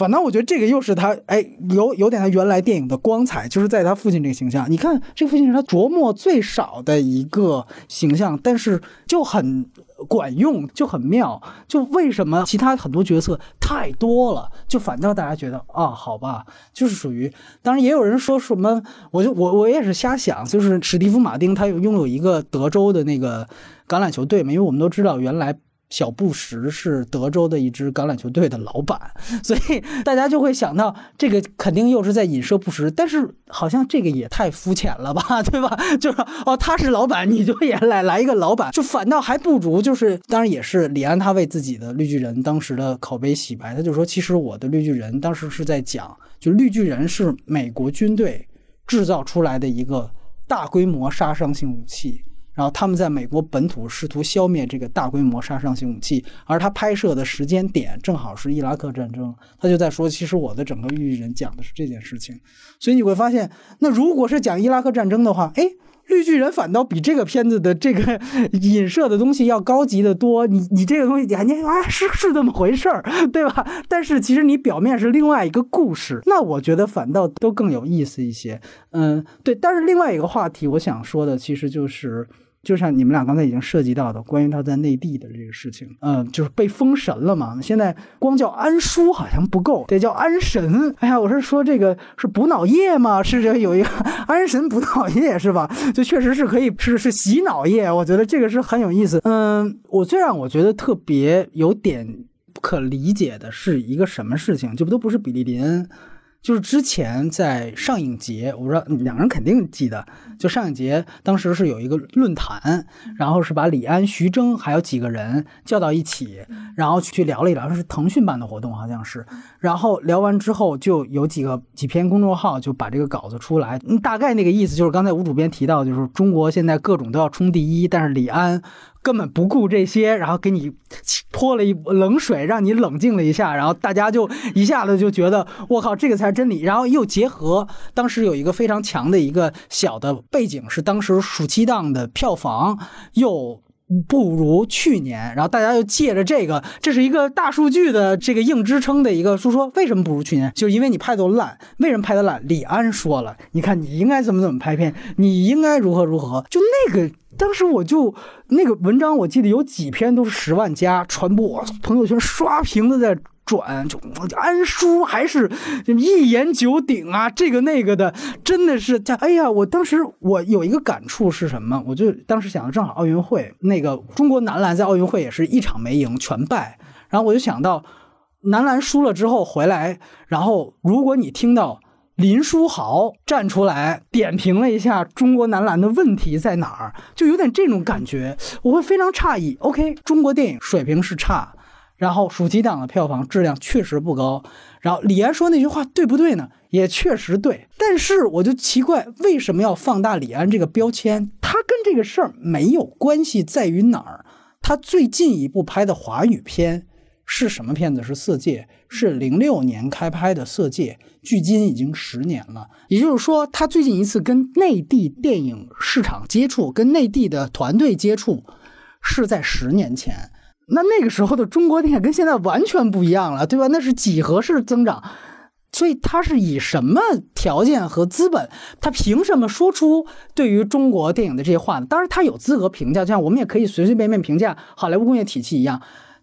反倒我觉得这个又是他，哎，有有点他原来电影的光彩，就是在他父亲这个形象。你看，这个父亲是他琢磨最少的一个形象，但是就很管用，就很妙。就为什么其他很多角色太多了，就反倒大家觉得啊，好吧，就是属于。当然也有人说什么，我就我我也是瞎想，就是史蒂夫·马丁他有拥有一个德州的那个橄榄球队嘛，因为我们都知道原来。小布什是德州的一支橄榄球队的老板，所以大家就会想到这个肯定又是在影射布什，但是好像这个也太肤浅了吧，对吧？就是哦，他是老板，你就也来来一个老板，就反倒还不如就是，当然也是李安他为自己的绿巨人当时的口碑洗白，他就说其实我的绿巨人当时是在讲，就绿巨人是美国军队制造出来的一个大规模杀伤性武器。然后他们在美国本土试图消灭这个大规模杀伤性武器，而他拍摄的时间点正好是伊拉克战争。他就在说，其实我的整个《预言人》讲的是这件事情。所以你会发现，那如果是讲伊拉克战争的话，哎。绿巨人反倒比这个片子的这个 影射的东西要高级的多。你你这个东西，你你啊是是这么回事儿，对吧？但是其实你表面是另外一个故事，那我觉得反倒都更有意思一些。嗯，对。但是另外一个话题，我想说的其实就是。就像你们俩刚才已经涉及到的，关于他在内地的这个事情，嗯，就是被封神了嘛。现在光叫安叔好像不够，得叫安神。哎呀，我是说这个是补脑液吗？是这有一个 安神补脑液是吧？就确实是可以是是洗脑液，我觉得这个是很有意思。嗯，我最让我觉得特别有点不可理解的是一个什么事情？就不都不是比利林。就是之前在上影节，我不知道两人肯定记得，就上影节当时是有一个论坛，然后是把李安、徐峥还有几个人叫到一起，然后去聊了一聊，是腾讯办的活动，好像是。然后聊完之后，就有几个几篇公众号就把这个稿子出来，大概那个意思就是刚才吴主编提到，就是中国现在各种都要冲第一，但是李安。根本不顾这些，然后给你泼了一冷水，让你冷静了一下，然后大家就一下子就觉得我靠，这个才是真理。然后又结合当时有一个非常强的一个小的背景，是当时暑期档的票房又不如去年，然后大家又借着这个，这是一个大数据的这个硬支撑的一个，说说为什么不如去年，就因为你拍的烂。为什么拍的烂？李安说了，你看你应该怎么怎么拍片，你应该如何如何，就那个。当时我就那个文章，我记得有几篇都是十万加传播，朋友圈刷屏的在转，就安叔还是一言九鼎啊，这个那个的，真的是，哎呀，我当时我有一个感触是什么？我就当时想到正好奥运会那个中国男篮在奥运会也是一场没赢全败，然后我就想到男篮输了之后回来，然后如果你听到。林书豪站出来点评了一下中国男篮的问题在哪儿，就有点这种感觉，我会非常诧异。OK，中国电影水平是差，然后暑期档的票房质量确实不高。然后李安说那句话对不对呢？也确实对，但是我就奇怪为什么要放大李安这个标签？他跟这个事儿没有关系，在于哪儿？他最近一部拍的华语片。是什么片子？是《色戒》，是零六年开拍的《色戒》，距今已经十年了。也就是说，他最近一次跟内地电影市场接触，跟内地的团队接触，是在十年前。那那个时候的中国电影跟现在完全不一样了，对吧？那是几何式增长。所以他是以什么条件和资本？他凭什么说出对于中国电影的这些话呢？当然，他有资格评价，就像我们也可以随随便便评价好莱坞工业体系一样。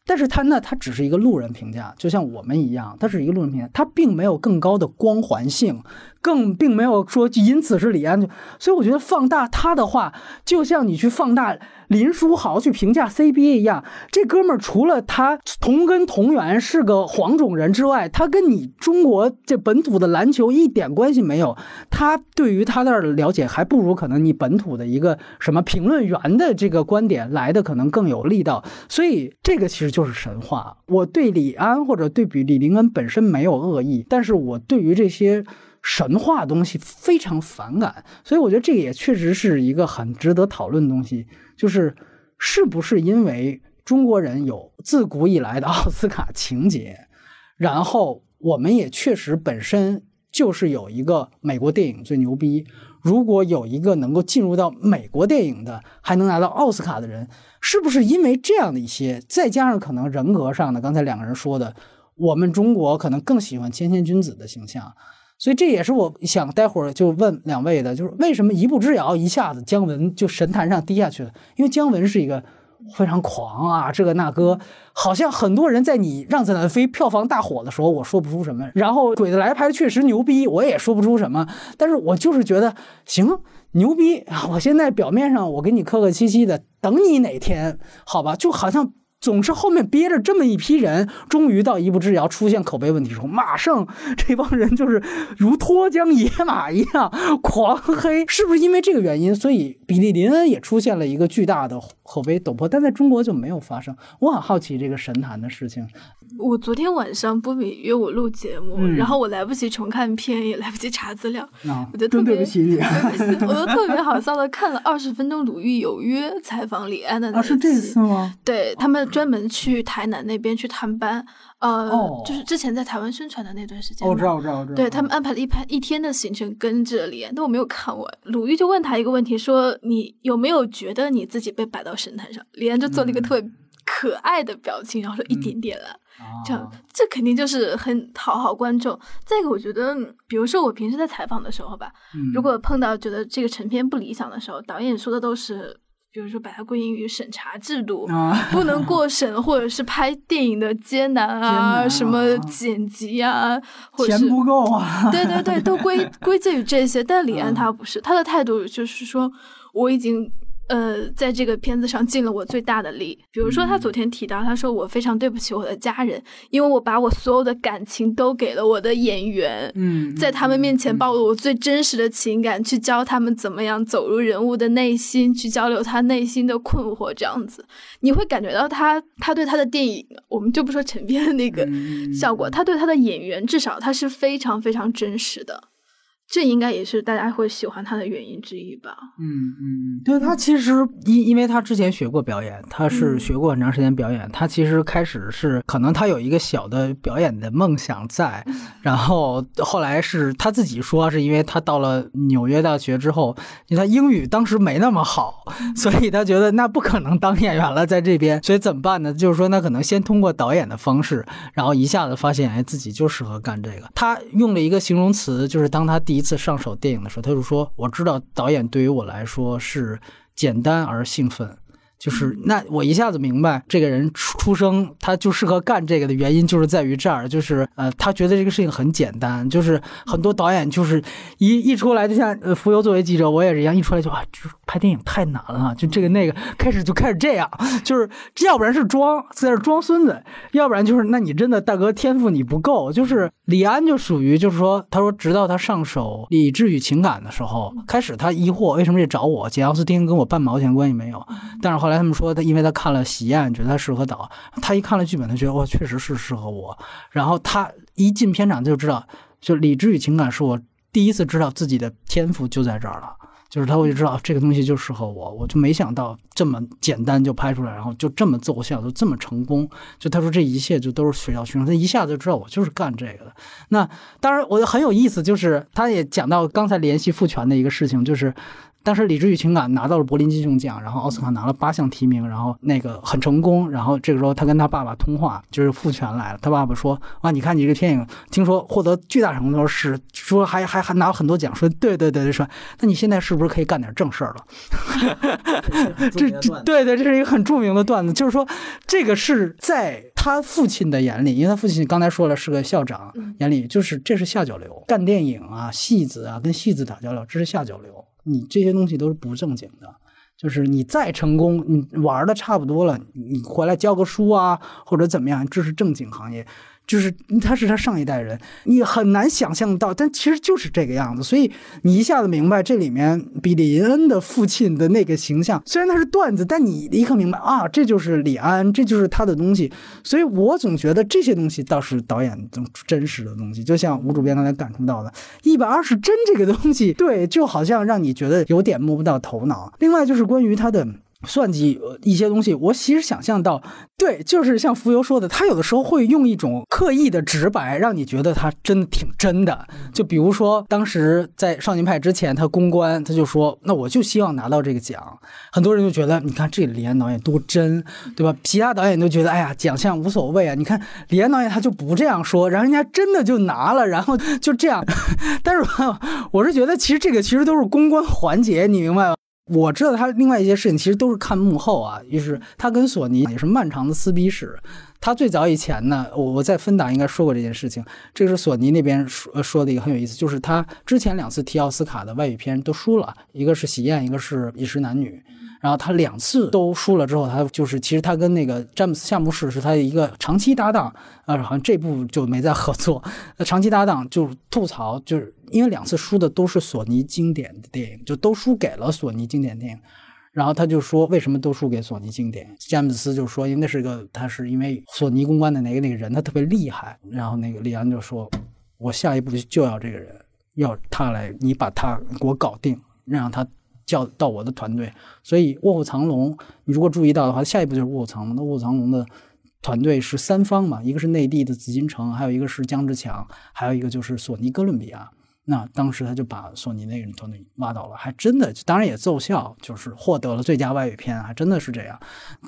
但是他那他只是一个路人评价，就像我们一样，他是一个路人评价，他并没有更高的光环性。更并没有说因此是李安，所以我觉得放大他的话，就像你去放大林书豪去评价 CBA 一样。这哥们儿除了他同根同源是个黄种人之外，他跟你中国这本土的篮球一点关系没有。他对于他那儿的了解，还不如可能你本土的一个什么评论员的这个观点来的可能更有力道。所以这个其实就是神话。我对李安或者对比李林恩本身没有恶意，但是我对于这些。神话东西非常反感，所以我觉得这个也确实是一个很值得讨论的东西，就是是不是因为中国人有自古以来的奥斯卡情节，然后我们也确实本身就是有一个美国电影最牛逼，如果有一个能够进入到美国电影的，还能拿到奥斯卡的人，是不是因为这样的一些，再加上可能人格上的，刚才两个人说的，我们中国可能更喜欢谦谦君子的形象。所以这也是我想待会儿就问两位的，就是为什么一步之遥一下子姜文就神坛上低下去了？因为姜文是一个非常狂啊，这个那个，好像很多人在你《让子弹飞》票房大火的时候，我说不出什么；然后《鬼子来拍》确实牛逼，我也说不出什么。但是我就是觉得行牛逼啊！我现在表面上我给你客客气气的，等你哪天好吧，就好像总是后面憋着这么一批人，终于到一步之遥出现口碑问题时候，马上这帮人就是如脱缰野马一样狂黑，是不是因为这个原因，所以比利林恩也出现了一个巨大的口碑陡坡，但在中国就没有发生。我很好奇这个神坛的事情。我昨天晚上波比约我录节目，嗯然后我来不及重看片，也来不及查资料，啊我就特别对不起你我就特别好笑的看了二十分钟《鲁豫有约》采访李安的那啊，一是这次吗？对他们专门去台南那边去探班，呃，哦就是之前在台湾宣传的那段时间哦，我知道，我知道，我知道。对他们安排了一排一天的行程跟着李安，但我没有看完。鲁豫就问他一个问题，说你有没有觉得你自己被摆到神坛上？李安就做了一个特别可爱的表情，然后说一点点啦。这样啊，这肯定就是很讨好观众。再一个，我觉得，嗯比如说我平时在采访的时候吧，嗯如果碰到觉得这个成片不理想的时候，导演说的都是，比如说把它归因于审查制度，啊，不能过审，或者是拍电影的艰难啊，什么剪辑啊，或者是钱不够啊。对对对，都归 归结于这些。但李安嗯他不是，他的态度就是说，我已经呃在这个片子上尽了我最大的力。比如说，他昨天提到，他说我非常对不起我的家人，因为我把我所有的感情都给了我的演员。嗯，在他们面前暴露我最真实的情感，去教他们怎么样走入人物的内心，去交流他内心的困惑，这样子，你会感觉到他，他对他的电影，我们就不说成片的那个嗯效果，他对他的演员至少他是非常非常真实的，这应该也是大家会喜欢他的原因之一吧。嗯嗯，对他其实因因为他之前学过表演，他是嗯学过很长时间表演，他其实开始是可能他有一个小的表演的梦想在，然后后来是他自己说是因为他到了纽约大学之后，因为他英语当时没那么好，所以他觉得那不可能当演员了，在这边，所以怎么办呢？就是说他可能先通过导演的方式，然后一下子发现哎自己就适合干这个。他用了一个形容词，就是当他第一次上手电影的时候，他就说：“我知道导演对于我来说是简单而兴奋。”就是那我一下子明白这个人出出生他就适合干这个的原因，就是在于这儿，就是呃，他觉得这个事情很简单，就是很多导演就是一一出来，就像呃浮游作为记者，我也是一样，一出来就啊，就是拍电影太难了，就这个那个，开始就开始这样，就是要不然是装在这装孙子，要不然就是那你真的大哥天赋你不够，就是李安就属于就是说，他说直到他上手理智与情感的时候，开始他疑惑为什么这找我，简奥斯汀跟我半毛钱关系没有，但是后来他们说他因为他看了《喜宴》，觉得他适合导，他一看了剧本，他觉得哇确实是适合我，然后他一进片场就知道，就理智与情感是我第一次知道自己的天赋就在这儿了。就是他会知道这个东西就适合我，我就没想到这么简单就拍出来，然后就这么奏效，就这么成功。就他说这一切就都是水到渠成，他一下子就知道我就是干这个的。那当然我很有意思，就是他也讲到刚才联系父权的一个事情，就是。当时《理智与情感》拿到了柏林金熊奖，然后奥斯卡拿了八项提名，然后那个很成功。然后这个时候他跟他爸爸通话，就是父权来了。他爸爸说：“哇，你看你这个电影，听说获得巨大成功，是说还还还拿了很多奖。说对对对对，说那你现在是不是可以干点正事儿了？”这这对对，这是一个很著名的段子，就是说这个是在他父亲的眼里，因为他父亲刚才说了是个校长眼里，就是这是下九流，干电影啊、戏子啊，跟戏子打交道，这是下九流。你这些东西都是不正经的。就是你再成功，你玩的差不多了，你回来教个书啊，或者怎么样，这是正经行业。就是他是他上一代人，你很难想象到，但其实就是这个样子，所以你一下子明白这里面比利林恩的父亲的那个形象，虽然他是段子，但你立刻明白啊，这就是李安，这就是他的东西。所以我总觉得这些东西倒是导演真实的东西，就像吴主编刚才感触到的，一百二十帧这个东西，对，就好像让你觉得有点摸不到头脑。另外就是关于他的。算计一些东西，我其实想象到，对，就是像浮游说的，他有的时候会用一种刻意的直白，让你觉得他真的挺真的。就比如说，当时在少年派之前，他公关他就说：“那我就希望拿到这个奖。”很多人就觉得，你看这李安导演多真，对吧？其他导演都觉得，哎呀，奖项无所谓啊。你看李安导演他就不这样说，然后人家真的就拿了，然后就这样。但是我是觉得，其实这个其实都是公关环节，你明白吗？我知道他另外一些事情其实都是看幕后啊，就是他跟索尼也是漫长的撕逼史。他最早以前呢，我我在芬达应该说过这件事情，这个是索尼那边说说的一个很有意思，就是他之前两次提奥斯卡的外语片都输了，一个是《喜宴》，一个是《饮食男女》。然后他两次都输了之后，他就是其实他跟那个詹姆斯夏目士是他的一个长期搭档，呃，好像这部就没再合作。呃，长期搭档就吐槽，就是因为两次输的都是索尼经典的电影，就都输给了索尼经典电影。然后他就说，为什么都输给索尼经典？詹姆斯就说，因为那是个，他是因为索尼公关的那个那个人，他特别厉害。然后那个李安就说，我下一步就要这个人，要他来，你把他给我搞定，让他叫到我的团队。所以《卧虎藏龙》，你如果注意到的话，下一步就是《卧虎藏龙》。那《卧虎藏龙》的团队是三方嘛，一个是内地的紫禁城，还有一个是江志强，还有一个就是索尼哥伦比亚。那当时他就把索尼那个人团队挖到了，还真的，当然也奏效，就是获得了最佳外语片，还真的是这样。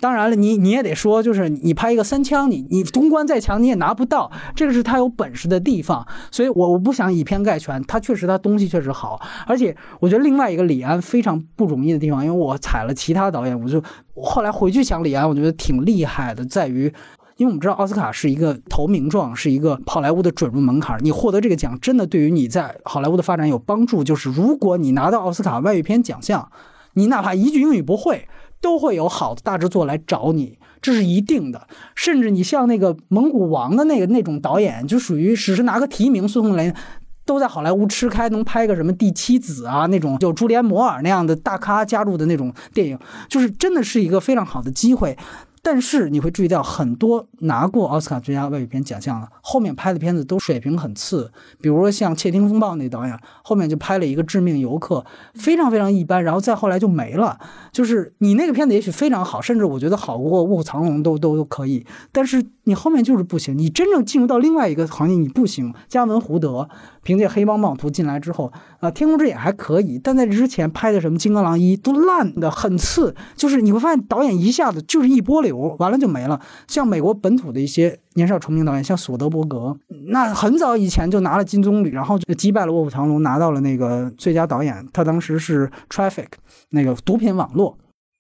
当然了，你你也得说，就是你拍一个三枪，你你公关再强你也拿不到，这个是他有本事的地方。所以我我不想以偏概全，他确实他东西确实好，而且我觉得另外一个李安非常不容易的地方，因为我踩了其他导演，我就后来回去想李安，我觉得挺厉害的，在于。因为我们知道奥斯卡是一个投名状，是一个好莱坞的准入门槛。你获得这个奖，真的对于你在好莱坞的发展有帮助。就是如果你拿到奥斯卡外语片奖项，你哪怕一句英语不会，都会有好的大制作来找你，这是一定的。甚至你像那个《蒙古王》的那个那种导演，就属于只是拿个提名，孙红雷都在好莱坞吃开，能拍个什么《第七子》啊那种，就朱莲摩尔那样的大咖加入的那种电影，就是真的是一个非常好的机会。但是你会注意到，很多拿过奥斯卡最佳外语片奖项的，后面拍的片子都水平很次。比如说像《窃听风暴》那导演，后面就拍了一个《致命游客》，非常非常一般，然后再后来就没了。就是你那个片子也许非常好，甚至我觉得好过《卧虎藏龙》都都都可以，但是你后面就是不行。你真正进入到另外一个行业，你不行。加文·胡德凭借《黑帮暴徒》进来之后，啊，《天空之眼》还可以，但在之前拍的什么《金刚狼一》都烂的很次，就是你会发现导演一下子就是一波流。完了就没了。像美国本土的一些年少成名导演，像索德伯格，那很早以前就拿了金棕榈，然后就击败了《卧虎藏龙》，拿到了那个最佳导演。他当时是《Traffic》那个毒品网络。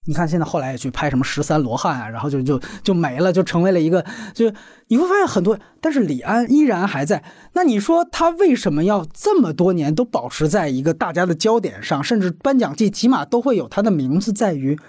你看现在后来也去拍什么《十三罗汉》啊，然后就就就没了，就成为了一个，就你会发现很多。但是李安依然还在。那你说他为什么要这么多年都保持在一个大家的焦点上，甚至颁奖季起码都会有他的名字，在于？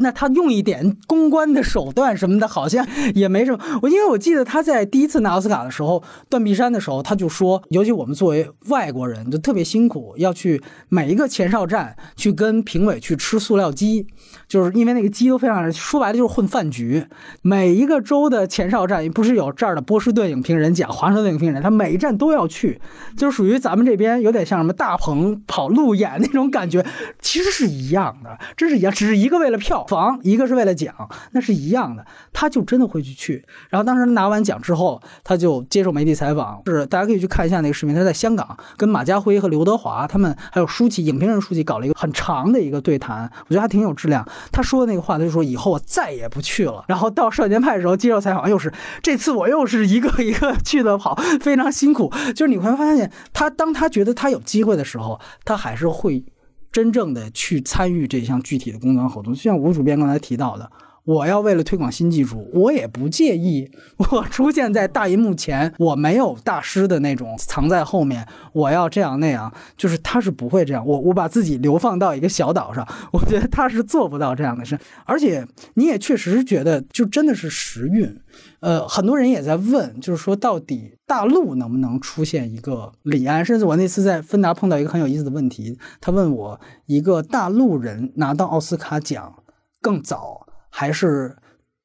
那他用一点公关的手段什么的，好像也没什么。我因为我记得他在第一次拿奥斯卡的时候，断臂山的时候，他就说，尤其我们作为外国人，就特别辛苦，要去每一个前哨站去跟评委去吃塑料鸡，就是因为那个鸡都非常，说白了就是混饭局。每一个州的前哨站，不是有这儿的波士顿影评人奖、华盛顿影评人，他每一站都要去，就是属于咱们这边有点像什么大鹏跑路演那种感觉，其实是一样的，这是一样，只是一个为了票。房一个是为了奖，那是一样的，他就真的会去去。然后当时拿完奖之后，他就接受媒体采访，是大家可以去看一下那个视频。他在香港跟马家辉和刘德华他们还有舒淇影评人舒淇搞了一个很长的一个对谈，我觉得还挺有质量。他说的那个话，他就说以后我再也不去了。然后到少年派的时候接受采访，又是这次我又是一个一个去的跑，非常辛苦。就是你会发现，他当他觉得他有机会的时候，他还是会。真正的去参与这项具体的公关活动，就像吴主编刚才提到的，我要为了推广新技术，我也不介意 我出现在大银幕前，我没有大师的那种藏在后面，我要这样那样，就是他是不会这样，我我把自己流放到一个小岛上，我觉得他是做不到这样的事，而且你也确实觉得，就真的是时运。呃，很多人也在问，就是说到底大陆能不能出现一个李安？甚至我那次在芬达碰到一个很有意思的问题，他问我一个大陆人拿到奥斯卡奖更早，还是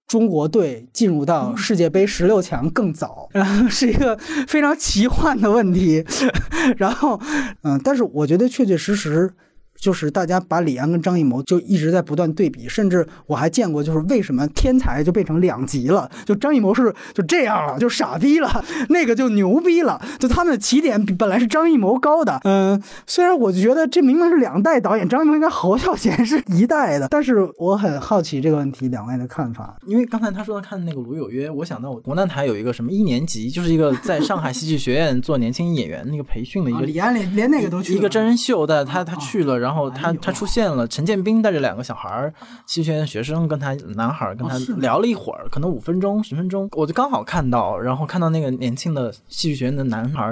中国队进入到世界杯十六强更早？然后是一个非常奇幻的问题。然后，嗯，但是我觉得确确实实。就是大家把李安跟张艺谋就一直在不断对比，甚至我还见过，就是为什么天才就变成两极了？就张艺谋是就这样了，就傻逼了，那个就牛逼了，就他们的起点比本来是张艺谋高的。嗯，虽然我就觉得这明明是两代导演，张艺谋应该侯孝贤是一代的，但是我很好奇这个问题两位的看法。因为刚才他说看那个《鲁有约》，我想到我国南台有一个什么一年级，就是一个在上海戏剧学院做年轻演员那个培训的一个李安连连那个都去一个真人秀，但他他去了，然后。然后他他出现了，陈建斌带着两个小孩儿，戏剧学院学生跟他男孩跟他聊了一会儿，可能五分钟十分钟，我就刚好看到，然后看到那个年轻的戏剧学院的男孩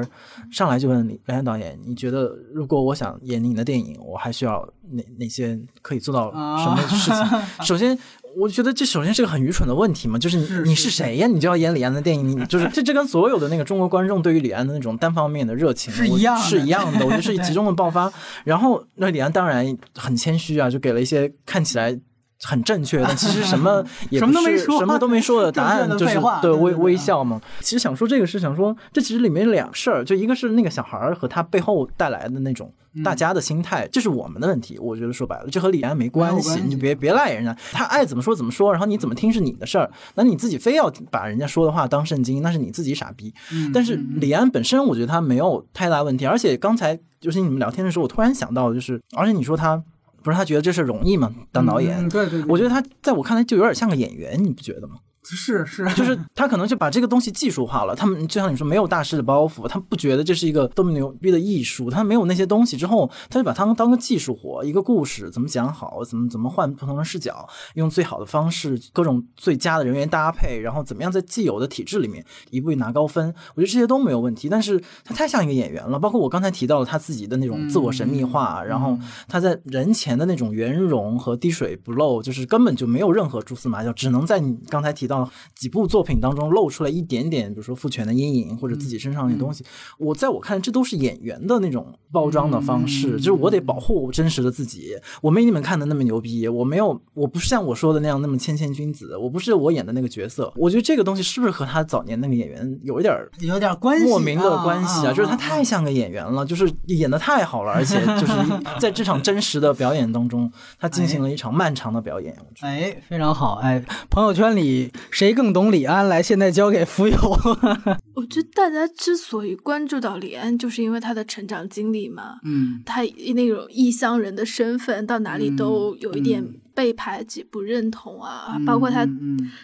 上来就问李连导演：“你觉得如果我想演你的电影，我还需要哪哪些可以做到什么事情。首先，我觉得这首先是个很愚蠢的问题嘛，就是你你是谁呀？你就要演李安的电影？你就是这这跟所有的那个中国观众对于李安的那种单方面的热情是一样是一样的。我觉得是 集中的爆发。然后那李安当然很谦虚啊，就给了一些看起来。很正确，但其实什么 也不是什么都没说的 答案，就是对微微笑嘛。其实想说这个是想说，这其实里面两事儿，就一个是那个小孩儿和他背后带来的那种大家的心态，这是我们的问题。我觉得说白了，这和李安没关系，你就别别赖人家，他爱怎么说怎么说，然后你怎么听是你的事儿。那你自己非要把人家说的话当圣经，那是你自己傻逼。但是李安本身，我觉得他没有太大问题。而且刚才就是你们聊天的时候，我突然想到，就是而且你说他。不是他觉得这事容易吗？当导演，对对，我觉得他在我看来就有点像个演员，你不觉得吗？是是，就是他可能就把这个东西技术化了。他们就像你说，没有大师的包袱，他不觉得这是一个多么牛逼的艺术。他没有那些东西之后，他就把它当个技术活，一个故事怎么讲好，怎么怎么换不同的视角，用最好的方式，各种最佳的人员搭配，然后怎么样在既有的体制里面一步一拿高分。我觉得这些都没有问题。但是他太像一个演员了，包括我刚才提到了他自己的那种自我神秘化，然后他在人前的那种圆融和滴水不漏，就是根本就没有任何蛛丝马迹，只能在你刚才提到几部。作品当中露出来一点点，比如说父权的阴影，或者自己身上的东西，我在我看来，这都是演员的那种包装的方式。就是我得保护真实的自己，我没你们看的那么牛逼，我没有，我不是像我说的那样那么谦谦君子，我不是我演的那个角色。我觉得这个东西是不是和他早年那个演员有一点有点关系，莫名的关系啊？就是他太像个演员了，就是演的太好了，而且就是 在这场真实的表演当中，他进行了一场漫长的表演。哎，非常好。哎，朋友圈里谁更懂李？安来，现在交给浮游。我觉得大家之所以关注到李安，就是因为他的成长经历嘛。嗯，他那种异乡人的身份，到哪里都有一点被排挤、不认同啊。包括他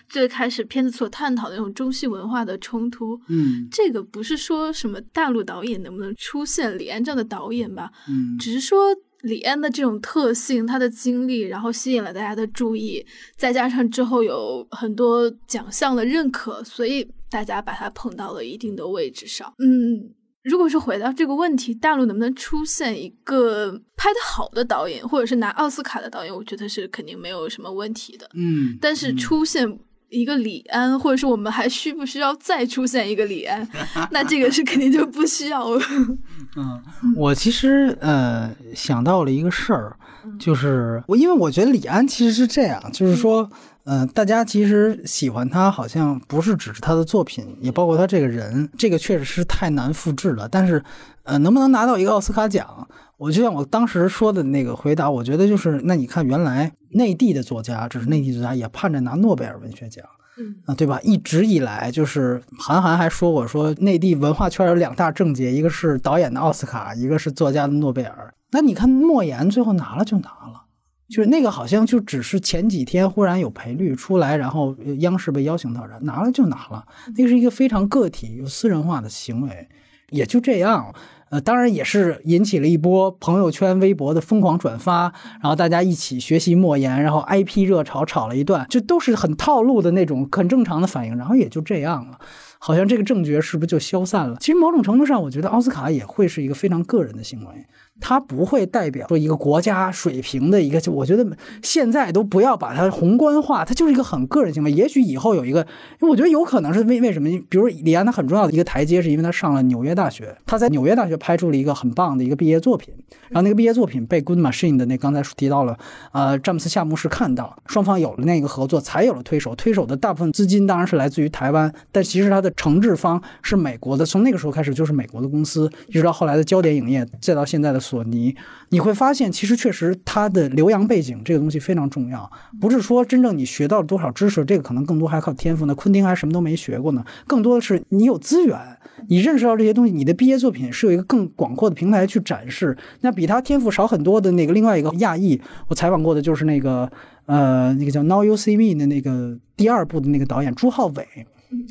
最开始片子所探讨的那种中西文化的冲突。嗯，这个不是说什么大陆导演能不能出现李安这样的导演吧？嗯，只是说。李安的这种特性，他的经历，然后吸引了大家的注意，再加上之后有很多奖项的认可，所以大家把他捧到了一定的位置上。嗯，如果是回到这个问题，大陆能不能出现一个拍的好的导演，或者是拿奥斯卡的导演，我觉得是肯定没有什么问题的。嗯，但是出现。一个李安，或者是我们还需不需要再出现一个李安？那这个是肯定就不需要了。嗯，我其实呃想到了一个事儿，就是我因为我觉得李安其实是这样，就是说，嗯，大家其实喜欢他，好像不是只是他的作品，也包括他这个人，这个确实是太难复制了。但是，呃，能不能拿到一个奥斯卡奖？我就像我当时说的那个回答，我觉得就是，那你看，原来内地的作家，只是内地作家，也盼着拿诺贝尔文学奖，嗯啊，对吧？一直以来，就是韩寒还说过，说内地文化圈有两大症结，一个是导演的奥斯卡，一个是作家的诺贝尔。那你看莫言最后拿了就拿了，就是那个好像就只是前几天忽然有赔率出来，然后央视被邀请到这拿了就拿了，那是一个非常个体有私人化的行为，也就这样。呃，当然也是引起了一波朋友圈、微博的疯狂转发，然后大家一起学习莫言，然后 IP 热炒炒了一段，就都是很套路的那种很正常的反应，然后也就这样了，好像这个正觉是不是就消散了？其实某种程度上，我觉得奥斯卡也会是一个非常个人的行为。它不会代表说一个国家水平的一个，就我觉得现在都不要把它宏观化，它就是一个很个人行为。也许以后有一个，我觉得有可能是为为什么？比如李安他很重要的一个台阶，是因为他上了纽约大学，他在纽约大学拍出了一个很棒的一个毕业作品，然后那个毕业作品被 Good Machine 的那刚才提到了，呃，詹姆斯夏目士看到，双方有了那个合作，才有了推手。推手的大部分资金当然是来自于台湾，但其实它的承制方是美国的，从那个时候开始就是美国的公司，一直到后来的焦点影业，再到现在的。索尼，你会发现，其实确实它的留洋背景这个东西非常重要，不是说真正你学到了多少知识，这个可能更多还靠天赋呢。昆汀还什么都没学过呢，更多的是你有资源，你认识到这些东西，你的毕业作品是有一个更广阔的平台去展示。那比他天赋少很多的那个另外一个亚裔，我采访过的就是那个呃，那个叫 Now You See Me 的那个第二部的那个导演朱浩伟。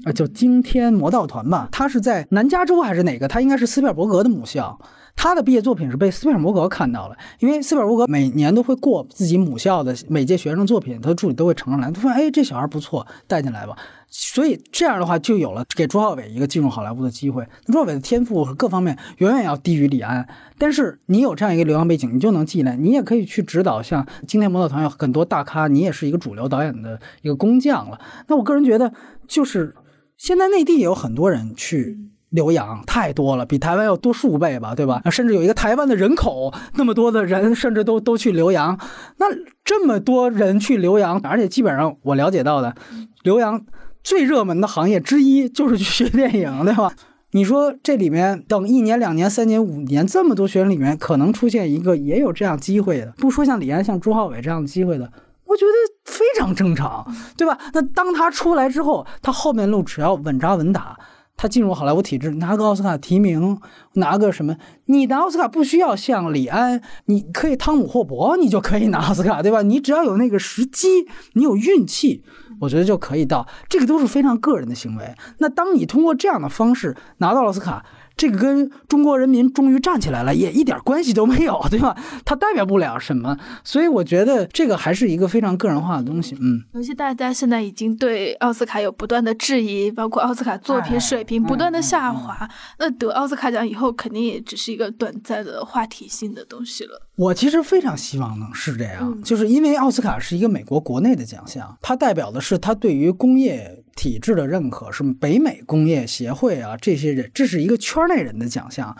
啊，叫惊天魔盗团吧，他是在南加州还是哪个？他应该是斯皮尔伯格的母校。他的毕业作品是被斯皮尔伯格看到了，因为斯皮尔伯格每年都会过自己母校的每届学生作品，他的助理都会呈上来，他说：“哎，这小孩不错，带进来吧。”所以这样的话，就有了给朱浩伟一个进入好莱坞的机会。朱浩伟的天赋和各方面远远要低于李安，但是你有这样一个流量背景，你就能进来，你也可以去指导像今天模特团有很多大咖，你也是一个主流导演的一个工匠了。那我个人觉得，就是现在内地也有很多人去。留洋太多了，比台湾要多数倍吧，对吧？甚至有一个台湾的人口那么多的人，甚至都都去留洋。那这么多人去留洋，而且基本上我了解到的，留洋最热门的行业之一就是去学电影，对吧？你说这里面等一年、两年、三年、五年这么多学生里面，可能出现一个也有这样机会的，不说像李安、像朱浩伟这样的机会的，我觉得非常正常，对吧？那当他出来之后，他后面路只要稳扎稳打。他进入好莱坞体制，拿个奥斯卡提名，拿个什么？你拿奥斯卡不需要像李安，你可以汤姆霍伯，你就可以拿奥斯卡，对吧？你只要有那个时机，你有运气，我觉得就可以到。这个都是非常个人的行为。那当你通过这样的方式拿到奥斯卡。这个跟中国人民终于站起来了也一点关系都没有，对吧？它代表不了什么，所以我觉得这个还是一个非常个人化的东西。嗯，尤其大家现在已经对奥斯卡有不断的质疑，包括奥斯卡作品水平不断的下滑，那得奥斯卡奖以后肯定也只是一个短暂的话题性的东西了。我其实非常希望能是这样，就是因为奥斯卡是一个美国国内的奖项，它代表的是它对于工业。体制的认可是北美工业协会啊，这些人，这是一个圈内人的奖项。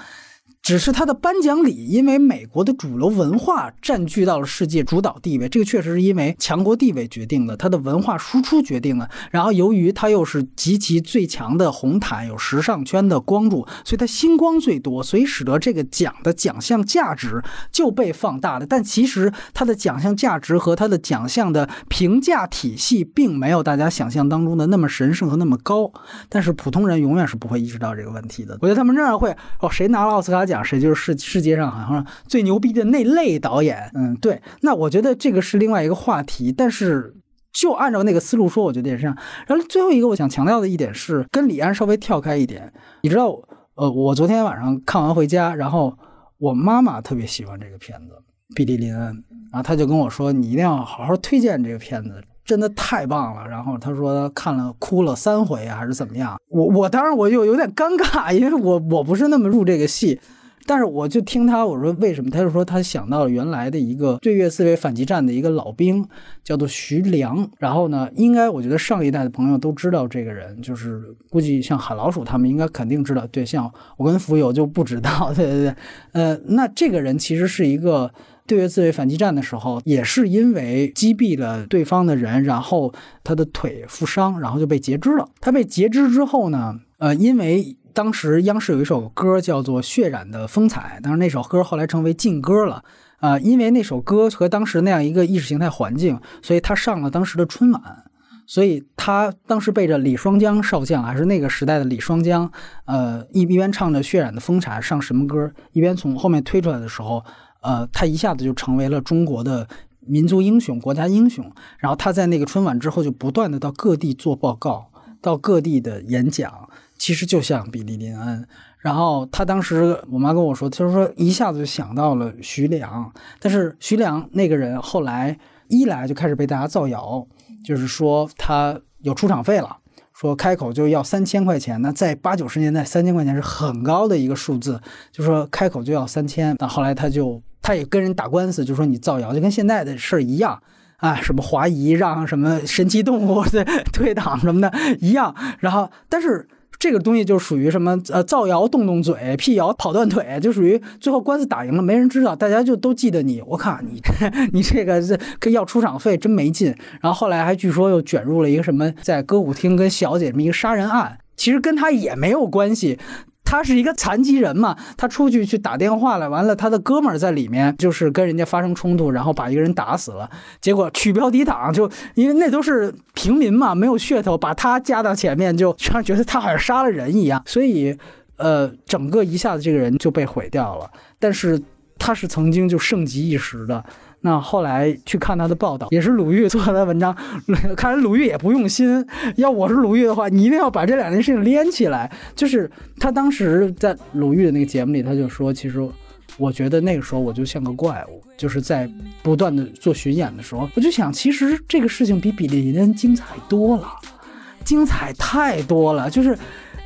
只是他的颁奖礼，因为美国的主流文化占据到了世界主导地位，这个确实是因为强国地位决定的，它的文化输出决定了。然后由于它又是极其最强的红毯，有时尚圈的光柱，所以它星光最多，所以使得这个奖的奖项价值就被放大了。但其实它的奖项价值和它的奖项的评价体系，并没有大家想象当中的那么神圣和那么高。但是普通人永远是不会意识到这个问题的。我觉得他们仍然会哦，谁拿了奥斯卡奖？谁就是世世界上好像最牛逼的那类导演？嗯，对。那我觉得这个是另外一个话题。但是就按照那个思路说，我觉得也是这样。然后最后一个我想强调的一点是，跟李安稍微跳开一点。你知道，呃，我昨天晚上看完回家，然后我妈妈特别喜欢这个片子《比利林恩》，然后她就跟我说：“你一定要好好推荐这个片子。”真的太棒了，然后他说看了哭了三回还是怎么样？我我当然我就有点尴尬，因为我我不是那么入这个戏。但是我就听他我说为什么，他就说他想到了原来的一个对越自卫反击战的一个老兵，叫做徐良。然后呢，应该我觉得上一代的朋友都知道这个人，就是估计像海老鼠他们应该肯定知道。对，像我跟福友就不知道。对对对，呃，那这个人其实是一个对越自卫反击战的时候，也是因为击毙了对方的人，然后他的腿负伤，然后就被截肢了。他被截肢之后呢，呃，因为。当时央视有一首歌叫做《血染的风采》，但是那首歌后来成为禁歌了啊，因为那首歌和当时那样一个意识形态环境，所以他上了当时的春晚，所以他当时背着李双江少将，还是那个时代的李双江，呃，一一边唱着《血染的风采》上什么歌，一边从后面推出来的时候，呃，他一下子就成为了中国的民族英雄、国家英雄。然后他在那个春晚之后，就不断的到各地做报告，到各地的演讲。其实就像比利林恩，然后他当时我妈跟我说，他说一下子就想到了徐良，但是徐良那个人后来一来就开始被大家造谣，就是说他有出场费了，说开口就要三千块钱，那在八九十年代三千块钱是很高的一个数字，就说开口就要三千，那后来他就他也跟人打官司，就说你造谣，就跟现在的事儿一样，啊，什么华谊让什么神奇动物的退档什么的一样，然后但是。这个东西就属于什么？呃，造谣动动嘴，辟谣跑断腿，就属于最后官司打赢了，没人知道，大家就都记得你。我靠，你 你这个这要出场费真没劲。然后后来还据说又卷入了一个什么，在歌舞厅跟小姐这么一个杀人案，其实跟他也没有关系。他是一个残疾人嘛，他出去去打电话了，完了他的哥们在里面就是跟人家发生冲突，然后把一个人打死了，结果取标题党就因为那都是平民嘛，没有噱头，把他加到前面，就让人觉得他好像杀了人一样，所以呃，整个一下子这个人就被毁掉了。但是他是曾经就盛极一时的。那后来去看他的报道，也是鲁豫做的文章。看来鲁豫也不用心。要我是鲁豫的话，你一定要把这两件事情连起来。就是他当时在鲁豫的那个节目里，他就说，其实我觉得那个时候我就像个怪物，就是在不断的做巡演的时候，我就想，其实这个事情比比利林恩精彩多了，精彩太多了，就是。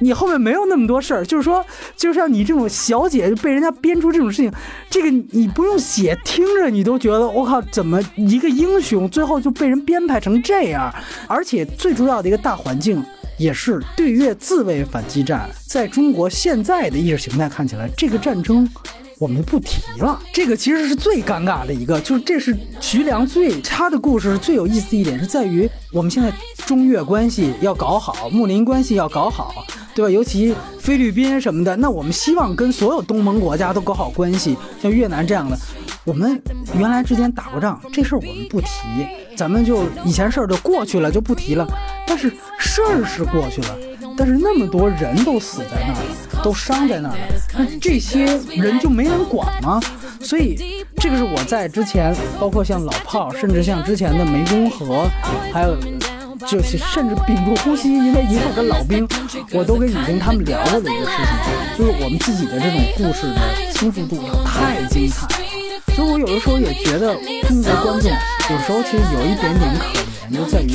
你后面没有那么多事儿，就是说，就像你这种小姐被人家编出这种事情，这个你不用写，听着你都觉得我靠，怎么一个英雄最后就被人编排成这样？而且最主要的一个大环境也是对越自卫反击战，在中国现在的意识形态看起来，这个战争。我们不提了，这个其实是最尴尬的一个，就是这是徐良最他的故事最有意思的一点是在于，我们现在中越关系要搞好，睦邻关系要搞好，对吧？尤其菲律宾什么的，那我们希望跟所有东盟国家都搞好关系，像越南这样的，我们原来之间打过仗，这事儿我们不提，咱们就以前事儿就过去了，就不提了。但是事儿是过去了，但是那么多人都死在那儿了。都伤在那儿了，那这些人就没人管吗？所以这个是我在之前，包括像老炮，甚至像之前的湄公河，还有就是甚至屏住呼吸，因为一个跟老兵，我都跟雨晴他们聊过的一个事情，就是我们自己的这种故事的丰富度太精彩了。所以我有的时候也觉得中国观众有时候其实有一点点可就在于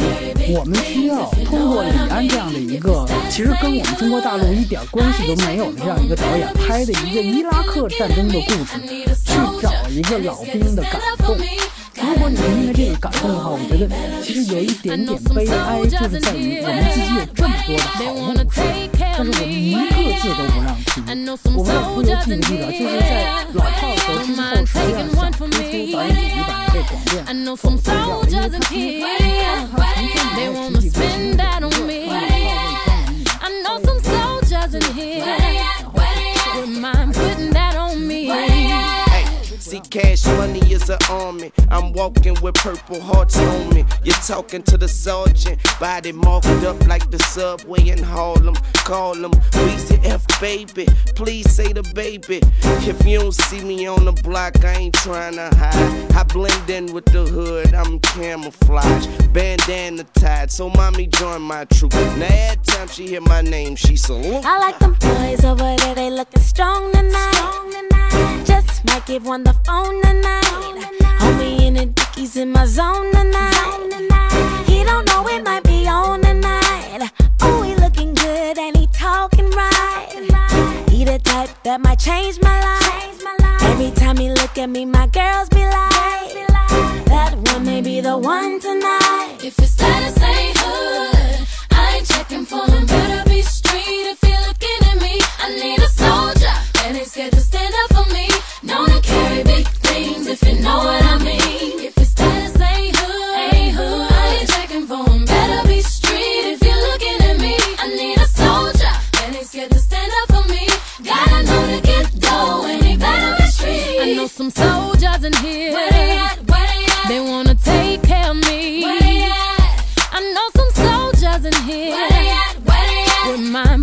我们需要通过李安这样的一个，其实跟我们中国大陆一点关系都没有的这样一个导演拍的一个伊拉克战争的故事，去找一个老兵的感动。如果你是因为这个感动的话，我觉得其实有一点点悲哀，就是在于我们自己有这么多的好故事，但是我们一个字都不让提。我们要不由自己的就是在老炮和之后，实际上想推出导演主题版被广电否决掉了，因为他今天看他成天没有提起过新的一个老炮为专业，然后还 See, cash money is an army. I'm walking with purple hearts on me. You're talking to the sergeant, body marked up like the subway in Harlem. Call him Weezy F baby. Please say the baby. If you don't see me on the block, I ain't trying to hide. I blend in with the hood, I'm camouflage. Bandana tied, so mommy join my troop. Now every time she hear my name, she salute. I like them boys over there, they looking strong tonight. Strong tonight. Just might give one the on. Homie in the dickies in my zone tonight. He don't know it might be on tonight. Oh, he looking good and he talking right. He the type that might change my life. Every time he look at me, my girls be like, that one may be the one tonight. If it's status ain't hood, I ain't checking for him. Better be straight if you're looking at me. I need a soldier and ain't scared to stand up for me. Known to carry big things if you know what I mean. If it's status ain't hood, ain't hood, I ain't checking for them. Better be street if you're looking at me. I need a soldier and ain't scared to stand up for me. Gotta know to get dough and he better be street. I know some soldiers in here. Where they at? Where they at? They wanna take care of me. Where they at? I know some soldiers in here. Where they at? Where they at? With my